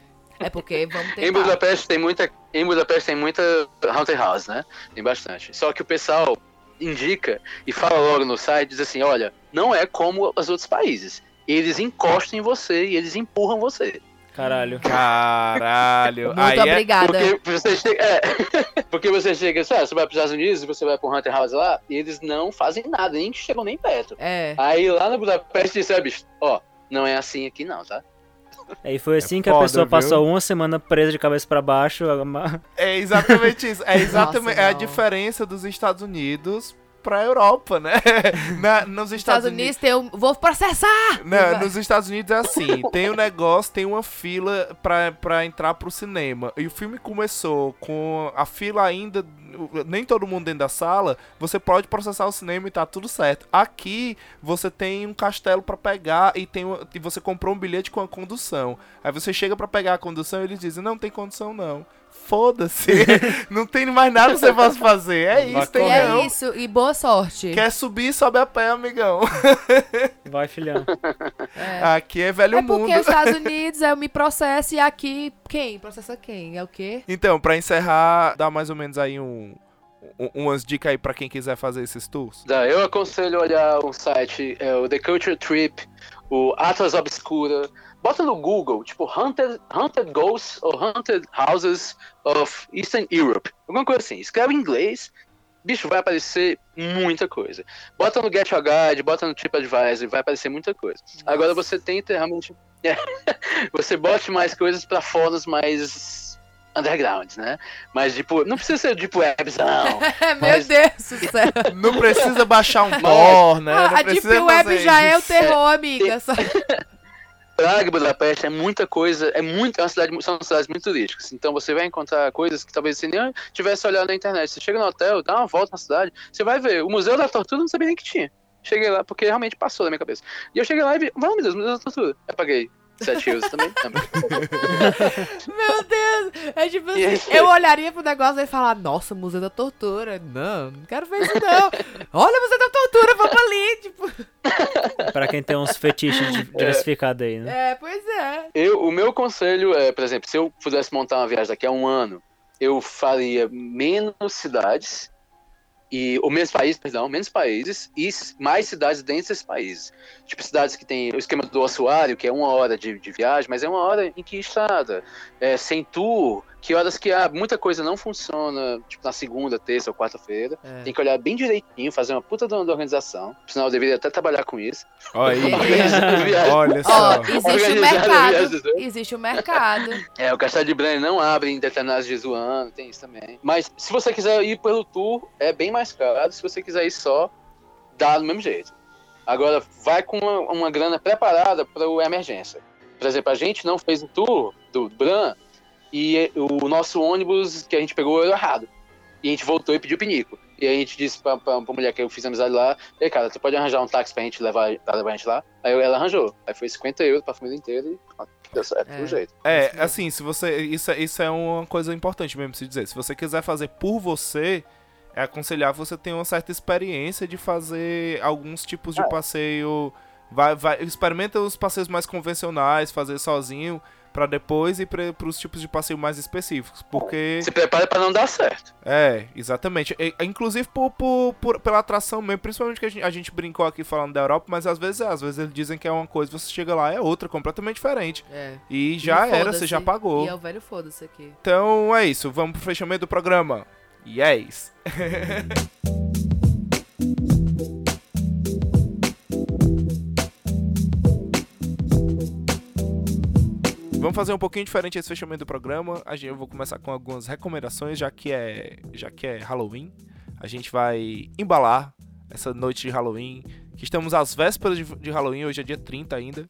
C: É porque vamos
D: Em
C: tentar.
D: Budapeste tem muita. Em Budapeste tem muita Haunted House, né? Tem bastante. Só que o pessoal indica e fala logo no site, diz assim, olha, não é como os outros países. Eles encostam em você e eles empurram você.
B: Caralho.
A: caralho.
C: Muito
A: aí é,
C: obrigada.
D: Porque você chega. É, porque você chega, sabe, você vai para os Estados Unidos e você vai pro Hunter House lá, e eles não fazem nada, nem chegam nem perto.
C: É.
D: Aí lá no Budapeste diz, bicho, ó, não é assim aqui não, tá?
B: E foi assim que a
A: foda,
B: pessoa
A: viu?
B: passou uma semana presa de cabeça pra baixo.
A: é exatamente isso. É exatamente
C: Nossa,
A: é a diferença dos Estados Unidos pra Europa, né? Na- nos
C: Estados Unidos tem um. Vou processar!
A: Não, nos Estados Unidos é assim, tem um negócio, tem uma fila pra, pra entrar pro cinema. E o filme começou com a fila ainda, nem todo mundo dentro da sala, você pode processar o cinema e tá tudo certo. Aqui, você tem um castelo pra pegar e, tem, e você comprou um bilhete com a condução. Aí você chega pra pegar a condução e eles dizem, não tem condução não. Foda-se, não tem mais nada que você possa fazer. É isso, tem
C: é isso, e boa sorte.
A: Quer subir, sobe a pé, amigão.
B: Vai, filhão.
C: É.
A: Aqui é velho
C: É
A: mundo.
C: porque os Estados Unidos é o me processa e aqui quem? Processa quem? É o quê?
A: Então, pra encerrar, dá mais ou menos aí um, um- umas dicas aí pra quem quiser fazer esses tours.
D: Eu aconselho olhar um site, é o The Culture Trip, o Atlas Obscura. Bota no Google, tipo, Haunted, Haunted Ghosts ou Haunted Houses of Eastern Europe. Alguma coisa assim. Escreve em inglês, bicho, vai aparecer muita coisa. Bota no Get Your Guide, bota no TripAdvisor, vai aparecer muita coisa. Agora você tenta realmente. você bote mais coisas para fóruns mais underground, né? Mas, tipo, não precisa ser tipo webzão.
C: Meu
D: Mas-
C: Deus do céu.
A: Não precisa baixar um Tor, né?
C: Ah,
A: Não
C: a Deep Web já é o
A: isso.
C: terror, amiga. Só-
D: Praga e Budapeste é muita coisa, é muito, é cidade, são cidades muito turísticas. Então você vai encontrar coisas que talvez você nem tivesse olhado na internet. Você chega no hotel, dá uma volta na cidade, você vai ver. O Museu da Tortura não sabia nem que tinha. Cheguei lá porque realmente passou na minha cabeça. E eu cheguei lá e vi, vamos, meu Deus, Museu da Tortura. Eu paguei 7 euros também. também.
C: Meu Deus. É tipo assim, eu olharia pro negócio e falar, nossa, Museu da Tortura. Não, não quero ver isso não. Olha o Museu da Tortura, vamos ali. Tipo,
B: Pra quem tem uns fetiches di- diversificados aí, né?
C: é, pois é.
D: Eu, o meu conselho é, por exemplo, se eu pudesse montar uma viagem daqui a um ano, eu faria menos cidades e ou menos países, perdão, menos países e mais cidades dentro desses países. Tipo cidades que tem o esquema do ossuário, que é uma hora de, de viagem, mas é uma hora em que estrada, é, sem tour, que horas que ah, muita coisa não funciona, tipo na segunda, terça ou quarta-feira.
C: É.
D: Tem que olhar bem direitinho, fazer uma puta de uma organização. Sinal, eu deveria até trabalhar com isso.
A: Olha aí. Olha só.
C: Ó, existe o mercado. Existe o mercado.
D: É, o Castelo de Brenner não abre em determinados dias do ano, tem isso também. Mas se você quiser ir pelo tour, é bem mais caro. Se você quiser ir só, dá do mesmo jeito. Agora, vai com uma, uma grana preparada para a emergência. Por exemplo, a gente não fez o tour do Bran e o nosso ônibus que a gente pegou era errado. E a gente voltou e pediu pinico. E aí a gente disse pra, pra, pra mulher que eu fiz amizade lá, ei, cara, tu pode arranjar um táxi pra gente levar, pra levar a gente lá? Aí ela arranjou. Aí foi 50 euros pra família inteira e pronto, deu certo,
C: É.
D: do jeito.
A: É, assim, se você. Isso, é- isso é uma coisa importante mesmo se dizer. Se você quiser fazer por você, é aconselhável você ter uma certa experiência de fazer alguns tipos de
D: É.
A: passeio. Vai, vai, experimenta os passeios mais convencionais, fazer sozinho, pra depois ir para os tipos de passeio mais específicos. Porque.
D: Se prepara pra não dar certo.
A: É, exatamente. E- inclusive por, por- por- pela atração mesmo, principalmente que a gente, a gente brincou aqui falando da Europa, mas às vezes é, às vezes eles dizem que é uma coisa, você chega lá é outra, completamente diferente.
C: É.
A: E já
C: E
A: era, você já pagou.
C: E é o velho foda-se aqui.
A: Então é isso, vamos pro fechamento do programa. Yes! Vamos fazer um pouquinho diferente esse fechamento do programa. A gente, eu vou começar com algumas recomendações, já que é, já que é Halloween. A gente vai embalar essa noite de Halloween, que estamos às vésperas de, de Halloween, hoje é dia 30 ainda.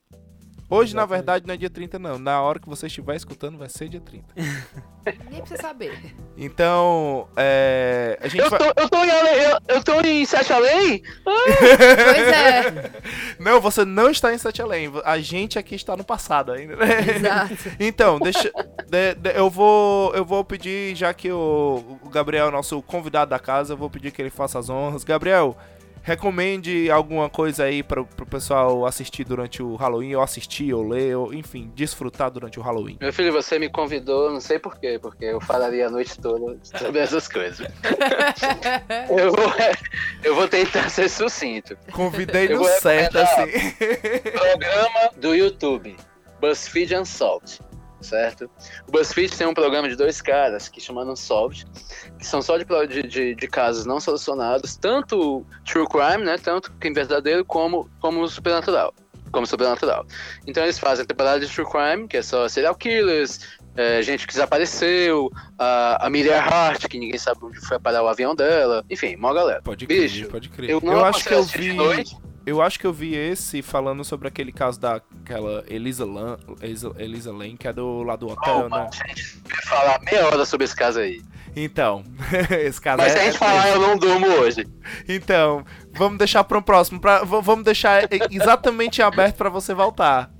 A: Hoje, na verdade, não é dia 30 não. Na hora que você estiver escutando, vai ser dia 30.
C: Nem precisa saber.
A: Então, é, a gente
D: Eu
A: vai...
D: tô, eu, tô em, eu, eu tô em Sete Além?
C: Pois é.
A: Não, você não está em Sete Além. A gente aqui está no passado ainda, né?
C: Exato.
A: Então, deixa. de- de- eu, vou, eu vou pedir, já que o, o Gabriel é o nosso convidado da casa, eu vou pedir que ele faça as honras. Gabriel, recomende alguma coisa aí para o pessoal assistir durante o Halloween, ou assistir, ou ler, ou enfim, desfrutar durante o Halloween.
D: Meu filho, você me convidou, não sei porquê, porque eu falaria a noite toda sobre essas coisas. eu, vou, eu vou tentar ser sucinto.
A: Convidei no certo, assim.
D: Programa do YouTube, BuzzFeed Unsolved, certo? O BuzzFeed tem um programa de dois caras que chamam Unsolved, que são só de, de, de, casos não solucionados, tanto true crime, né, tanto crime verdadeiro, como, como sobrenatural. Como sobrenatural. Então eles fazem temporada de true crime, que é só serial killers, é, gente que desapareceu, a, a Miriam Hart, que ninguém sabe onde foi parar o avião dela, enfim, uma galera.
A: Pode crer,
D: Bicho,
A: pode crer.
D: Eu,
A: Eu,
D: não
A: acho que eu vi.
D: noite,
A: Eu acho que eu vi esse falando sobre aquele caso daquela Elisa, Lan, Elisa, Lane, que é do lado do hotel,
D: Calma,
A: né?
D: a gente vai falar meia hora sobre esse caso aí.
A: Então, esse caso
D: Mas
A: é.
D: se a gente
A: é
D: falar, eu não durmo hoje.
A: Então, vamos deixar para um próximo. Pra, vamos deixar exatamente aberto para você voltar.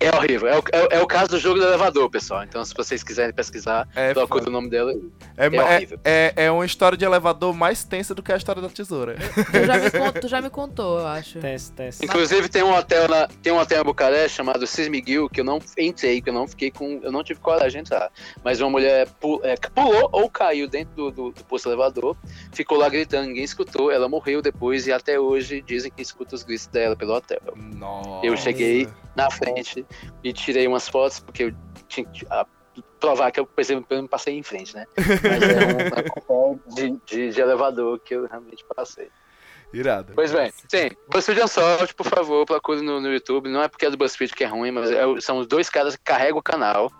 D: É horrível. É o, é, é o caso do jogo do elevador, pessoal. Então, se vocês quiserem pesquisar,
A: É,
D: procura o nome dela aí.
A: é,
D: é
A: é,
D: horrível.
A: é, é uma história de elevador mais tensa do que a história da tesoura.
C: Tu já me, con- tu já me contou, eu acho.
B: Teste, teste.
D: Inclusive, tem um hotel na, tem um hotel em Bucareste chamado Sismiguil, que eu não entrei, que eu não fiquei com. Eu não tive coragem de entrar. Mas uma mulher pu- é, pulou ou caiu dentro do, do, do posto elevador, ficou lá gritando, ninguém escutou, ela morreu depois e até hoje dizem que escuta os gritos dela pelo hotel.
A: Nossa.
D: Eu cheguei na frente e tirei umas fotos, porque eu tinha que ah, provar que eu, por exemplo, eu não passei em frente, né? Mas é um, um de, de, de elevador que eu realmente passei.
A: Irado.
D: Pois bem, sim, BuzzFeed Unsolved, por favor, procure no, no YouTube. Não é porque é do BuzzFeed que é ruim, mas é são os dois caras que carregam o canal.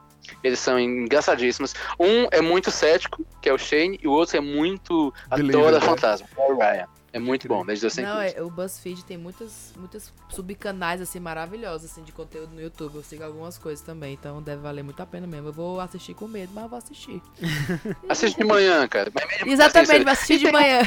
D: Eles são engraçadíssimos. Um é muito cético, que é o Shane, e o outro é muito
A: Believer,
D: adora
A: né?
D: fantasma, é o Ryan. É muito bom, desde eu sempre.
C: Não, é, o BuzzFeed tem muitas, muitas subcanais, assim, maravilhosos, assim, de conteúdo no YouTube. Eu sigo algumas coisas também, então deve valer muito a pena mesmo. Eu vou assistir com medo, mas eu vou assistir.
D: Assiste de manhã, cara.
C: Exatamente,
D: assim,
C: vou assistir de manhã.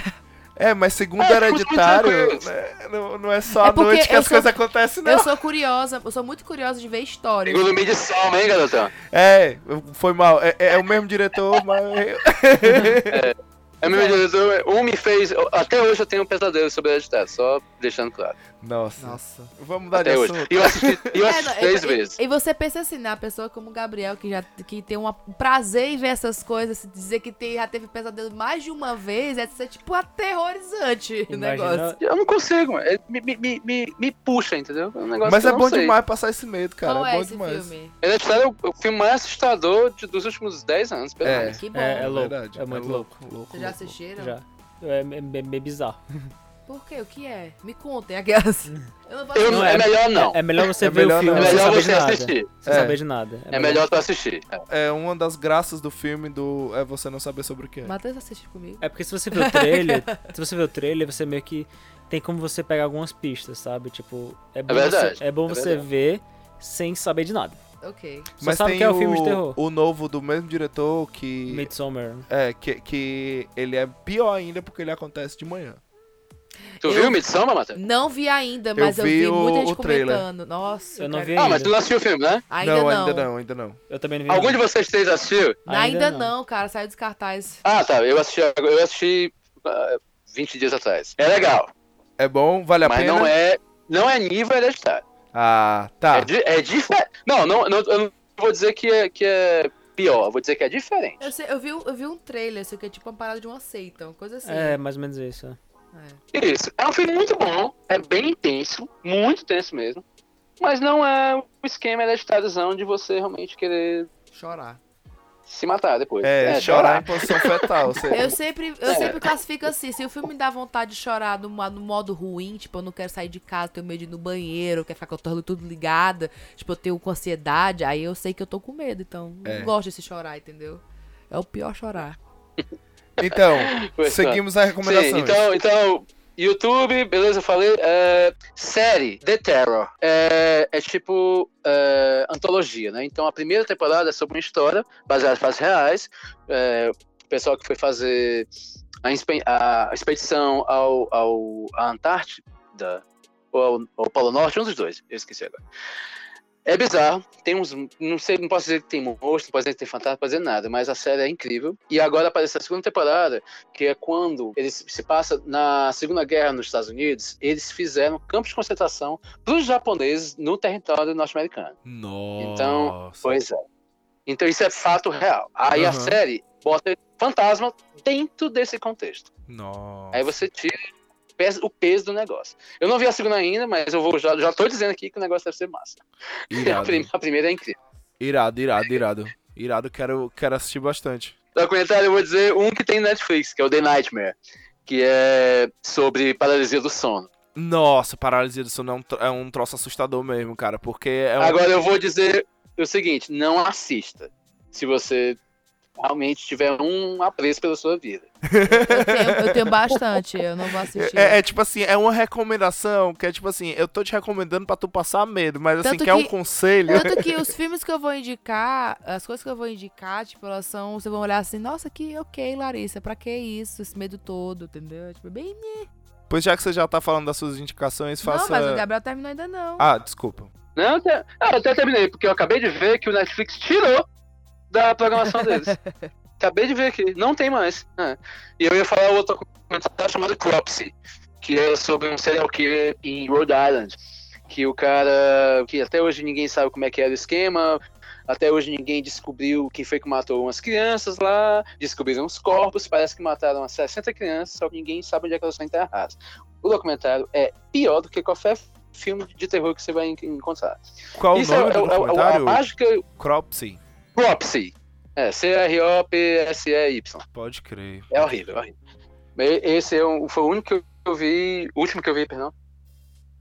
A: É, mas segundo
D: É,
A: hereditário, né, não, não é só
C: É
A: à
C: porque
A: noite que as
C: sou-
A: coisas acontecem, não.
C: Eu sou curiosa, eu sou muito curiosa de ver histórias.
D: Segundo medição, hein, garotão?
A: É, foi mal. É, é o mesmo diretor, mas.
D: É meu diretor, um me fez. Até hoje eu tenho um pesadelo sobre hereditário, só deixando claro.
A: Nossa.
C: Nossa.
A: Vamos mudar de
D: Até hoje.
A: assunto.
D: E eu assisti, eu
C: É,
D: assisti
C: não,
D: três
C: e,
D: vezes.
C: E, e você pensa assim, né? A pessoa como o Gabriel, que já que tem um prazer em ver essas coisas, dizer que tem, já teve pesadelo mais de uma vez, é de ser tipo aterrorizante o
B: Imagina-
C: negócio.
D: Eu não consigo, mano. É, me, me, me, me, me puxa, entendeu? É um negócio
A: Mas
D: que
A: é bom
D: sei.
A: demais passar esse medo, cara.
C: Qual
A: é
C: é,
A: bom
C: esse
A: demais.
C: filme?
D: Hereditário é o, o filme mais assustador de- dos últimos 10 anos, pelo
A: É.
D: menos.
C: Que bom.
B: É, é louco.
A: Verdade,
B: é muito louco.
A: louco.
C: Vocês já assistiram?
B: Já. É, é, é meio bizarro.
C: Por quê? O que é? Me contem, aquelas. Eu não
D: Eu não-
B: é-
D: é melhor não.
B: É, é melhor você
A: É
B: ver
A: melhor
B: o filme
A: não.
D: É
B: sem
D: melhor
B: saber
D: você
B: de nada.
D: assistir.
B: Sem
A: É.
B: saber de nada.
D: É melhor tu assistir. É.
A: É uma das graças do filme do é você não saber sobre o que é.
C: Matheus assiste comigo.
B: É porque se você ver o trailer, se você ver o trailer, você meio que tem como você pegar algumas pistas, sabe? Tipo, é bom
D: verdade,
B: você, é bom
D: é
B: você
D: verdade.
B: ver sem saber de nada.
C: Ok.
B: Só
A: Mas
B: sabe
A: tem
B: que é
A: o,
B: um filme de terror.
A: o novo do mesmo diretor que
B: Midsommar.
A: é que, que ele é pior ainda porque ele acontece de manhã.
D: Tu
C: Eu-
D: viu Midsommar, Matheus?
C: Não vi ainda, mas eu,
A: vi
C: vi,
A: o-
C: muita gente
A: o trailer.
C: comentando. Nossa,
B: Eu não
C: quero-
B: vi
D: Ah, mas
B: ainda.
D: tu não assistiu o filme, né?
C: Ainda
A: não,
C: não,
A: ainda não, ainda não.
B: Eu também não vi
D: Algum de
B: nada.
D: vocês três assistiu?
C: Ainda,
B: Ainda
C: não.
B: não.
C: cara. Saiu dos cartazes.
D: Ah, tá. Eu assisti, eu assisti ah, 20 dias atrás. É legal,
A: É bom, vale a
D: mas
A: pena.
D: não é, não é nível hereditário.
A: Ah, tá.
D: É, di- é diferente. Não, não, não, eu não vou dizer que é, que é pior, eu vou dizer que é diferente.
C: Eu, sei- eu vi, eu vi um trailer, isso aqui é tipo uma parada de uma seita, uma coisa assim.
B: É, mais ou menos isso. É.
C: É.
D: Isso. É um filme muito bom, é bem intenso, muito intenso mesmo. Mas não é o esquema hereditáriozão de você realmente querer
C: Chorar.
D: se matar depois.
A: É, chorar em posição fetal. Você...
C: Eu sempre, eu
D: É.
C: sempre classifico assim, se o filme me dá vontade de chorar no, no modo ruim, tipo, eu não quero sair de casa, tenho medo de ir no banheiro, quero ficar com a torre tudo ligada, tipo, eu tenho com ansiedade, aí eu sei que eu tô com medo, então
A: É.
C: não gosto desse chorar, entendeu? É o pior chorar.
A: Então,
D: Pois
A: seguimos as recomendações.
D: Sim, então, então, YouTube, beleza, eu falei. É, série, The Terror. É, é tipo é, antologia, né? Então a primeira temporada é sobre uma história baseada em fatos reais. O pessoal que foi fazer a, a expedição ao, ao, à Antártida, ou ao, ao Polo Norte, um dos dois, eu esqueci agora. É bizarro, tem uns. Não sei, não posso dizer que tem monstro, não posso dizer que tem fantasma, não posso dizer nada, mas a série é incrível. E agora aparece a segunda temporada, que é quando eles se passa na Segunda Guerra nos Estados Unidos, eles fizeram campos de concentração para os japoneses no território norte-americano.
A: Nossa.
D: Então, Pois é. Então isso é fato real. Aí a
A: Aham.
D: série bota fantasma dentro desse contexto.
A: Nossa.
D: Aí você tira peso- o peso do negócio. Eu não vi a segunda ainda, mas eu vou já, já tô dizendo aqui que o negócio deve ser massa. A, prim- a primeira é incrível.
A: irado, irado, irado. Irado, quero, quero assistir bastante.
D: Documentário eu vou dizer um que tem Netflix, que é o The Nightmare, que é sobre paralisia do sono.
A: Nossa, paralisia do sono é um, é um troço assustador mesmo, cara, porque é um...
D: Agora eu vou dizer o seguinte, não assista. Se você realmente tiver um apreço pela sua vida.
C: Eu tenho, eu tenho bastante, eu não vou assistir.
A: É, é tipo assim, é uma recomendação que é tipo assim, eu tô te recomendando pra tu passar medo, mas assim,
C: Tanto
A: que é um conselho.
C: Tanto que os filmes que eu vou indicar, as coisas que eu vou indicar, tipo, elas são. Vocês vão olhar assim, nossa, que ok, Larissa, pra que isso? Esse medo todo, entendeu? Tipo, bem. nhé.
A: Pois já que você já tá falando das suas indicações, faça.
C: Não, mas o Gabriel terminou ainda não.
A: Ah, desculpa.
D: Não, eu até terminei, porque eu acabei de ver que o Netflix tirou da programação deles. acabei de ver aqui, não tem mais. É. E eu ia falar outro documentário chamado Cropsy, que é sobre um serial killer em Rhode Island. Que o cara. que até hoje ninguém sabe como é que era o esquema. Até hoje ninguém descobriu quem foi que matou umas crianças lá. Descobriram os corpos, parece que mataram umas 60 crianças, só que ninguém sabe onde é que elas estão enterradas. O documentário é pior do que qualquer filme de terror que você vai encontrar.
A: Qual
D: Isso
A: o nome
D: é,
A: do
D: é- é-
A: documentário?
D: a mágica
A: Cropsy.
D: Cropsy. É, C-R-O-P-S-E-Y.
A: Pode crer.
D: É horrível, é horrível. Esse é um- foi o único que eu vi, o último que eu vi, perdão.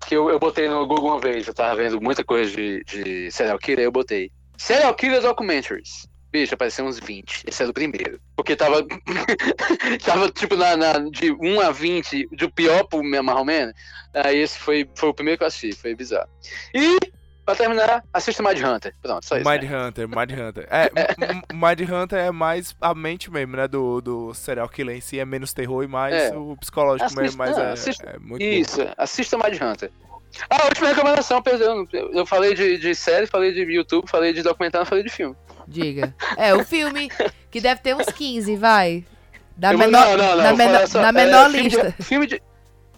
D: Que eu, eu botei no Google uma vez, eu tava vendo muita coisa de, de serial killer, eu botei. Serial Killer Documentaries. Bicho, apareceu uns 20. Esse era o primeiro. Porque tava. tava tipo na, na- de 1 a 20, do pior pro mais ou menos. Aí esse foi, foi o primeiro que eu assisti, foi bizarro. E, pra terminar, assista Mind Hunter. Pronto, só isso.
A: Mind
D: né?
A: Hunter, Mind Hunter. É, M- M- Mind Hunter é mais a mente mesmo, né? Do, do serial killer em si, é menos terror e mais
D: É.
A: o psicológico
D: Assista-
A: mesmo, mas
D: não,
A: é,
D: assista-
A: é muito bom.
D: Isso, assista Mind Hunter. Ah, a última recomendação, perdão. Eu falei de, de série, falei de YouTube, falei de documentário, falei de filme.
C: Diga. É, o filme que deve ter uns 15, vai. Da
D: Eu vou-
C: menor,
D: não, não, não,
C: na menor,
D: só-
C: na
D: é,
C: menor
D: filme de-
C: lista.
D: filme de.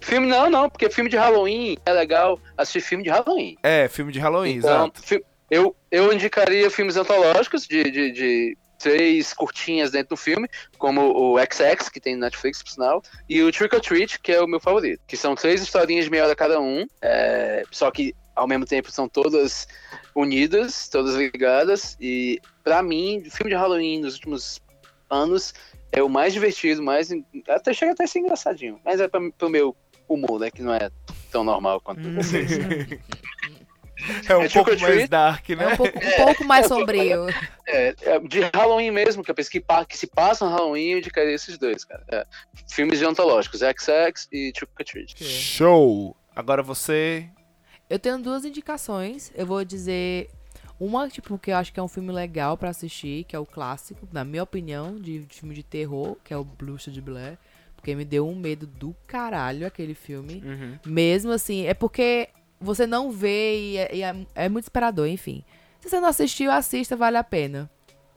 D: Filme não, não, porque filme de Halloween é legal assistir filme de Halloween.
A: É, filme de Halloween,
D: Então,
A: exato.
D: eu, eu indicaria filmes antológicos de, de, de três curtinhas dentro do filme, como o XX, que tem no Netflix, por sinal, e o Trick or Treat, que é o meu favorito. Que são três historinhas de meia hora cada um, é, só que ao mesmo tempo são todas unidas, todas ligadas, e pra mim, o filme de Halloween nos últimos anos é o mais divertido, mais. Até chega até a ser engraçadinho, mas é pra, pro meu né, que não é tão normal quanto
C: Hum.
D: vocês.
A: É um
D: é Trick
A: pouco mais dark,
C: É
A: né?
C: um pouco, um pouco mais sombrio.
D: É, é, de Halloween mesmo, que eu penso que, que se passa no Halloween, eu indicaria esses dois, cara. É, filmes de antológicos, XX e Trick or Treat.
A: Show! Agora você.
C: Eu tenho duas indicações. Eu vou dizer uma, tipo, que eu acho que é um filme legal pra assistir, que é o clássico, na minha opinião, de, de filme de terror, que é o Bruxa de Blair. Porque me deu um medo do caralho aquele filme.
B: Uhum.
C: Mesmo assim, é porque você não vê e, é, e é- é muito esperador, enfim. Se você não assistiu, assista, vale a pena.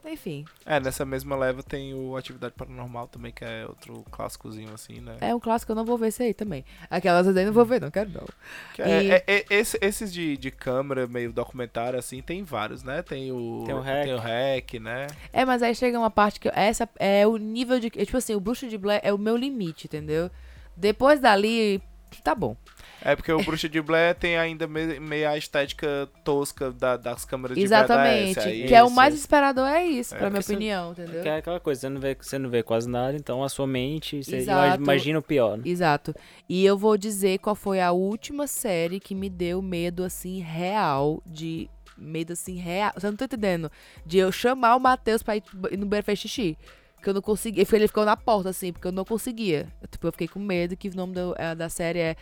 C: Enfim,
A: É, nessa mesma leva tem o Atividade Paranormal também, que é outro clássicozinho assim, né?
C: é um clássico, eu não vou ver esse aí também. Aquelas aí eu não vou ver, não quero não.
A: Que é-
C: E-
A: é- é- esse- esses de, de câmera, meio documentário, assim, tem vários, né? Tem o.
B: Tem o Hack.
A: Tem o Hack, né?
C: É, mas aí chega uma parte que essa é o nível de. Tipo assim, o Bruxo de Blair é o meu limite, entendeu? Depois dali, tá bom.
A: É porque o Bruxa de Blair tem ainda me- meio a estética tosca da- das câmeras de
C: Exatamente.
A: VHS. Aí,
C: que é o mais esperador, é isso,
A: É,
C: pra minha
B: você-
C: opinião, entendeu?
B: Que é aquela coisa, você não, vê, você não vê quase nada, então a sua mente, você
C: Exato.
B: imagina o pior, né?
C: Exato. E eu vou dizer qual foi a última série que me deu medo, assim, real, de. Medo, assim, real. Você não tá entendendo? De eu chamar o Matheus pra ir no banheiro fazer xixi. Que eu não conseguia. Ele ficou na porta, assim, porque eu não conseguia. Eu, tipo, eu fiquei com medo que o nome do- eh, da série é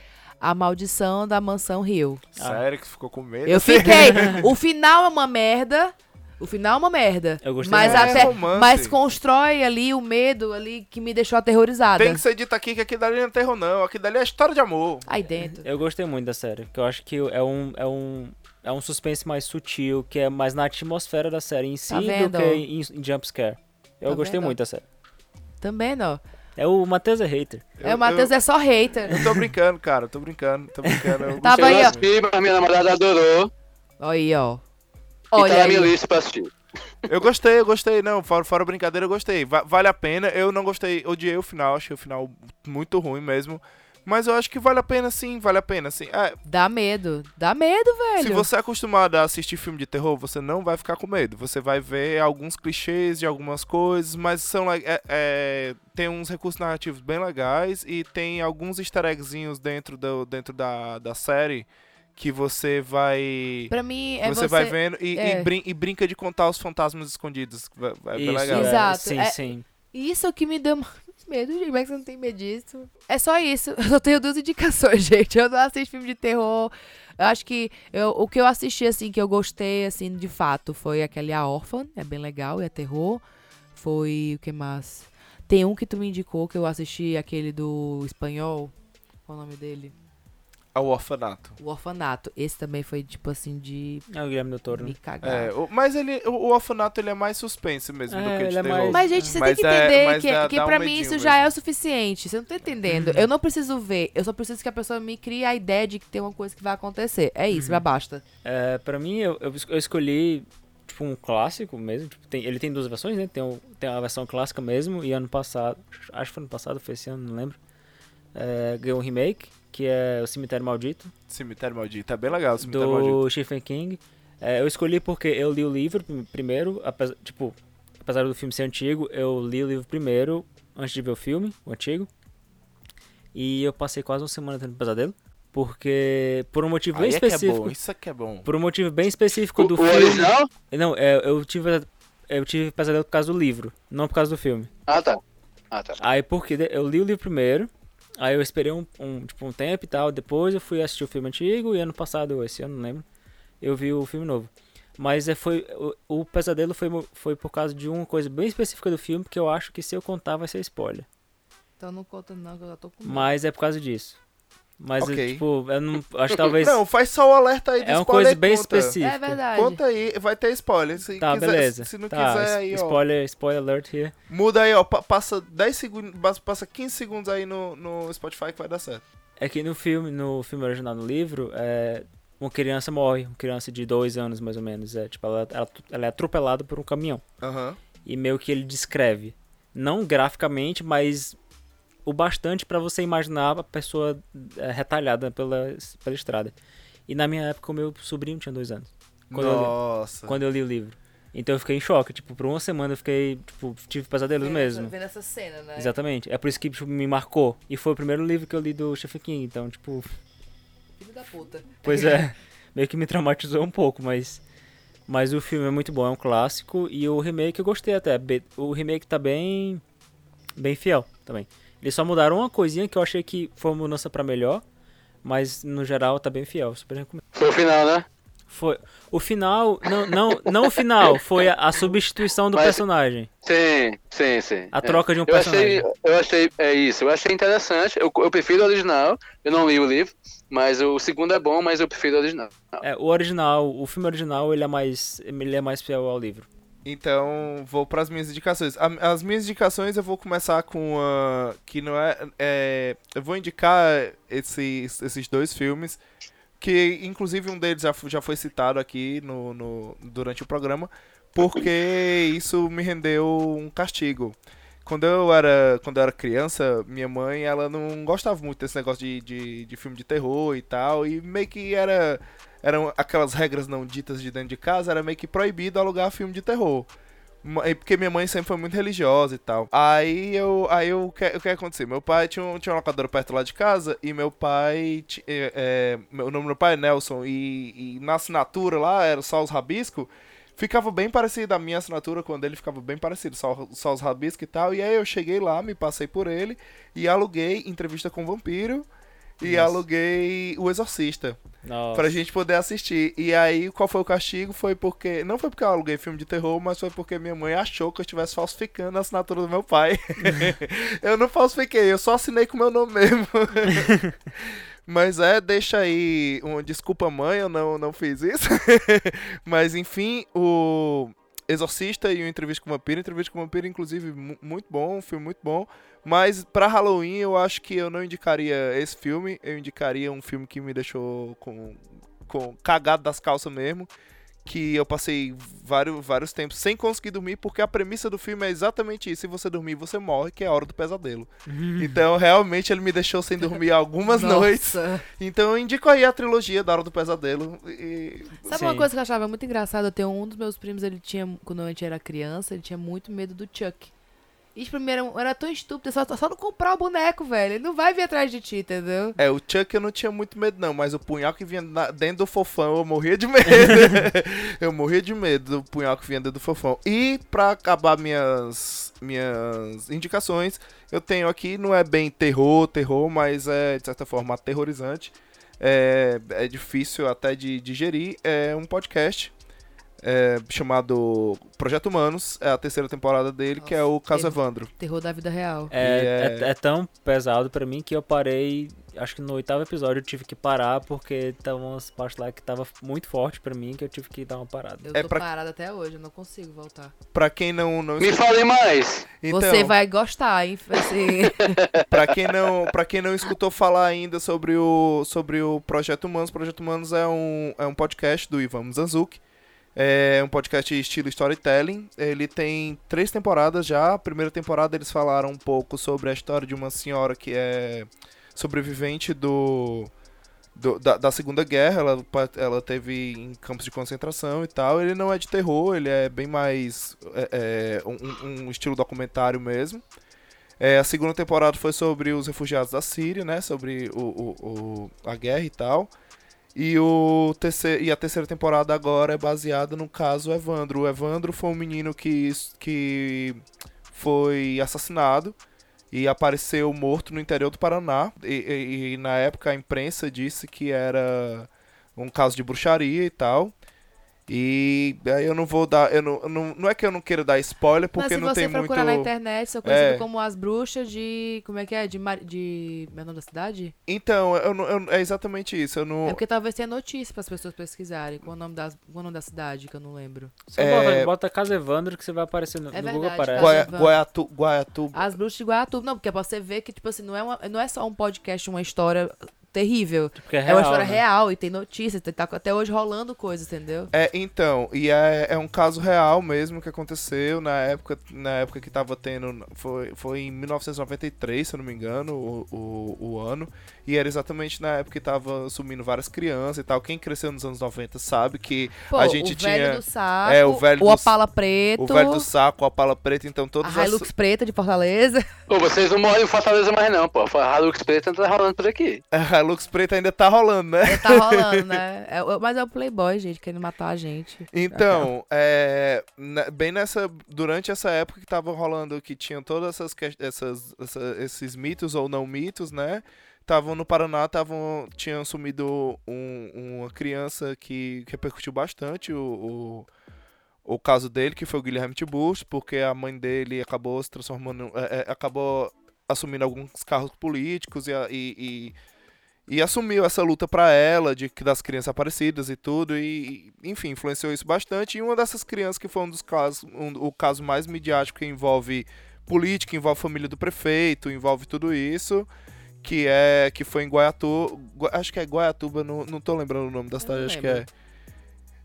C: A Maldição da Mansão Rio.
A: Sério que ficou com medo?
C: Eu fiquei. o final é uma merda. O final é uma merda.
B: Eu gostei
C: mas
B: muito.
C: até.
A: É romance.
C: mas constrói ali o medo ali que me deixou aterrorizada.
A: Tem que ser dito aqui que aqui dali não é terror, não. Aqui dali é história de amor.
C: Aí dentro.
B: Eu gostei muito da série, que eu acho que é um, é um, é um suspense mais sutil, que é mais na atmosfera da série em si
C: Tá
B: do que em, em jumpscare. Eu
C: Tá
B: gostei
C: vendo?
B: muito da série.
C: Também não.
B: É o Matheus é hater.
C: É, o Matheus é só hater.
A: Eu tô brincando, cara. Tô brincando, tô brincando. Eu
C: Tava aí, ó.
D: Eu mas minha namorada adorou.
C: Olha aí, ó.
D: e
C: Olha
D: tá na minha
C: aí.
D: lista pra assistir.
A: Eu gostei, eu gostei. Não, fora, fora brincadeira, eu gostei. Va- vale a pena. Eu não gostei, odiei o final. Achei o final muito ruim mesmo. Mas eu acho que vale a pena sim, vale a pena sim. É,
C: Dá medo. Dá medo, velho.
A: se você é acostumado a assistir filme de terror, você não vai ficar com medo. Você vai ver alguns clichês de algumas coisas, mas são é- é, tem uns recursos narrativos bem legais e tem alguns easter eggzinhos dentro, do, dentro da, da série que você vai.
C: Pra mim, é
A: você,
C: você...
A: vai vendo e,
C: é.
A: e brin- e brinca de contar os fantasmas escondidos. Vai- vai- É bem
B: Isso,
A: legal.
B: é,
C: Exato,
B: Sim,
C: é-
B: sim.
C: Isso que me deu medo, gente. Como é que você não tem medo disso? É só isso. Eu só tenho duas indicações, gente. Eu não assisto filme de terror. Eu acho que eu- o que eu assisti, assim, que eu gostei, assim, de fato, foi aquele A Órfã. É bem legal, é terror. Foi o que mais? Tem um que tu me indicou que eu assisti, aquele do espanhol. Qual o nome dele?
A: Ao orfanato.
C: O Orfanato. Esse também foi, tipo assim, de
B: É o Guilherme do Toro,
C: me cagar.
A: É, o- mas ele, o, o orfanato ele é mais suspense mesmo do
B: É,
A: que de
B: ele é
A: terror.
B: mais-
C: Mas, gente, você
A: Mas
C: tem que
A: é-
C: entender
A: mas
C: que,
A: dá-
C: que
A: dá um
C: pra mim
A: medinho
C: isso já
A: mesmo.
C: é o suficiente. Você não tá entendendo. Eu não preciso ver. Eu só preciso que a pessoa me crie a ideia de que tem uma coisa que vai acontecer. É isso, já basta.
B: É, pra mim, eu, eu, eu escolhi tipo um clássico mesmo. Tipo, tem, ele tem duas versões, né? Tem, o, tem a versão clássica mesmo. E ano passado, acho que foi ano passado, foi esse ano, não lembro. É, ganhou um remake, que é O Cemitério Maldito,
A: Cemitério Maldito. É bem legal o Cemitério Maldito.
B: do Stephen King. É, eu escolhi porque eu li o livro prim- primeiro, apesar, tipo, apesar do filme ser antigo, eu li o livro primeiro antes de ver o filme, o antigo. E eu passei quase uma semana tendo pesadelo. Porque, por um motivo bem
A: Aí é que é
B: específico,
A: bom, isso aqui é bom.
B: por um motivo bem específico
D: O,
B: do
D: o
B: filme.
D: original?
B: Não, é, eu tive eu tive pesadelo por causa do livro, não por causa do filme.
D: Ah, tá. Ah, tá.
B: Aí porque eu li o livro primeiro, aí eu esperei um, um, tipo, um tempo e tal, depois eu fui assistir o filme antigo e ano passado, esse ano, não lembro, eu vi o filme novo. Mas é, foi, o, o pesadelo foi, foi por causa de uma coisa bem específica do filme que eu acho que se eu contar vai ser spoiler.
C: Então não conta não, que eu já tô com medo.
B: Mas é por causa disso. Mas, eu,
A: Ok.
B: tipo, eu não. Acho que talvez.
A: Não, faz só o alerta aí de
B: é uma coisa bem
A: conta.
B: específica.
C: É verdade.
A: Conta aí, vai ter spoiler. Se
B: Tá,
A: quiser,
B: beleza.
A: Se não
B: tá,
A: quiser aí, ó.
B: spoiler, spoiler alert here.
A: Muda aí, ó. pa- Passa 10 segundos, passa- passa 15 segundos aí no, no Spotify que vai dar certo.
B: É que no filme, no filme original, no livro, é, uma criança morre, uma criança de dois anos mais ou menos. É, tipo, ela, ela, ela é atropelada por um caminhão.
A: Aham.
B: E meio que ele descreve, não graficamente, mas o bastante pra você imaginar a pessoa é, retalhada pela, pela estrada. E na minha época, o meu sobrinho tinha dois anos, Quando eu li-
A: Nossa.
B: quando eu li o livro. Então eu fiquei em choque. Tipo, por uma semana eu fiquei, tipo, tive pesadelos
C: Vendo
B: mesmo.
C: Vendo essa cena, né?
B: Exatamente. É por isso que tipo, me marcou. E foi o primeiro livro que eu li do Stephen King. Então, tipo,
C: Filho da puta.
B: Pois é, meio que me traumatizou um pouco, mas mas o filme é muito bom, é um clássico e o remake eu gostei até. O remake tá bem bem fiel também. Eles só mudaram uma coisinha que eu achei que foi uma mudança pra melhor, mas no geral tá bem fiel, super recomendo.
D: Foi o final, né?
B: Foi o final, não não não o final, foi a, a substituição do
D: Mas-
B: personagem,
D: Sim, sim, sim.
B: a troca de um
D: Eu achei,
B: personagem.
D: eu achei, é isso, eu achei interessante. Eu, eu prefiro o original, eu não li o livro, mas o segundo é bom, mas eu prefiro o original.
B: É, o original, o filme original, ele é mais ele é mais fiel ao livro.
A: Então, vou para as minhas indicações. A- As minhas indicações eu vou começar com uma que não é, é- eu vou indicar esses, esses dois filmes que inclusive um deles já, já foi citado aqui no, no- durante o programa, porque isso me rendeu um castigo. Quando eu era quando eu era criança, minha mãe ela não gostava muito desse negócio de, de, de filme de terror e tal, e meio que era eram aquelas regras não ditas de dentro de casa, era meio que proibido alugar filme de terror. Porque minha mãe sempre foi muito religiosa e tal. Aí eu. Aí o que, o que aconteceu? Meu pai tinha, um, tinha uma locadora perto lá de casa e meu pai. é, é, o nome do meu pai é Nelson e, e na assinatura lá era só os rabiscos. Ficava bem parecido a minha assinatura a dele, ficava bem parecido, só, só os rabiscos e tal. E aí eu cheguei lá, me passei por ele e aluguei Entrevista com o Vampiro e
B: Nossa.
A: aluguei O Exorcista
B: Nossa.
A: pra gente poder assistir. E aí, qual foi o castigo? Foi porque. Não foi porque eu aluguei filme de terror, mas foi porque minha mãe achou que eu estivesse falsificando a assinatura do meu pai. eu não falsifiquei, eu só assinei com meu nome mesmo. mas é, deixa aí uma desculpa, mãe, eu não, não fiz isso. mas enfim, o. Exorcista e o Entrevista com o Vampiro. Entrevista com o Vampiro, inclusive, mu- muito bom, um filme muito bom. Mas pra Halloween eu acho que eu não indicaria esse filme. Eu indicaria um filme que me deixou com, com cagado das calças mesmo. Que eu passei vários, vários tempos sem conseguir dormir, porque a premissa do filme é exatamente isso. Se você dormir, você morre, que é a hora do pesadelo. Então, realmente, ele me deixou sem dormir algumas noites. Então, eu indico aí a trilogia da Hora do Pesadelo. E...
C: Sabe uma
B: Sim.
C: coisa que eu achava muito engraçada? Eu tenho um dos meus primos, ele tinha, quando a gente era criança, ele tinha muito medo do Chuck. E era, era tão estúpido, só, só não comprar o boneco, velho. Ele não vai vir atrás de ti, entendeu?
A: É, o Chuck eu não tinha muito medo, não, mas o punhal que vinha na- dentro do fofão eu morria de medo. eu morria de medo do punhal que vinha dentro do fofão. E pra acabar minhas, minhas indicações, eu tenho aqui, não é bem terror, terror, mas é de certa forma aterrorizante. É, é difícil até de digerir. É um podcast é, chamado Projeto Humanos, é a terceira temporada dele, que é o Caso
C: terror.
A: Evandro.
C: Terror da vida real.
B: É,
A: é-
B: é, é tão pesado pra mim que eu parei acho que no oitavo episódio eu tive que parar porque estavam umas partes lá que tava muito forte pra mim que eu tive que dar uma parada.
C: Eu
A: É
C: tô
A: pra-
C: parada até hoje, eu não consigo voltar.
A: Pra quem não, não
D: Me fale mais.
A: então,
C: Você vai gostar, hein? Assim,
A: Pra quem não, para quem não escutou falar ainda sobre o sobre o Projeto Humanos, Projeto Humanos é um, é um podcast do Ivan Mizanzuki. É um podcast estilo storytelling. Ele tem três temporadas já. A primeira temporada eles falaram um pouco sobre a história de uma senhora que é sobrevivente do, do- da, da Segunda Guerra. Ela, ela teve em campos de concentração e tal. Ele não é de terror, ele é bem mais é, é, um- um estilo documentário mesmo. É, a segunda temporada foi sobre os refugiados da Síria, né? Sobre o, o- o- a guerra e tal. E, o terceiro, e a terceira temporada agora é baseada no caso Evandro. O Evandro foi um menino que, que foi assassinado e apareceu morto no interior do Paraná. E, e- e na época a imprensa disse que era um caso de bruxaria e tal. E aí eu não vou dar. Eu não, não, não é que eu não queira dar spoiler, porque
C: se
A: não
C: você
A: tem muito.
C: procurar na internet, são conhecidos
A: É.
C: como as bruxas de. Como é que é? De. Mar... de... Meu nome da cidade?
A: Então, eu, não- eu- é exatamente isso. Eu não.
C: É porque talvez tenha notícia para as pessoas pesquisarem. Qual o nome, das... qual o nome da cidade, que eu não lembro.
B: Só
A: É-
B: bota, Casa Evandro que você vai aparecer no,
C: É
B: no Google aparece.
A: Guaia. Guaiatu, Guaiatuba.
C: As bruxas de Guaiatuba. Não, porque é pra você ver que, tipo assim, não é, uma... não é só um podcast, uma história terrível.
B: Porque é,
C: É,
B: real,
C: uma história
B: né?
C: real e tem notícia. Tá até hoje rolando coisa, entendeu?
A: É, então, e é, é um caso real mesmo que aconteceu na época, na época que tava tendo. Foi, foi em 1993, se eu não me engano, o, o, o ano. E era exatamente na época que tava sumindo várias crianças e tal. Quem cresceu nos anos 90 sabe que
C: Pô,
A: a gente
C: o
A: tinha.
C: velho do saco,
A: É, o velho
C: o
A: do-
C: Preto,
A: O velho do saco, a pala preta, então todos
C: a Hilux Preta de Fortaleza.
D: Pô, vocês não moram em Fortaleza mais não, pô. A Lux Preta tá rolando por aqui.
A: Lux preta ainda tá rolando, né?
C: tá rolando, né? É, mas é o Playboy, gente, querendo matar a gente.
A: Então, é, bem nessa, durante essa época que tava rolando, que tinham todas essas, essas, essa- esses mitos ou não mitos, né? Estavam no Paraná, tavam, tinham sumido um- uma criança que repercutiu bastante o, o, o caso dele, que foi o Guilherme Tiburcio, porque a mãe dele acabou se transformando, é, é, acabou assumindo alguns cargos políticos e, e, e, e assumiu essa luta pra ela de que das crianças aparecidas e tudo e enfim influenciou isso bastante. E uma dessas crianças que foi um dos casos um- o caso mais midiático que envolve política envolve família do prefeito envolve tudo isso que é que foi em Guaiatu Gua- acho que é Guaiatuba não, não tô lembrando o nome da cidade acho que é,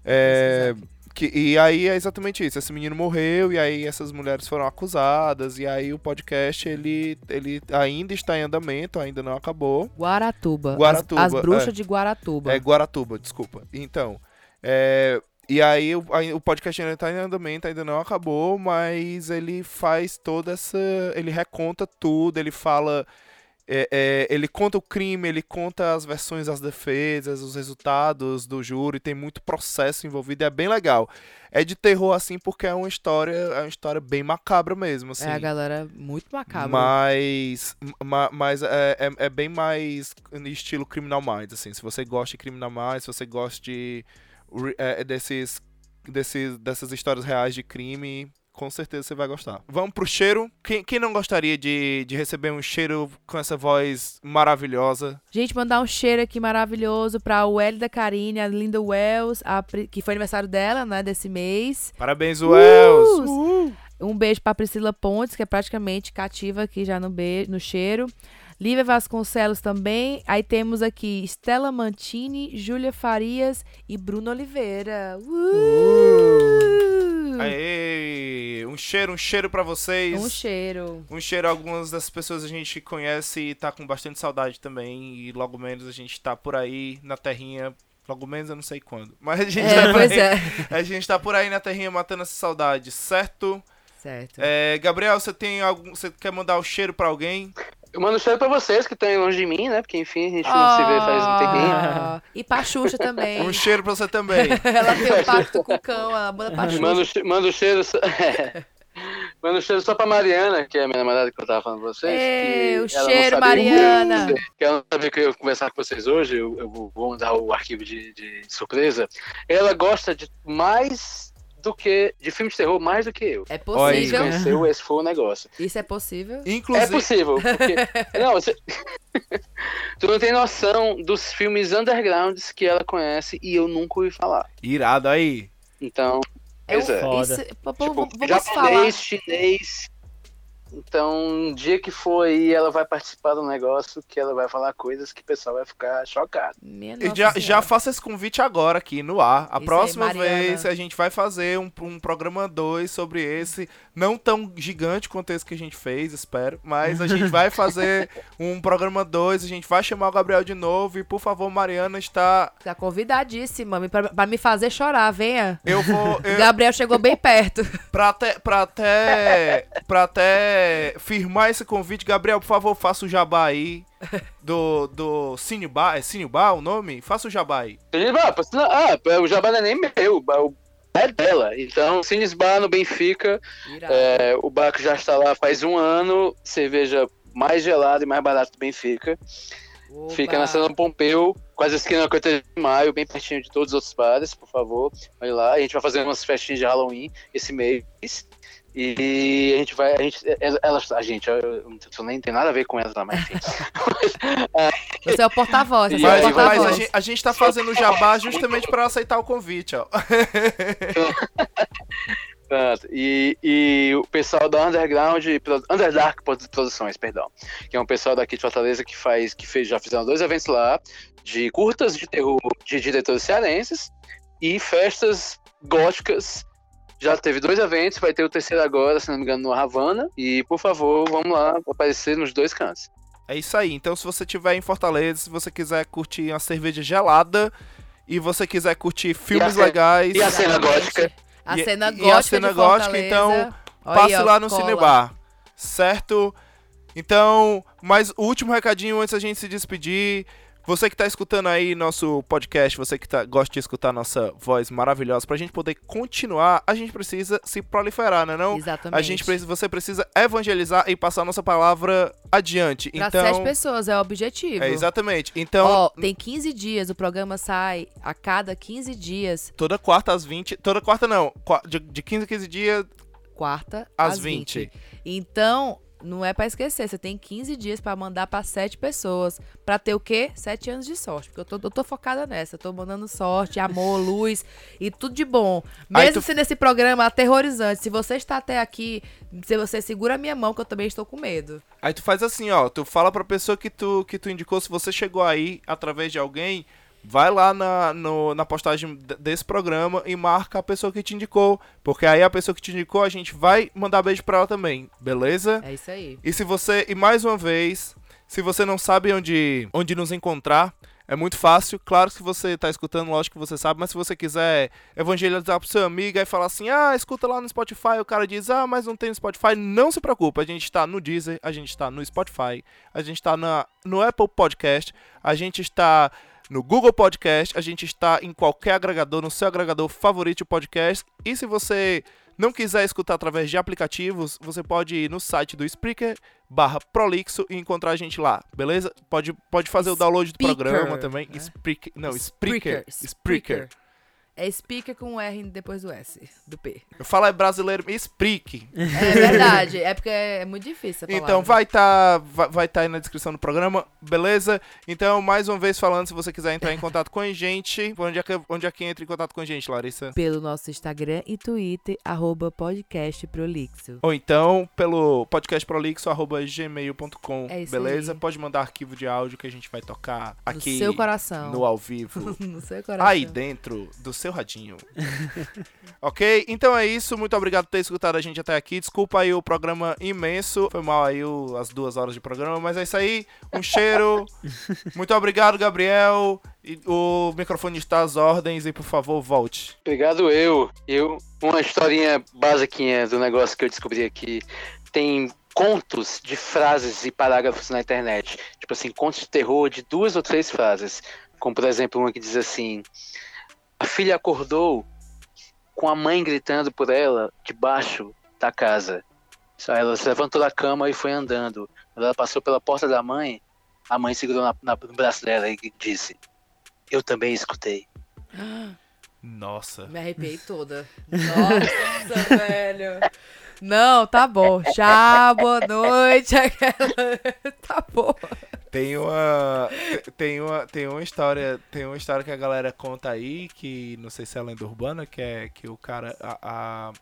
A: é que, e aí é exatamente isso. Esse menino morreu e aí essas mulheres foram acusadas e aí o podcast ele, ele ainda está em andamento, ainda não acabou.
C: Guaratuba.
A: Guaratuba,
C: As, as bruxas
A: é.
C: de Guaratuba.
A: É Guaratuba, desculpa. Então, é, e aí o, aí o podcast ainda está em andamento, ainda não acabou, mas ele faz toda essa, ele reconta tudo, ele fala é, é, ele conta o crime, ele conta as versões das defesas, os resultados do júri, tem muito processo envolvido, e é bem legal. É de terror assim porque é uma história, é uma história bem macabra mesmo, assim.
C: É a galera muito macabra.
A: Mas, ma- mas é, é, é bem mais no estilo Criminal Minds, assim. Se você gosta de Criminal Minds, se você gosta de é, desses, desses, dessas histórias reais de crime, com certeza você vai gostar. Vamos pro cheiro. Quem, quem não gostaria de, de receber um cheiro com essa voz maravilhosa?
C: Gente, mandar um cheiro aqui maravilhoso pra Welly da Karine, a Linda Wells, a que foi aniversário dela, né, desse mês.
A: Parabéns, Wells!
C: Uh! Um beijo pra Priscila Pontes, que é praticamente cativa aqui já no, beijo, no cheiro. Lívia Vasconcelos também. Aí temos aqui Stella Mantini, Júlia Farias e Bruno Oliveira. Uh!
A: Aê! Um cheiro, um cheiro pra vocês.
C: Um cheiro.
A: Um cheiro, algumas dessas pessoas a gente conhece e tá com bastante saudade também. E logo menos a gente tá por aí na terrinha. Logo menos eu não sei quando. Mas a gente,
C: É,
A: tá, por
C: pois
A: aí,
C: é.
A: a gente tá por aí na terrinha matando essa saudade, certo?
C: Certo.
A: É, Gabriel, você tem algum. Você quer mandar o cheiro pra alguém?
D: Eu mando um cheiro pra vocês que estão longe de mim, né? Porque enfim, a gente não se vê faz um tempinho.
C: Ah, E pra Xuxa também.
A: Um cheiro pra você também.
C: Ela tem um pacto com o cão, ela manda pra Xuxa.
D: Mando, che- mando cheiro. Só... mando cheiro só pra Mariana, que é a minha namorada que eu tava falando pra vocês.
C: Ê,
D: que
C: o cheiro, Mariana.
D: Que ela não sabia que eu ia conversar com vocês hoje. Eu, eu vou mandar o arquivo de, de surpresa. Ela gosta de mais do que. de filme de terror mais do que eu.
C: É
A: Olha
C: possível.
D: Conheceu, esse foi o negócio.
C: Isso é possível.
D: É
A: Inclusive,
D: possível. Porque... não, você... tu não tem noção dos filmes undergrounds que ela conhece e eu nunca ouvi falar.
A: irado aí.
D: Então,
C: É um,
D: Pois é.
B: Foda.
C: isso, pô,
D: tipo,
C: vamos
D: japonês,
C: falar.
D: chinês. Então, um dia que for aí, ela vai participar do negócio que ela vai falar coisas que o pessoal vai ficar chocado.
C: Minha
A: E já, já faço esse convite agora aqui no ar. A
C: Isso aí,
A: próxima
C: Mariana.
A: vez a gente vai fazer um, um programa 2 sobre esse. Não tão gigante quanto esse que a gente fez, espero. Mas a gente vai fazer um programa 2. A gente vai chamar o Gabriel de novo. E por favor, Mariana está.
C: Tá convidadíssima pra me fazer chorar, venha.
A: Eu vou.
C: O
A: Eu,
C: Gabriel chegou bem perto.
A: pra, até, pra, até, pra até firmar esse convite, Gabriel, por favor, faça o jabá aí. Do, do Cinebar. É Cinebar o nome? Faça o jabá aí.
D: Ah, senão- ah, o Jabá não é nem meu, o é dela. Então, Cines Bar no Benfica, é, o bar que já está lá faz um ano, cerveja mais gelada e mais barata do Benfica.
C: Opa.
D: Fica na Sala Pompeu, quase esquina da Coita de Maio, bem pertinho de todos os outros bares, por favor. Vai lá, a gente vai fazer umas festinhas de Halloween esse mês. E a gente vai. A gente, elas, a gente, eu, eu nem tem nada a ver com elas mas enfim.
C: Você é o porta-voz, você é o porta-voz.
A: a, gente, a gente tá fazendo o jabá justamente pra aceitar o convite, ó.
D: E, e o pessoal da Underground, Underdark Produções, perdão. Que é um pessoal daqui de Fortaleza que faz, que fez, já fizeram dois eventos lá, de curtas de terror de diretores cearenses e festas góticas. Já teve dois eventos, vai ter o terceiro agora, se não me engano, no Havana. E, por favor, vamos lá aparecer nos dois cantos.
A: É isso aí. Então, se você estiver em Fortaleza, se você quiser curtir uma cerveja gelada e você quiser curtir filmes
D: cena-
A: legais,
D: e a cena gótica?
C: A
A: E-
C: cena
A: e a
C: gótica
A: cena
C: de
A: gótica, então,
C: Olha
A: passe
C: aí, ó,
A: lá no
C: cola.
A: Cinebar. Certo? Então, mais o último recadinho antes da gente se despedir. Você que tá escutando aí nosso podcast, você que tá, gosta de escutar nossa voz maravilhosa, pra gente poder continuar, a gente precisa se proliferar, né não?
C: Exatamente.
A: A gente precisa, você precisa evangelizar e passar nossa palavra adiante.
C: Pra
A: então,
C: sete pessoas, é o objetivo.
A: é exatamente. Então,
C: Ó, tem 15 dias, o programa sai a cada 15 dias,
A: toda quarta às 20, toda quarta não, de, de 15 a 15 dias
C: quarta
A: às
C: às
A: 20.
C: 20. Então, não é pra esquecer, você tem 15 dias pra mandar pra sete pessoas, Pra ter o quê? Sete anos de sorte, porque eu tô, eu tô focada nessa, eu tô mandando sorte, amor, luz e tudo de bom. Mesmo
A: tu-
C: sendo esse programa aterrorizante, se você está até aqui, se você segura a minha mão, que eu também estou com medo.
A: Aí tu faz assim, ó, tu fala pra pessoa que tu, que tu indicou, se você chegou aí através de alguém, vai lá na, no- na postagem desse programa e marca a pessoa que te indicou, porque aí a pessoa que te indicou, a gente vai mandar beijo pra ela também, beleza?
C: É isso aí.
A: E se você, e mais uma vez, se você não sabe onde, onde nos encontrar, é muito fácil. Claro que você tá escutando, lógico que você sabe, mas se você quiser evangelizar pro seu amigo e falar assim: ah, escuta lá no Spotify, o cara diz: ah, mas não tem no Spotify, não se preocupe. A gente tá no Deezer, a gente tá no Spotify, a gente tá na, no Apple Podcast, a gente está no Google Podcast, a gente está em qualquer agregador, no seu agregador favorito de podcast. E se você não quiser escutar através de aplicativos, você pode ir no site do Spreaker barra Prolixo e encontrar a gente lá, beleza? Pode, pode fazer o download do programa também.
C: né?
A: Spreaker, não, Spreaker.
C: Spreaker.
A: Spreaker.
C: É speaker com um R depois do S, do P.
A: Eu falo é brasileiro, Spreak.
C: É verdade, é porque é muito difícil.
A: Então vai estar vai, vai tá aí na descrição do programa, beleza? Então, mais uma vez falando, se você quiser entrar em contato com a gente, onde é que, onde é que entra em contato com a gente, Larissa?
C: Pelo nosso Instagram e Twitter, arroba podcast prolixo.
A: Ou então pelo podcastprolixo.gmail.com,
C: É isso
A: beleza?
C: aí.
A: Pode mandar arquivo de áudio que a gente vai tocar aqui
C: no seu coração.
A: no ao vivo.
C: no seu coração.
A: Aí dentro do seu radinho. ok? Então é isso. Muito obrigado por ter escutado a gente até aqui. Desculpa aí o programa imenso. Foi mal aí o- as duas horas de programa, mas é isso aí. Um cheiro. Muito obrigado, Gabriel. E o microfone está às ordens e por favor, volte.
D: Obrigado eu. Eu uma historinha basiquinha do negócio que eu descobri aqui. Tem contos de frases e parágrafos na internet. Tipo assim, contos de terror de duas ou três frases. Como por exemplo, uma que diz assim: A filha acordou com a mãe gritando por ela debaixo da casa. Ela se levantou da cama e foi andando. Quando ela passou pela porta da mãe, a mãe segurou na, na- no braço dela e disse: Eu também escutei.
A: Nossa.
C: Me arrepiei toda. Nossa, velho. Não, tá bom. Tchau, boa noite. Tá bom.
A: Tem uma, tem uma, tem uma história, tem uma história que a galera conta aí que não sei se é lenda urbana, que é que o cara, a, a,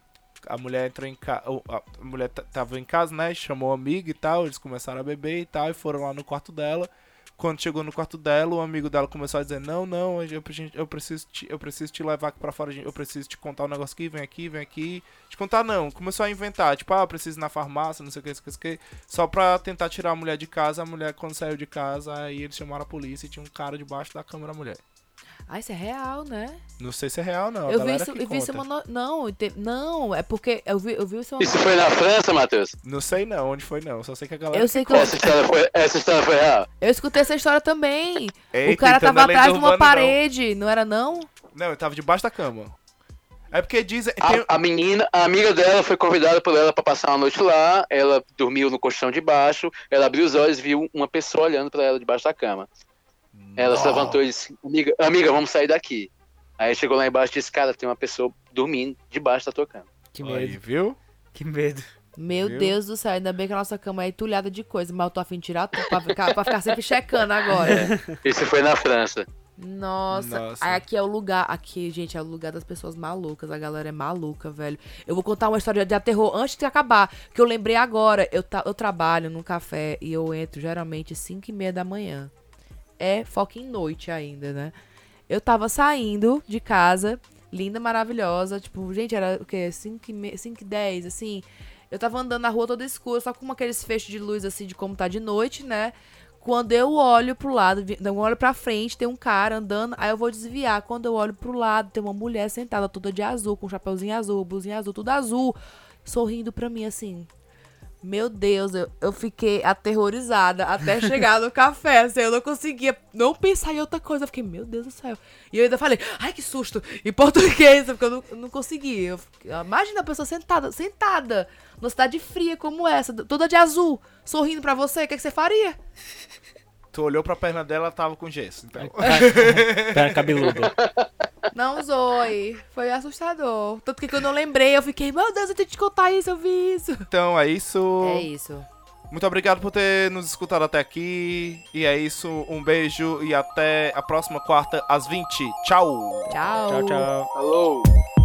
A: a mulher entrou em casa, a mulher tava em casa, né? Chamou o amigo e tal, eles começaram a beber e tal e foram lá no quarto dela. Quando chegou no quarto dela, o amigo dela começou a dizer: Não, não, eu, eu, preciso, te, eu preciso te levar pra fora, eu preciso te contar um negócio aqui, vem aqui, vem aqui. Te contar, não. Começou a inventar: Tipo, ah, eu preciso ir na farmácia, não sei o que, não sei o que. Só pra tentar tirar a mulher de casa. A mulher, quando saiu de casa, aí eles chamaram a polícia e tinha um cara debaixo da cama da mulher.
C: Ah, isso é real, né?
A: Não sei se é real, não.
C: Eu vi isso, eu vi isso uma no... Não, te... não, é porque eu vi, eu vi isso
D: uma... Isso foi na França, Matheus?
A: Não sei não, onde foi não. Só sei que a galera.
C: Eu sei que
D: essa, história foi, essa história foi real.
C: Eu escutei essa história também. Eita, o cara então tava é atrás de uma parede, não. não era não?
A: Não, ele tava debaixo da cama. É porque dizem.
D: Tem... A, a, menina, a amiga dela foi convidada por ela para passar uma noite lá. Ela dormiu no colchão de baixo. Ela abriu os olhos e viu uma pessoa olhando para ela debaixo da cama. Ela se levantou e disse: amiga, amiga, vamos sair daqui. Aí chegou lá embaixo e disse, cara, tem uma pessoa dormindo debaixo da tua cama.
B: Que medo.
A: Aí, viu?
B: Que medo.
C: Meu viu? Deus do céu, ainda bem que a nossa cama é entulhada de coisa, mas eu tô afim de tirar tudo pra ficar, pra ficar sempre checando agora.
D: Isso foi na França.
C: Nossa, Nossa. aqui é o lugar, aqui, gente, é o lugar das pessoas malucas, a galera é maluca, velho. Eu vou contar uma história de aterror antes de acabar, que eu lembrei agora. Eu, eu trabalho num café e eu entro geralmente 5 e meia da manhã. É fucking noite ainda, né? Eu tava saindo de casa, linda, maravilhosa. Tipo, gente, era o quê? 5 e 10, assim. Eu tava andando na rua toda escura, só com aqueles fechos de luz, assim, de como tá de noite, né? Quando eu olho pro lado, eu olho pra frente, tem um cara andando, aí eu vou desviar. Quando eu olho pro lado, tem uma mulher sentada toda de azul, com um chapeuzinho azul, blusinha azul, tudo azul, sorrindo pra mim, assim. Meu Deus, eu, eu fiquei aterrorizada até chegar no café. Assim, eu não conseguia não pensar em outra coisa. Eu fiquei, meu Deus do céu. E eu ainda falei, ai que susto, em português, porque eu não, eu não consegui. Eu, imagina a pessoa sentada, sentada, numa cidade fria como essa, toda de azul, sorrindo pra você, o que, é que você faria?
A: Tu olhou pra perna dela, tava com gesso, então.
B: perna cabeluda.
C: Não zoe. Foi assustador. Tanto que quando eu lembrei, eu fiquei, meu Deus, eu tenho que te contar isso, eu vi isso.
A: Então, é isso.
C: É isso.
A: Muito obrigado por ter nos escutado até aqui. E é isso. Um beijo e até a próxima quarta às 20. Tchau.
C: Tchau.
B: Tchau, tchau.
D: Alô.